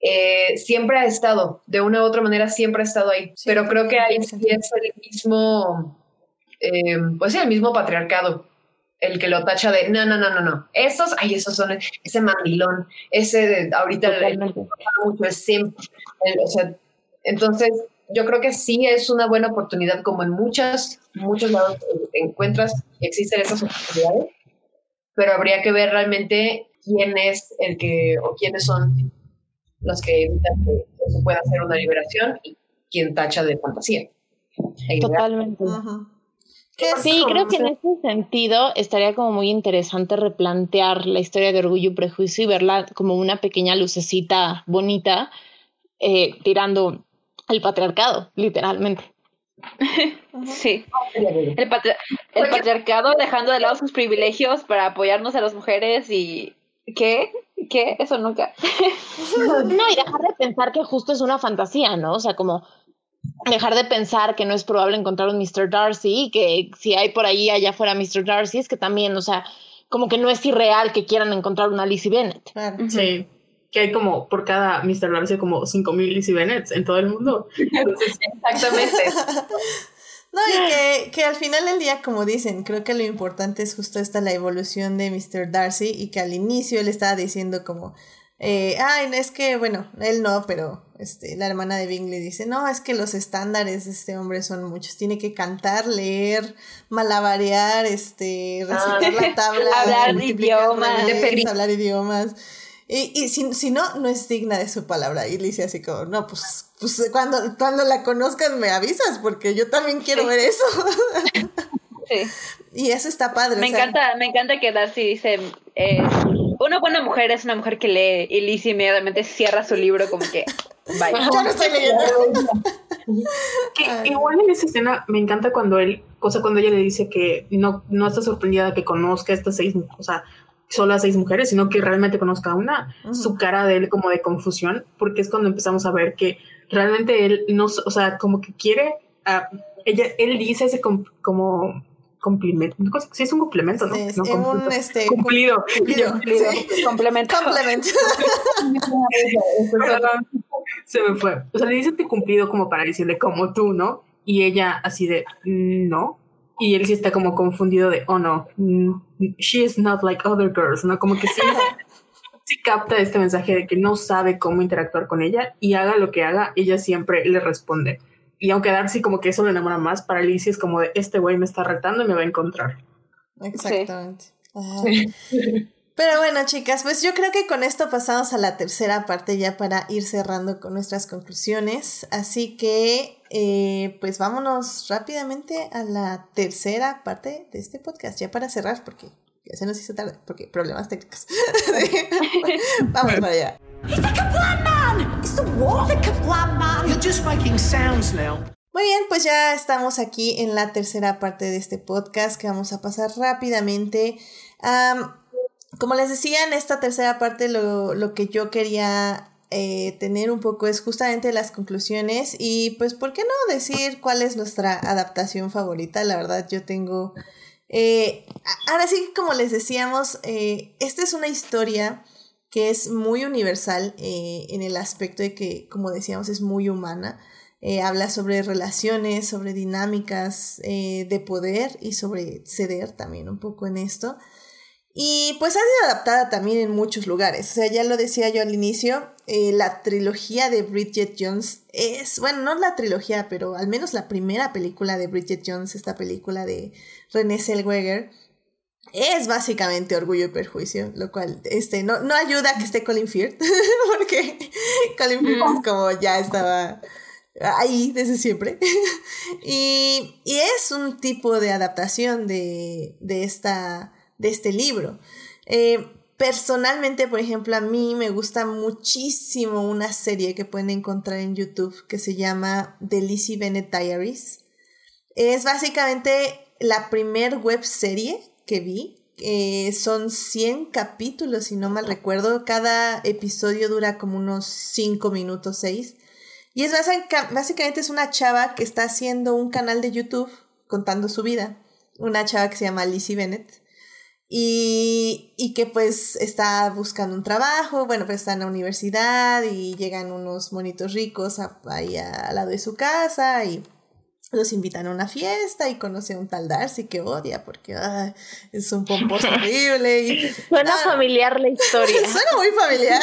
eh, siempre ha estado, de una u otra manera siempre ha estado ahí, pero creo que ahí sí es el mismo, em, pues el mismo patriarcado el que lo tacha de no, no, no, no, no. Esos, ay, esos son ese mandilón, ese de ahorita el, mucho es simple. o sea, entonces yo creo que sí es una buena oportunidad, como en muchas, muchos lados encuentras, existen esas oportunidades, pero habría que ver realmente quién es el que, o quiénes son los que evitan que, se pueda hacer una liberación y quién tacha de fantasía. Totalmente. Sí, creo que en ese sentido estaría como muy interesante replantear la historia de Orgullo y Prejuicio y verla como una pequeña lucecita bonita eh, tirando al patriarcado, literalmente. Sí, el, patriarcado dejando de lado sus privilegios para apoyarnos a las mujeres y... ¿Qué? ¿Qué? Eso nunca. no, y dejar de pensar que justo es una fantasía, ¿no? O sea, como dejar de pensar que no es probable encontrar un Mr. Darcy, que si hay por ahí allá fuera Mr. Darcy, es que también, o sea, como que no es irreal que quieran encontrar una Lizzie Bennett. Sí, que hay como por cada Mr. Darcy como 5000 Lizzie Bennett en todo el mundo. exactamente. No, y que, que, al final del día, como dicen, creo que lo importante es justo esta la evolución de Mr. Darcy y que al inicio él estaba diciendo como, eh, ay, es que, bueno, él no, pero este, la hermana de Bingley dice, no, es que los estándares de este hombre son muchos, tiene que cantar, leer, malabarear, este, recitar la tabla, hablar idiomas, hablar idiomas. Y, y si, si, no, no es digna de su palabra. Y le dice así como, no, pues, pues cuando, cuando la conozcas me avisas, porque yo también quiero ver eso. sí. Y eso está padre. Me encanta, me encanta que Darcy dice, eh, una buena mujer es una mujer que lee y Lizzie inmediatamente cierra su libro como que vaya. Yo no estoy leyendo. igual en esa escena me encanta cuando él, cosa cuando ella le dice que no, no está sorprendida que conozca a estas seis, o sea, solo a seis mujeres, sino que realmente conozca a una, su cara de él como de confusión, porque es cuando empezamos a ver que realmente él no, o sea, como que quiere, ella, él dice ese como complemento. Sí, es un complemento, ¿no? Es, no un este, cumplido. Cumplido. Complemento. Complemento. Se me fue. O sea, le dice cumplido como para decirle como tú, ¿no? Y ella así de no. Y él sí está como confundido de oh no, she is not like other girls, ¿no? Como que sí, sí capta este mensaje de que no sabe cómo interactuar con ella y haga lo que haga, ella siempre le responde y aunque Darcy como que eso le enamora más, para Lizzie es como de este güey me está retando y me va a encontrar. Exactamente. Pero bueno, chicas, pues yo creo que con esto pasamos a la tercera parte ya para ir cerrando con nuestras conclusiones. Así que, eh, pues vámonos rápidamente a la tercera parte de este podcast, ya para cerrar, porque ya se nos hizo tarde, porque problemas técnicos. Vamos para allá. Muy bien, pues ya estamos aquí en la tercera parte de este podcast que vamos a pasar rápidamente. como les decía, en esta tercera parte lo, que yo quería eh, tener un poco es justamente las conclusiones y pues, ¿por qué no decir cuál es nuestra adaptación favorita? La verdad, yo tengo... Eh, ahora sí, como les decíamos, eh, esta es una historia que es muy universal eh, en el aspecto de que, como decíamos, es muy humana. Eh, habla sobre relaciones, sobre dinámicas eh, de poder y sobre ceder también un poco en esto. Y pues ha sido adaptada también en muchos lugares. O sea, ya lo decía yo al inicio, la trilogía de Bridget Jones es, bueno, no la trilogía, pero al menos la primera película de Bridget Jones, esta película de René Zellweger, es básicamente orgullo y perjuicio, lo cual este, no, no ayuda a que esté Colin Firth, porque Colin Firth es como ya estaba ahí desde siempre. y, y, es un tipo de adaptación de, de, esta, de este libro. Eh, personalmente, por ejemplo, a mí me gusta muchísimo una serie que pueden encontrar en YouTube que se llama The Lizzie Bennett Diaries. Es básicamente la primer web serie que vi son 100 capítulos, si no mal recuerdo. Cada episodio dura como unos 5 minutos, 6. Y es básicamente es una chava que está haciendo un canal de YouTube contando su vida. Una chava que se llama Lizzie Bennett. Y, y, que pues está buscando un trabajo, bueno, pues está en la universidad y llegan unos monitos ricos ahí al lado de su casa y los invitan a una fiesta y conoce a un tal Darcy que odia porque es un pomposo horrible. Y, Suena familiar la historia. Suena muy familiar.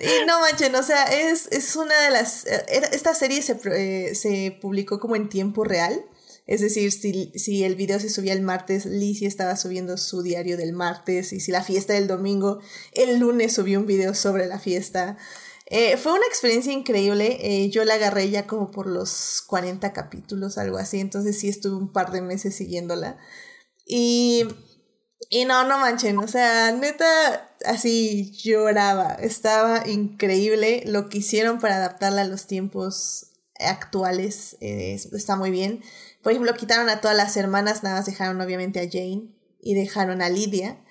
y no manchen, o sea, es, es una de las... Eh, esta serie se, eh, se publicó como en tiempo real. Es decir, si, si el video se subía el martes, Lizzie estaba subiendo su diario del martes. Y si la fiesta del domingo, el lunes subió un video sobre la fiesta. Eh, fue una experiencia increíble. Eh, yo la agarré ya como por los 40 capítulos, algo así. Entonces sí estuve un par de meses siguiéndola. Y, y no, no manchen. O sea, neta, así lloraba. Estaba increíble. Lo que hicieron para adaptarla a los tiempos actuales eh, está muy bien. Por ejemplo, quitaron a todas las hermanas, nada más dejaron obviamente a Jane y dejaron a Lydia.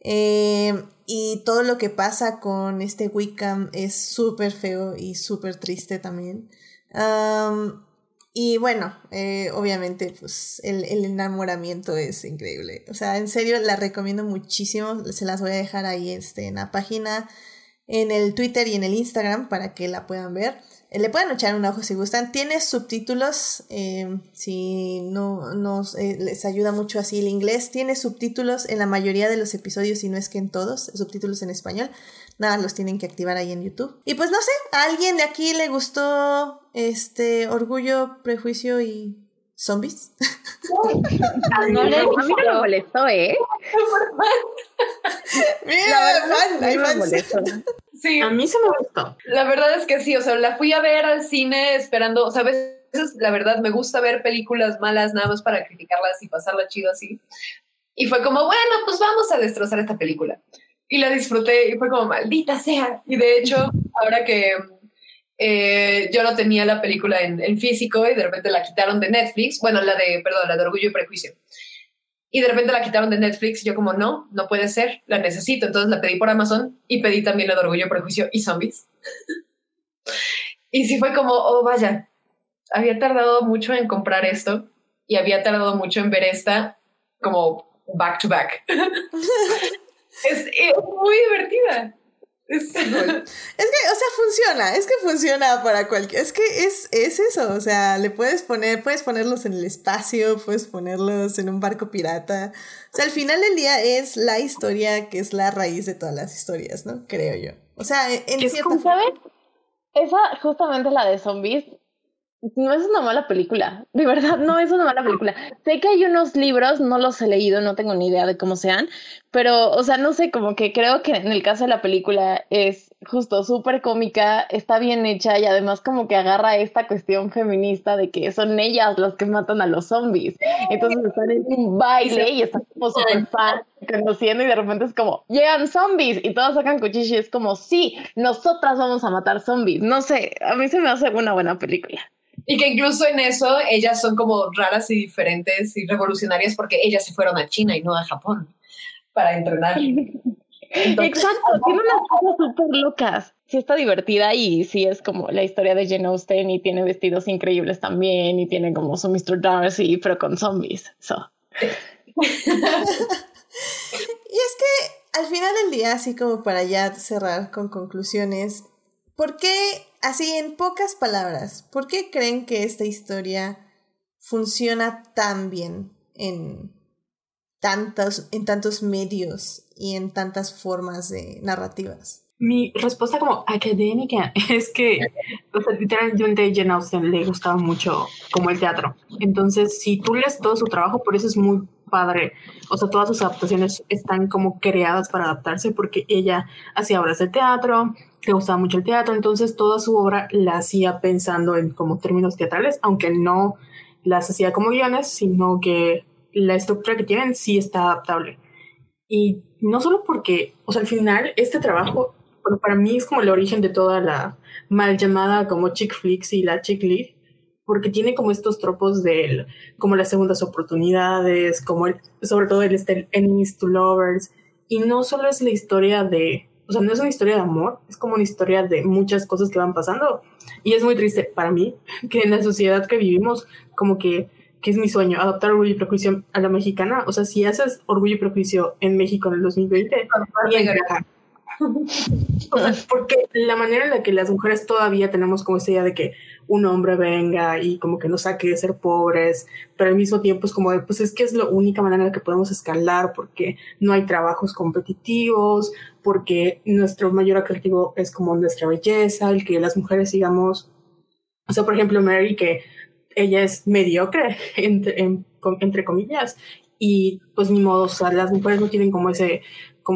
Eh, y todo lo que pasa con este Wickham es súper feo y súper triste también. y bueno, eh, obviamente, pues el, el, enamoramiento es increíble. O sea, en serio, la recomiendo muchísimo. Se las voy a dejar ahí este, en la página, en el Twitter y en el Instagram para que la puedan ver. Eh, le pueden echar un ojo si gustan. Tiene subtítulos, eh, si no nos eh, les ayuda mucho así el inglés. Tiene subtítulos en la mayoría de los episodios, si no es que en todos, subtítulos en español. Nada, los tienen que activar ahí en YouTube. Y pues no sé, ¿a alguien de aquí le gustó este Orgullo, Prejuicio y Zombies? a mí no me molestó, ¿eh? Mira, fan, hay fans. Sí. A mí se me gustó. La verdad es que sí, o sea, la fui a ver al cine esperando, o sea, a veces la verdad me gusta ver películas malas nada más para criticarlas y pasarla chido así. Y fue como, bueno, pues vamos a destrozar esta película. Y la disfruté y fue como, maldita sea. Y de hecho, ahora que eh, yo no tenía la película en, en, físico y de repente la quitaron de Netflix, bueno, la de, perdón, la de Orgullo y Prejuicio. Y de repente la quitaron de Netflix y yo como, no, no puede ser, la necesito. Entonces la pedí por Amazon y pedí también la de Orgullo, Prejuicio y Zombies. y sí fue como, oh, vaya, había tardado mucho en comprar esto y había tardado mucho en ver esta como back to back. es, es muy divertida. Es, que, o sea, funciona, es que funciona para cualquier, es que es, es eso, o sea, le puedes poner, puedes ponerlos en el espacio, puedes ponerlos en un barco pirata, o sea, al final del día es la historia que es la raíz de todas las historias, ¿no? Creo yo. O sea, en cierta forma. Esa, justamente la de zombies, no es una mala película, de verdad, no es una mala película. Sé que hay unos libros, no los he leído, no tengo ni idea de cómo sean, pero, o sea, no sé, como que creo que en el caso de la película es justo súper cómica, está bien hecha y además como que agarra esta cuestión feminista de que son ellas las que matan a los zombies. Entonces están en un baile y están como súper fan, conociendo y de repente es como, llegan zombies y todas sacan cuchillos y es como, sí, nosotras vamos a matar zombies. No sé, a mí se me hace una buena película. Y que incluso en eso ellas son como raras y diferentes y revolucionarias porque ellas se fueron a China y no a Japón para entrenar. Exacto, tiene unas cosas súper locas. Sí está divertida y sí es como la historia de Jane Austen y tiene vestidos increíbles también y tiene como su Mr. Darcy, pero con zombies. So. y es que al final del día, así como para ya cerrar con conclusiones, ¿Por qué, así en pocas palabras, por qué creen que esta historia funciona tan bien en tantos, en tantos medios y en tantas formas de narrativas? Mi respuesta como académica es que, o sea, literalmente Jane Austen le gustaba mucho como el teatro. Entonces, si tú lees todo su trabajo, por eso es muy padre. O sea, todas sus adaptaciones están como creadas para adaptarse porque ella hacía obras de teatro, le gustaba mucho el teatro, entonces toda su obra la hacía pensando en como términos teatrales, aunque no las hacía como guiones, sino que la estructura que tienen sí está adaptable. Y no solo porque, o sea, al final este trabajo para mí es como el origen de toda la mal llamada como chick flicks y la chick lit, porque tiene como estos tropos de como las segundas oportunidades, como el, sobre todo el, este, enemies to lovers, y no solo es la historia de, o sea, no es una historia de amor, es como una historia de muchas cosas que van pasando, y es muy triste para mí que en la sociedad que vivimos, como que, que es mi sueño, adoptar orgullo y prejuicio a la mexicana, o sea, si haces orgullo y prejuicio en México en el 2020, porque la manera en la que las mujeres todavía tenemos como esa idea de que un hombre venga y como que nos saque de ser pobres, pero al mismo tiempo es como de, pues es que es la única manera en la que podemos escalar porque no hay trabajos competitivos, porque nuestro mayor atractivo es como nuestra belleza, el que las mujeres sigamos, o sea, por ejemplo, Mary, que ella es mediocre, entre comillas, y pues ni modo, o sea, las mujeres no tienen como ese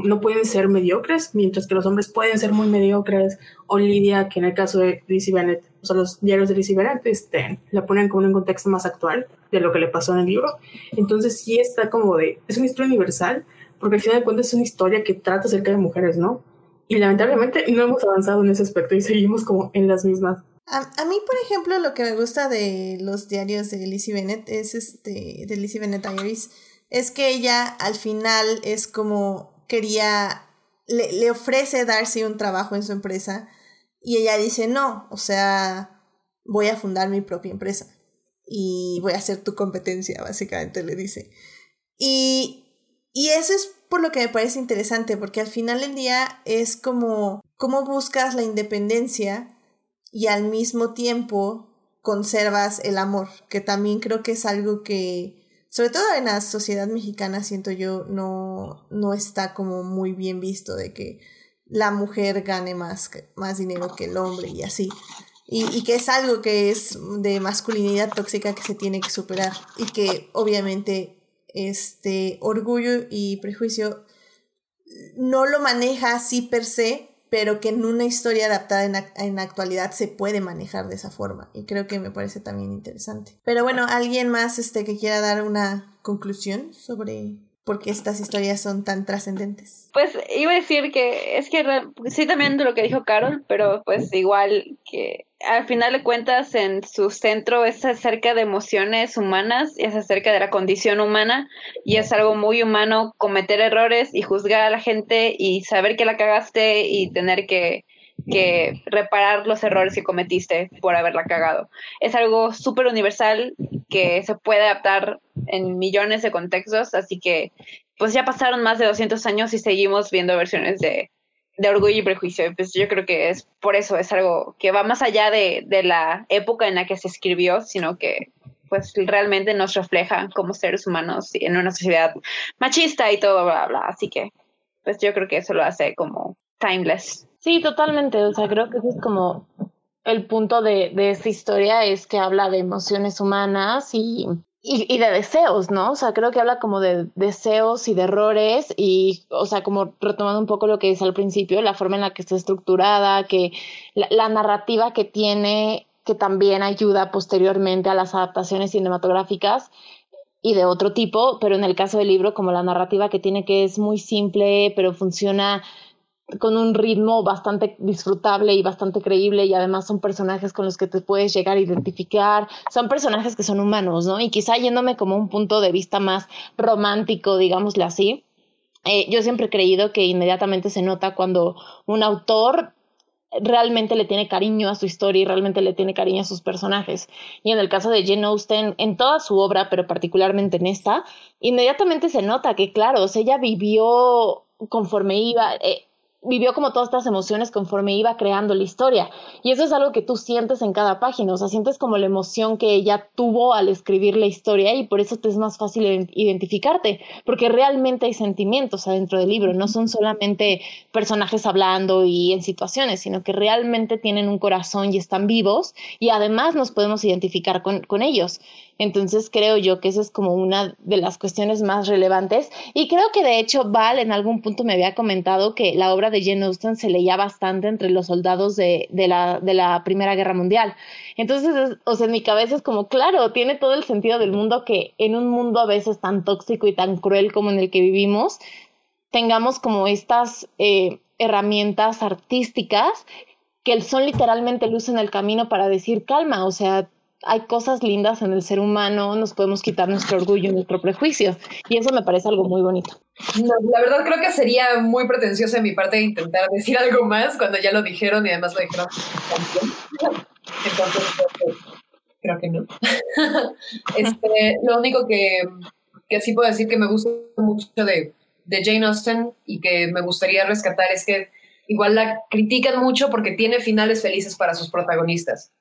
no pueden ser mediocres, mientras que los hombres pueden ser muy mediocres. O Lidia, que en el caso de Lizzie Bennett, o sea, los diarios de Lizzie Bennett este, la ponen como en un contexto más actual de lo que le pasó en el libro. Entonces sí está como de, es una historia universal, porque al final de cuentas es una historia que trata acerca de mujeres, ¿no? Y lamentablemente no hemos avanzado en ese aspecto y seguimos como en las mismas. A, mí, por ejemplo, lo que me gusta de los diarios de Lizzie Bennett es este, de Lizzie Bennett Diaries, es que ella al final es como quería, le, le ofrece Darcy un trabajo en su empresa y ella dice, no, o sea, voy a fundar mi propia empresa y voy a hacer tu competencia, básicamente le dice. Y, y eso es por lo que me parece interesante, porque al final del día es como cómo buscas la independencia y al mismo tiempo conservas el amor, que también creo que es algo que sobre todo en la sociedad mexicana, siento yo, no, no está como muy bien visto de que la mujer gane más, más dinero que el hombre y así. Y, y, que es algo que es de masculinidad tóxica que se tiene que superar y que obviamente este orgullo y prejuicio no lo maneja así per se, pero que en una historia adaptada en, en actualidad se puede manejar de esa forma. Y creo que me parece también interesante. Pero bueno, ¿alguien más este, que quiera dar una conclusión sobre por qué estas historias son tan trascendentes? Pues iba a decir que es que sí también de lo que dijo Carol, pero pues igual que al final de cuentas en su centro es acerca de emociones humanas y es acerca de la condición humana y es algo muy humano cometer errores y juzgar a la gente y saber que la cagaste y tener que, que reparar los errores que cometiste por haberla cagado. Es algo súper universal que se puede adaptar en millones de contextos, así que pues ya pasaron más de 200 años y seguimos viendo versiones de, de orgullo y prejuicio. Pues yo creo que es por eso, es algo que va más allá de, de, la época en la que se escribió, sino que pues realmente nos refleja como seres humanos en una sociedad machista y todo, bla, bla. Así que pues yo creo que eso lo hace como timeless. Sí, totalmente. O sea, creo que ese es como el punto de, de esta historia, es que habla de emociones humanas y y, de deseos, ¿no? O sea, creo que habla como de deseos y de errores y, o sea, como retomando un poco lo que dice al principio, la forma en la que está estructurada, que la narrativa que tiene, que también ayuda posteriormente a las adaptaciones cinematográficas y de otro tipo, pero en el caso del libro, como la narrativa que tiene que es muy simple, pero funciona con un ritmo bastante disfrutable y bastante creíble y además son personajes con los que te puedes llegar a identificar, son personajes que son humanos, ¿no? Y quizá yéndome como un punto de vista más romántico, digámosle así, eh, yo siempre he creído que inmediatamente se nota cuando un autor realmente le tiene cariño a su historia y realmente le tiene cariño a sus personajes. Y en el caso de Jane Austen, en toda su obra, pero particularmente en esta, inmediatamente se nota que, claro, o sea, ella vivió conforme iba, eh, vivió como todas estas emociones conforme iba creando la historia. Y eso es algo que tú sientes en cada página, o sea, sientes como la emoción que ella tuvo al escribir la historia y por eso te es más fácil identificarte, porque realmente hay sentimientos adentro del libro, no son solamente personajes hablando y en situaciones, sino que realmente tienen un corazón y están vivos y además nos podemos identificar con, con ellos. Entonces creo yo que eso es como una de las cuestiones más relevantes. Y creo que de hecho Val en algún punto me había comentado que la obra de Jane Austen se leía bastante entre los soldados de, de, la, de la Primera Guerra Mundial. Entonces, o sea, en mi cabeza es como, claro, tiene todo el sentido del mundo que en un mundo a veces tan tóxico y tan cruel como en el que vivimos, tengamos como estas eh, herramientas artísticas que son literalmente luz en el camino para decir calma, o sea, hay cosas lindas en el ser humano, nos podemos quitar nuestro orgullo, nuestro prejuicio. Y eso me parece algo muy bonito. la verdad creo que sería muy pretencioso de mi parte intentar decir algo más cuando ya lo dijeron y además lo dijeron Entonces, creo que no. este, lo único que, que sí puedo decir que me gusta mucho de, de Jane Austen y que me gustaría rescatar es que igual la critican mucho porque tiene finales felices para sus protagonistas.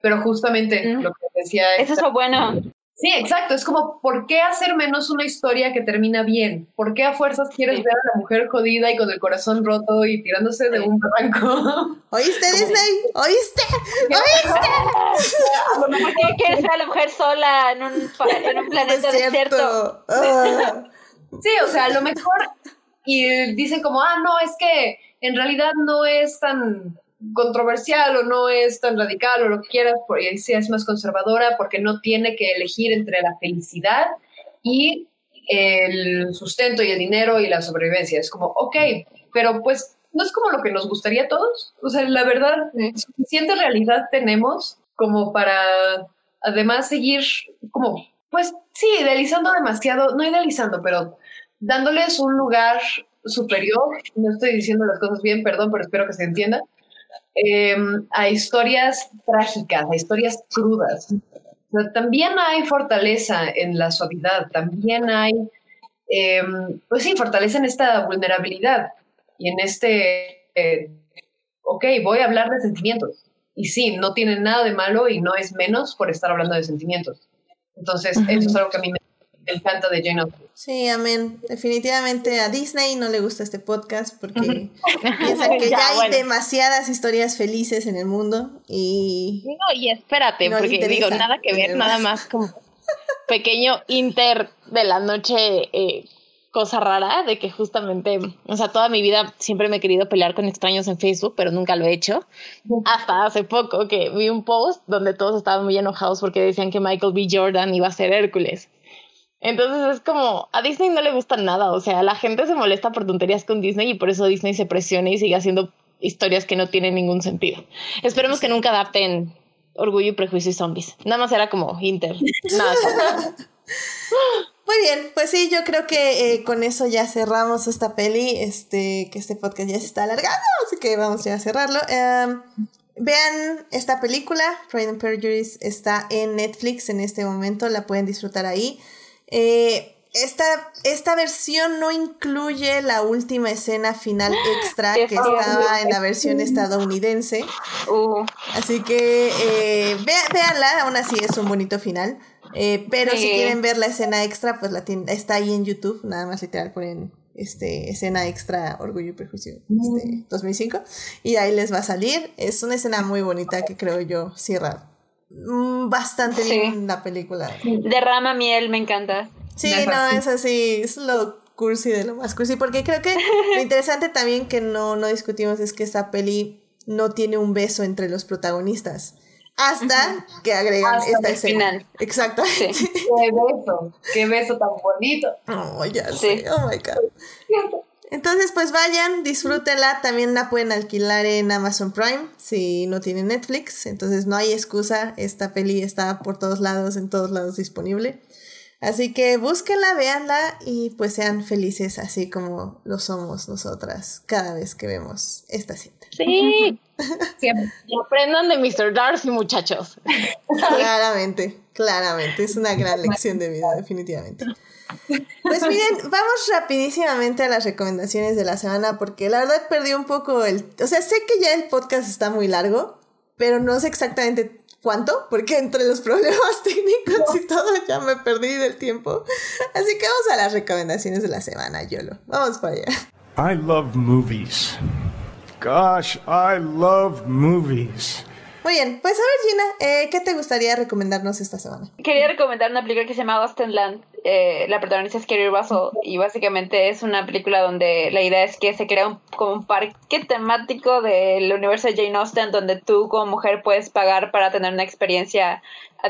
Pero justamente lo que decía... Eso es lo bueno. Sí, exacto. Es como, ¿por qué hacer menos una historia que termina bien? ¿Por qué a fuerzas quieres ver a la mujer jodida y con el corazón roto y tirándose de un barranco? ¿Oíste, Disney? ¿Oíste? ¿Oíste? ¿Por qué quieres ver a la mujer sola en un, en un planeta desierto? Ah. Sí, o sea, a lo mejor... Y dicen como, ah, no, es que en realidad no es tan controversial o no es tan radical o lo que quieras, porque es más conservadora porque no tiene que elegir entre la felicidad y el sustento y el dinero y la sobrevivencia. Es como, ok, pero pues no es como lo que nos gustaría a todos. O sea, la verdad, suficiente realidad tenemos como para además seguir como, pues sí, idealizando demasiado, no idealizando, pero dándoles un lugar superior, no estoy diciendo las cosas bien, perdón, pero espero que se entienda, em, a historias trágicas, a historias crudas. también hay fortaleza en la suavidad, también hay, em, pues sí, fortaleza en esta vulnerabilidad y en este, eh, ok, voy a hablar de sentimientos. Y sí, no tiene nada de malo y no es menos por estar hablando de sentimientos. Entonces, eso es algo que a mí me encanta de Jane Austen. Sí, amén. Definitivamente a Disney no le gusta este podcast porque piensan que ya, hay demasiadas historias felices en el mundo y... No, y espérate, porque digo, nada que ver, nada más como pequeño inter de la noche eh, cosa rara de que justamente, o sea, toda mi vida siempre me he querido pelear con extraños en Facebook, pero nunca lo he hecho. Hasta hace poco que vi un post donde todos estaban muy enojados porque decían que Michael B. Jordan iba a ser Hércules. Entonces es como, a Disney no le gusta nada, o sea, la gente se molesta por tonterías con Disney y por eso Disney se presiona y sigue haciendo historias que no tienen ningún sentido. Esperemos que nunca adapten Orgullo y Prejuicio y Zombies. Nada más era como Inter. Nada. Muy bien, pues sí, yo creo que eh, con eso ya cerramos esta peli, este, que este podcast ya se está alargando, así que vamos a cerrarlo. Em, vean esta película, Pride and Prejudice, está en Netflix en este momento, la pueden disfrutar ahí. Eh, esta, esta versión no incluye la última escena final extra que estaba en la versión estadounidense. Uh. Así que eh, véanla, aún así es un bonito final. Eh, pero si quieren ver la escena extra, pues la está ahí en YouTube, nada más literal ponen este, escena extra Orgullo y Prejuicio este, 2005 y ahí les va a salir. Es una escena muy bonita que creo yo cierra Mm, bastante bien la película. Derrama miel, me encanta. Sí, no, es así, es lo cursi de lo más cursi, porque creo que lo interesante también que no, no discutimos es que esta peli no tiene un beso entre los protagonistas. Hasta que agregan esta escena. Final. Exacto. Qué beso, qué beso tan bonito. Oh, ya sé, oh my god. Entonces, pues vayan, disfrútenla. También la pueden alquilar en Amazon Prime si no tienen Netflix. Entonces, no hay excusa. Esta peli está por todos lados, en todos lados disponible. Así que búsquenla, véanla y pues sean felices así como lo somos nosotras cada vez que vemos esta cinta. Sí. Y aprendan de Mr. Darcy, muchachos. Claramente, claramente. Es una gran lección de vida, definitivamente. Pues miren, vamos rapidísimamente a las recomendaciones de la semana porque la verdad perdí un poco el... O sea, sé que ya el podcast está muy largo, pero no sé exactamente cuánto, porque entre los problemas técnicos y todo ya me perdí del tiempo. Así que vamos a las recomendaciones de la semana, Yolo. Vamos para allá. I love movies. Gosh, I love movies. Muy bien, pues a ver Gina, eh, ¿qué te gustaría recomendarnos esta semana? Quería recomendar una película que se llama Austin Land. Eh, la protagonista es Kerry Russell y básicamente es una película donde la idea es que se crea un, como un parque temático del universo de Jane Austen donde tú como mujer puedes pagar para tener una experiencia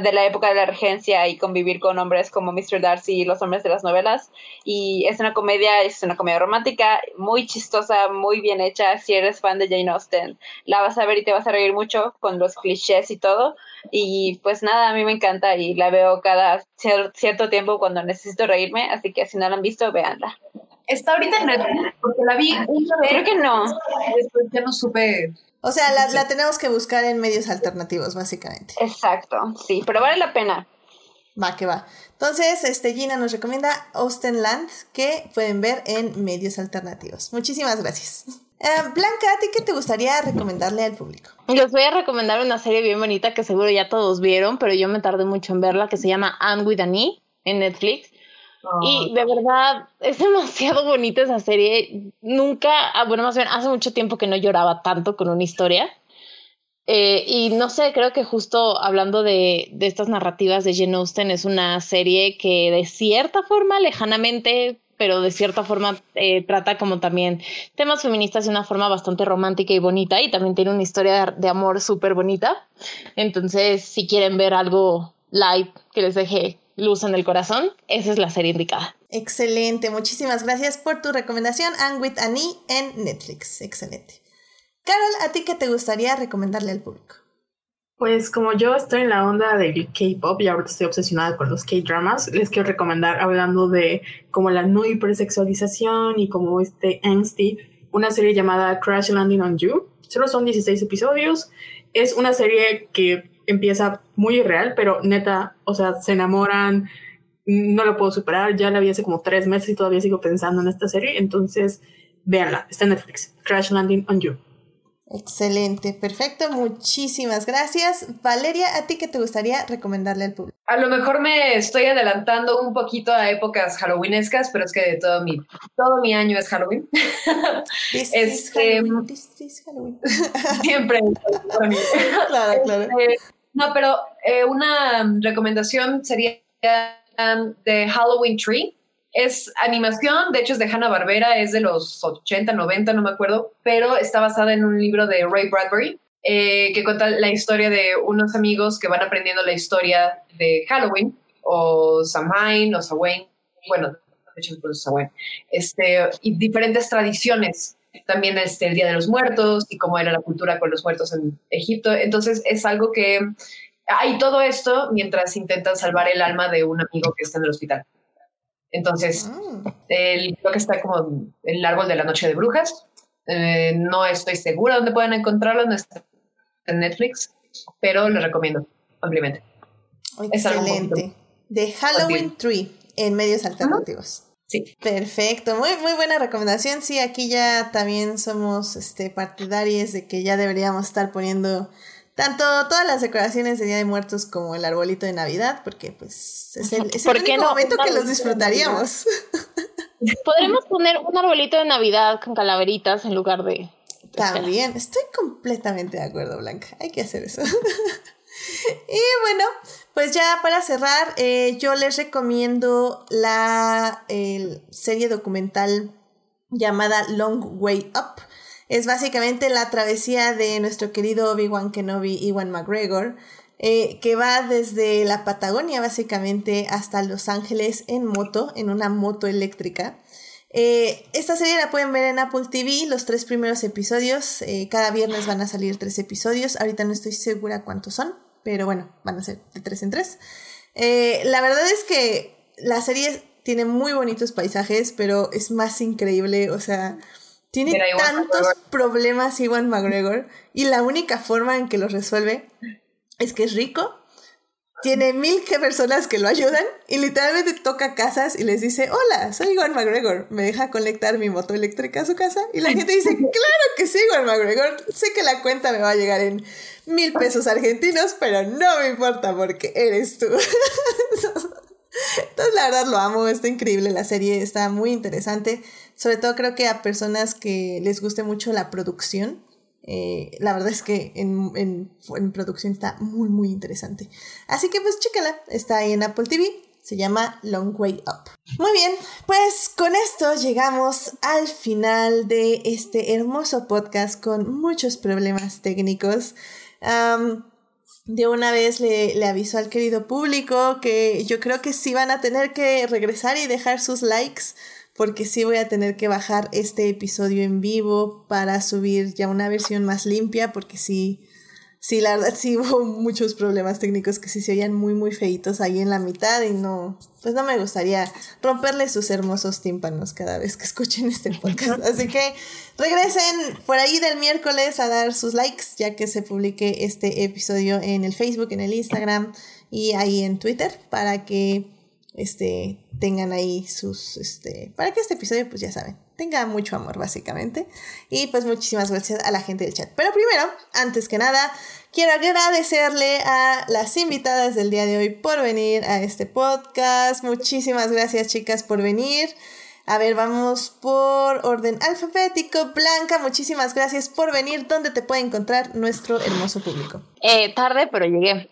de la época de la regencia y convivir con hombres como Mr. Darcy y los hombres de las novelas. Y es una comedia, es una comedia romántica, muy chistosa, muy bien hecha. Si eres fan de Jane Austen, la vas a ver y te vas a reír mucho con los clichés y todo. Y pues nada, a mí me encanta y la veo cada cierto tiempo cuando necesito reírme. Así que si no la han visto, véanla. Está ahorita en Netflix, porque la vi una vez. Creo que no. Después ya no supe o sea, la, la, tenemos que buscar en medios alternativos, básicamente. Exacto, sí, pero vale la pena. Va, que va. Entonces, este, Gina nos recomienda Austen Land, que pueden ver en medios alternativos. Muchísimas gracias. Eh, Blanca, ¿a ti qué te gustaría recomendarle al público? Les voy a recomendar una serie bien bonita que seguro ya todos vieron, pero yo me tardé mucho en verla, que se llama Anne with Annie en Netflix. Y de verdad, es demasiado bonita esa serie. Nunca, ah, bueno, más bien, hace mucho tiempo que no lloraba tanto con una historia. Eh, y no sé, creo que justo hablando de, de estas narrativas de Jane Austen, es una serie que de cierta forma, lejanamente, pero de cierta forma eh, trata como también temas feministas de una forma bastante romántica y bonita y también tiene una historia de, amor súper bonita. Entonces, si quieren ver algo light que les deje luz en el corazón, esa es la serie indicada. Excelente, muchísimas gracias por tu recomendación, Anne with Annie en Netflix. Excelente. Carol, ¿a ti qué te gustaría recomendarle al público? Pues como yo estoy en la onda del K-pop y ahorita estoy obsesionada con los K-dramas, les quiero recomendar, hablando de como la no hipersexualización y como este angsty, una serie llamada Crash Landing on You. Solo son 16 episodios. Es una serie que empieza muy irreal, pero neta, o sea, se enamoran, no lo puedo superar, ya la vi hace como tres meses y todavía sigo pensando en esta serie, entonces véanla, está en Netflix, Crash Landing on You. Excelente, perfecto, muchísimas gracias. Valeria, ¿a ti qué te gustaría recomendarle al público? A lo mejor me estoy adelantando un poquito a épocas halloweenescas, pero es que todo mi, todo mi año es Halloween. This este, Halloween, Halloween. Siempre para mí. Claro, claro. Este, no, pero eh, una recomendación sería um, de Halloween Tree. Es animación, de hecho es de Hanna Barbera, es de los 80, 90, no me acuerdo, pero está basada en un libro de Ray Bradbury eh, que cuenta la historia de unos amigos que van aprendiendo la historia de Halloween, o Samhain, o Samhain, bueno, de hecho es Samhain, este, y diferentes tradiciones también este, el Día de los Muertos y cómo era la cultura con los muertos en Egipto. Entonces es algo que hay todo esto mientras intentan salvar el alma de un amigo que está en el hospital. Entonces, ah. el, creo que está como el árbol de la noche de brujas. Eh, no estoy segura dónde pueden encontrarlo, no está en Netflix, pero lo recomiendo ampliamente. Excelente. De Halloween Tree en medios alternativos. Sí. Perfecto, muy, muy buena recomendación. Sí, aquí ya también somos este, partidarios de que ya deberíamos estar poniendo tanto todas las decoraciones de Día de Muertos como el arbolito de Navidad, porque pues es el, es el único momento que los disfrutaríamos. Podremos poner un arbolito de Navidad con calaveritas en lugar de... También, estoy completamente de acuerdo, Blanca. Hay que hacer eso. y bueno, pues ya para cerrar, eh, yo les recomiendo la serie documental llamada Long Way Up. Es básicamente la travesía de nuestro querido Obi-Wan Kenobi, Iwan McGregor, eh, que va desde la Patagonia básicamente hasta Los Ángeles en moto, en una moto eléctrica. Eh, esta serie la pueden ver en Apple TV, los tres primeros episodios. cada viernes van a salir tres episodios. Ahorita no estoy segura cuántos son pero bueno, van a ser de tres en tres. Eh, la verdad es que la serie tiene muy bonitos paisajes, pero es más increíble, o sea, tiene tantos problemas Iwan McGregor y la única forma en que los resuelve es que es rico, tiene mil que personas que lo ayudan y literalmente toca casas y les dice, hola, soy Iwan McGregor, ¿me deja conectar mi moto eléctrica a su casa? Y la gente dice, claro que sí, Iwan McGregor, sé que la cuenta me va a llegar en mil pesos argentinos, pero no me importa porque eres tú. Entonces, la verdad lo amo, está increíble la serie, está muy interesante. Sobre todo creo que a personas que les guste mucho la producción, eh, la verdad es que en, en, producción está muy, muy interesante. Así que pues chécala, está ahí en Apple TV. Se llama Long Way Up. Muy bien, pues con esto llegamos al final de este hermoso podcast con muchos problemas técnicos. de una vez le, le aviso al querido público que yo creo que sí van a tener que regresar y dejar sus likes porque sí voy a tener que bajar este episodio en vivo para subir ya una versión más limpia porque sí sí, la verdad sí hubo muchos problemas técnicos que sí se oían muy, muy feitos ahí en la mitad y no, pues no me gustaría romperle sus hermosos tímpanos cada vez que escuchen este podcast. Así que regresen por ahí del miércoles a dar sus likes ya que se publique este episodio en el Facebook, en el Instagram y ahí en Twitter para que este, tengan ahí sus, este, para que este episodio, pues ya saben, tenga mucho amor, básicamente. Y pues muchísimas gracias a la gente del chat. Pero primero, antes que nada, quiero agradecerle a las invitadas del día de hoy por venir a este podcast. Muchísimas gracias, chicas, por venir. A ver, vamos por orden alfabético. Blanca, muchísimas gracias por venir. ¿Dónde te puede encontrar nuestro hermoso público? Eh, tarde, pero llegué.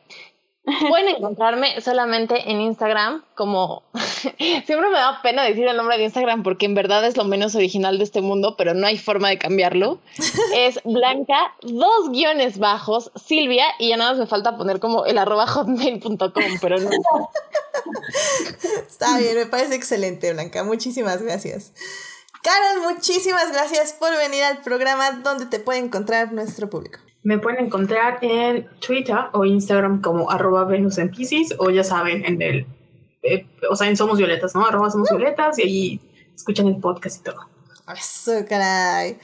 Pueden encontrarme solamente en Instagram como... Siempre me da pena decir el nombre de Instagram porque en verdad es lo menos original de este mundo, pero no hay forma de cambiarlo. Es Blanca, dos guiones bajos, Silvia, y ya nada más me falta poner como el arroba hotmail.com, pero no. Está bien, me parece excelente, Blanca. Muchísimas gracias. Carol, muchísimas gracias por venir al programa donde te puede encontrar nuestro público. Me pueden encontrar en Twitter o Instagram como arroba Venus en Pisces o ya saben, en el, eh, o sea, en Somos Violetas, ¿no? Arroba Somos Violetas y ahí escuchan el podcast y todo. Eso, caray.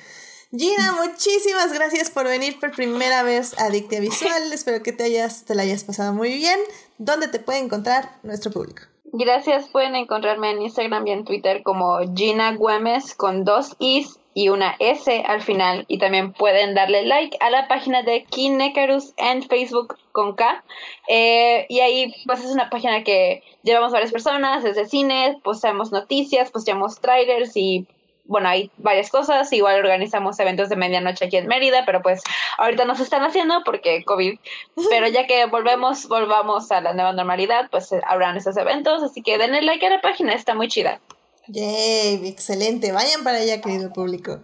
Gina, muchísimas gracias por venir por primera vez a Dictia Visual. Espero que te, hayas, te la hayas pasado muy bien. ¿Dónde te puede encontrar nuestro público? Gracias, pueden encontrarme en Instagram y en Twitter como Gina Güemes con dos Is y una S al final. Y también pueden darle like a la página de Kinecarus en Facebook con K. Eh, y ahí pues es una página que llevamos varias personas desde cine, posteamos noticias, posteamos trailers y bueno, hay varias cosas. Igual organizamos eventos de medianoche aquí en Mérida, pero pues ahorita no se están haciendo porque COVID. Pero ya que volvemos, volvamos a la nueva normalidad, pues habrán esos eventos. Así que denle like a la página, está muy chida. Yay, excelente. Vayan para allá, querido público.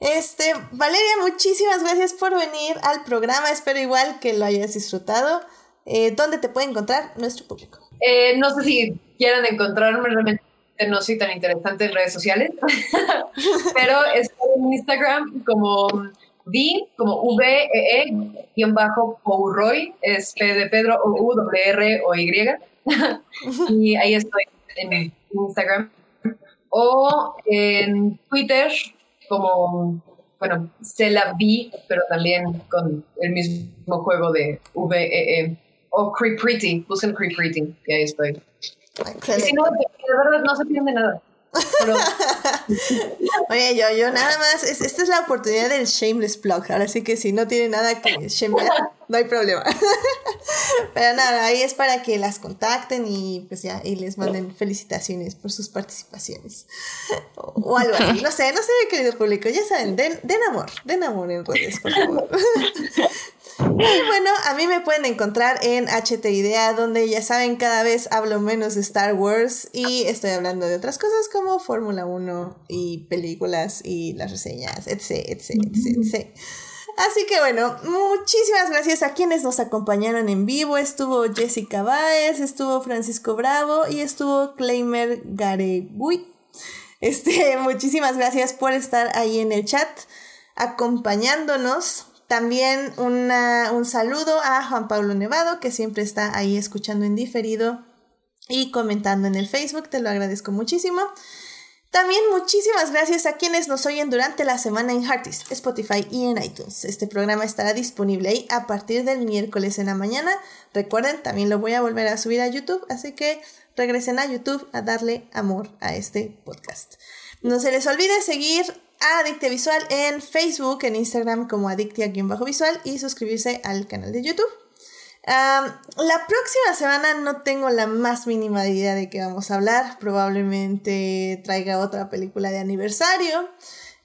Este, Valeria, muchísimas gracias por venir al programa. Espero igual que lo hayas disfrutado. Eh, ¿Dónde te puede encontrar nuestro público? Eh, no sé si quieran encontrarme, realmente no soy tan interesante en redes sociales, pero estoy en Instagram como V, como V-E-E, guion bajo Pouroy, es P de Pedro, O, U, W, R, O, Y. y ahí estoy en Instagram o en Twitter como, bueno, se la vi, pero también con el mismo juego de VEE. E. O Creep Pretty, busquen Creep Pretty, y ahí estoy. Si no, de verdad no se pierde nada. Oye, yo, yo nada más, esta es la oportunidad del shameless plug, ahora sí que si no tiene nada que shamear, no hay problema. Pero nada, ahí es para que las contacten y pues ya, y les manden felicitaciones por sus participaciones. O, algo así, no sé, no sé, querido público, ya saben, den, den amor, den amor en redes, por favor. Y bueno, a mí me pueden encontrar en HT Idea, donde ya saben, cada vez hablo menos de Star Wars y estoy hablando de otras cosas como Fórmula 1 y películas y las reseñas, etc, etc, etc, Así que bueno, muchísimas gracias a quienes nos acompañaron en vivo. Estuvo Jessica Baez, estuvo Francisco Bravo y estuvo Claimer Garegui. Este, muchísimas gracias por estar ahí en el chat acompañándonos. También un saludo a Juan Pablo Nevado, que siempre está ahí escuchando en diferido y comentando en el Facebook. Te lo agradezco muchísimo. También muchísimas gracias a quienes nos oyen durante la semana en Heartis, Spotify y en iTunes. Este programa estará disponible ahí a partir del miércoles en la mañana. Recuerden, también lo voy a volver a subir a YouTube, así que regresen a YouTube a darle amor a este podcast. No se les olvide seguir Adictia Visual en Facebook, en Instagram como Adictia-visual y suscribirse al canal de YouTube. la próxima semana no tengo la más mínima idea de qué vamos a hablar. Probablemente traiga otra película de aniversario.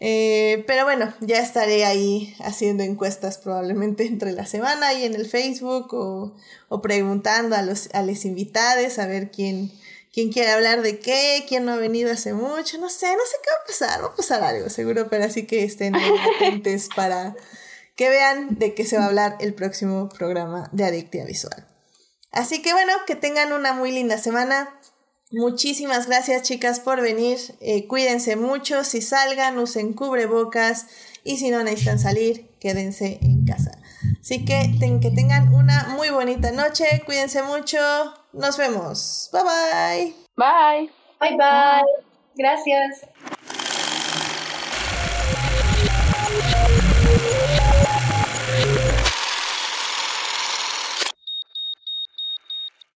Eh, pero bueno, ya estaré ahí haciendo encuestas probablemente entre la semana y en el Facebook o, o preguntando a los a invitados a ver quién, quién quiere hablar de qué, quién no ha venido hace mucho, no sé, no sé qué va a pasar, va a pasar algo seguro, pero así que estén atentos para que vean de qué se va a hablar el próximo programa de Adictia Visual. Así que bueno, que tengan una muy linda semana. Muchísimas gracias chicas por venir. Eh, cuídense mucho, si salgan, usen cubrebocas y si no necesitan salir, quédense en casa. Así que que tengan una muy bonita noche, cuídense mucho, nos vemos. Bye bye. Bye. Bye bye. Gracias.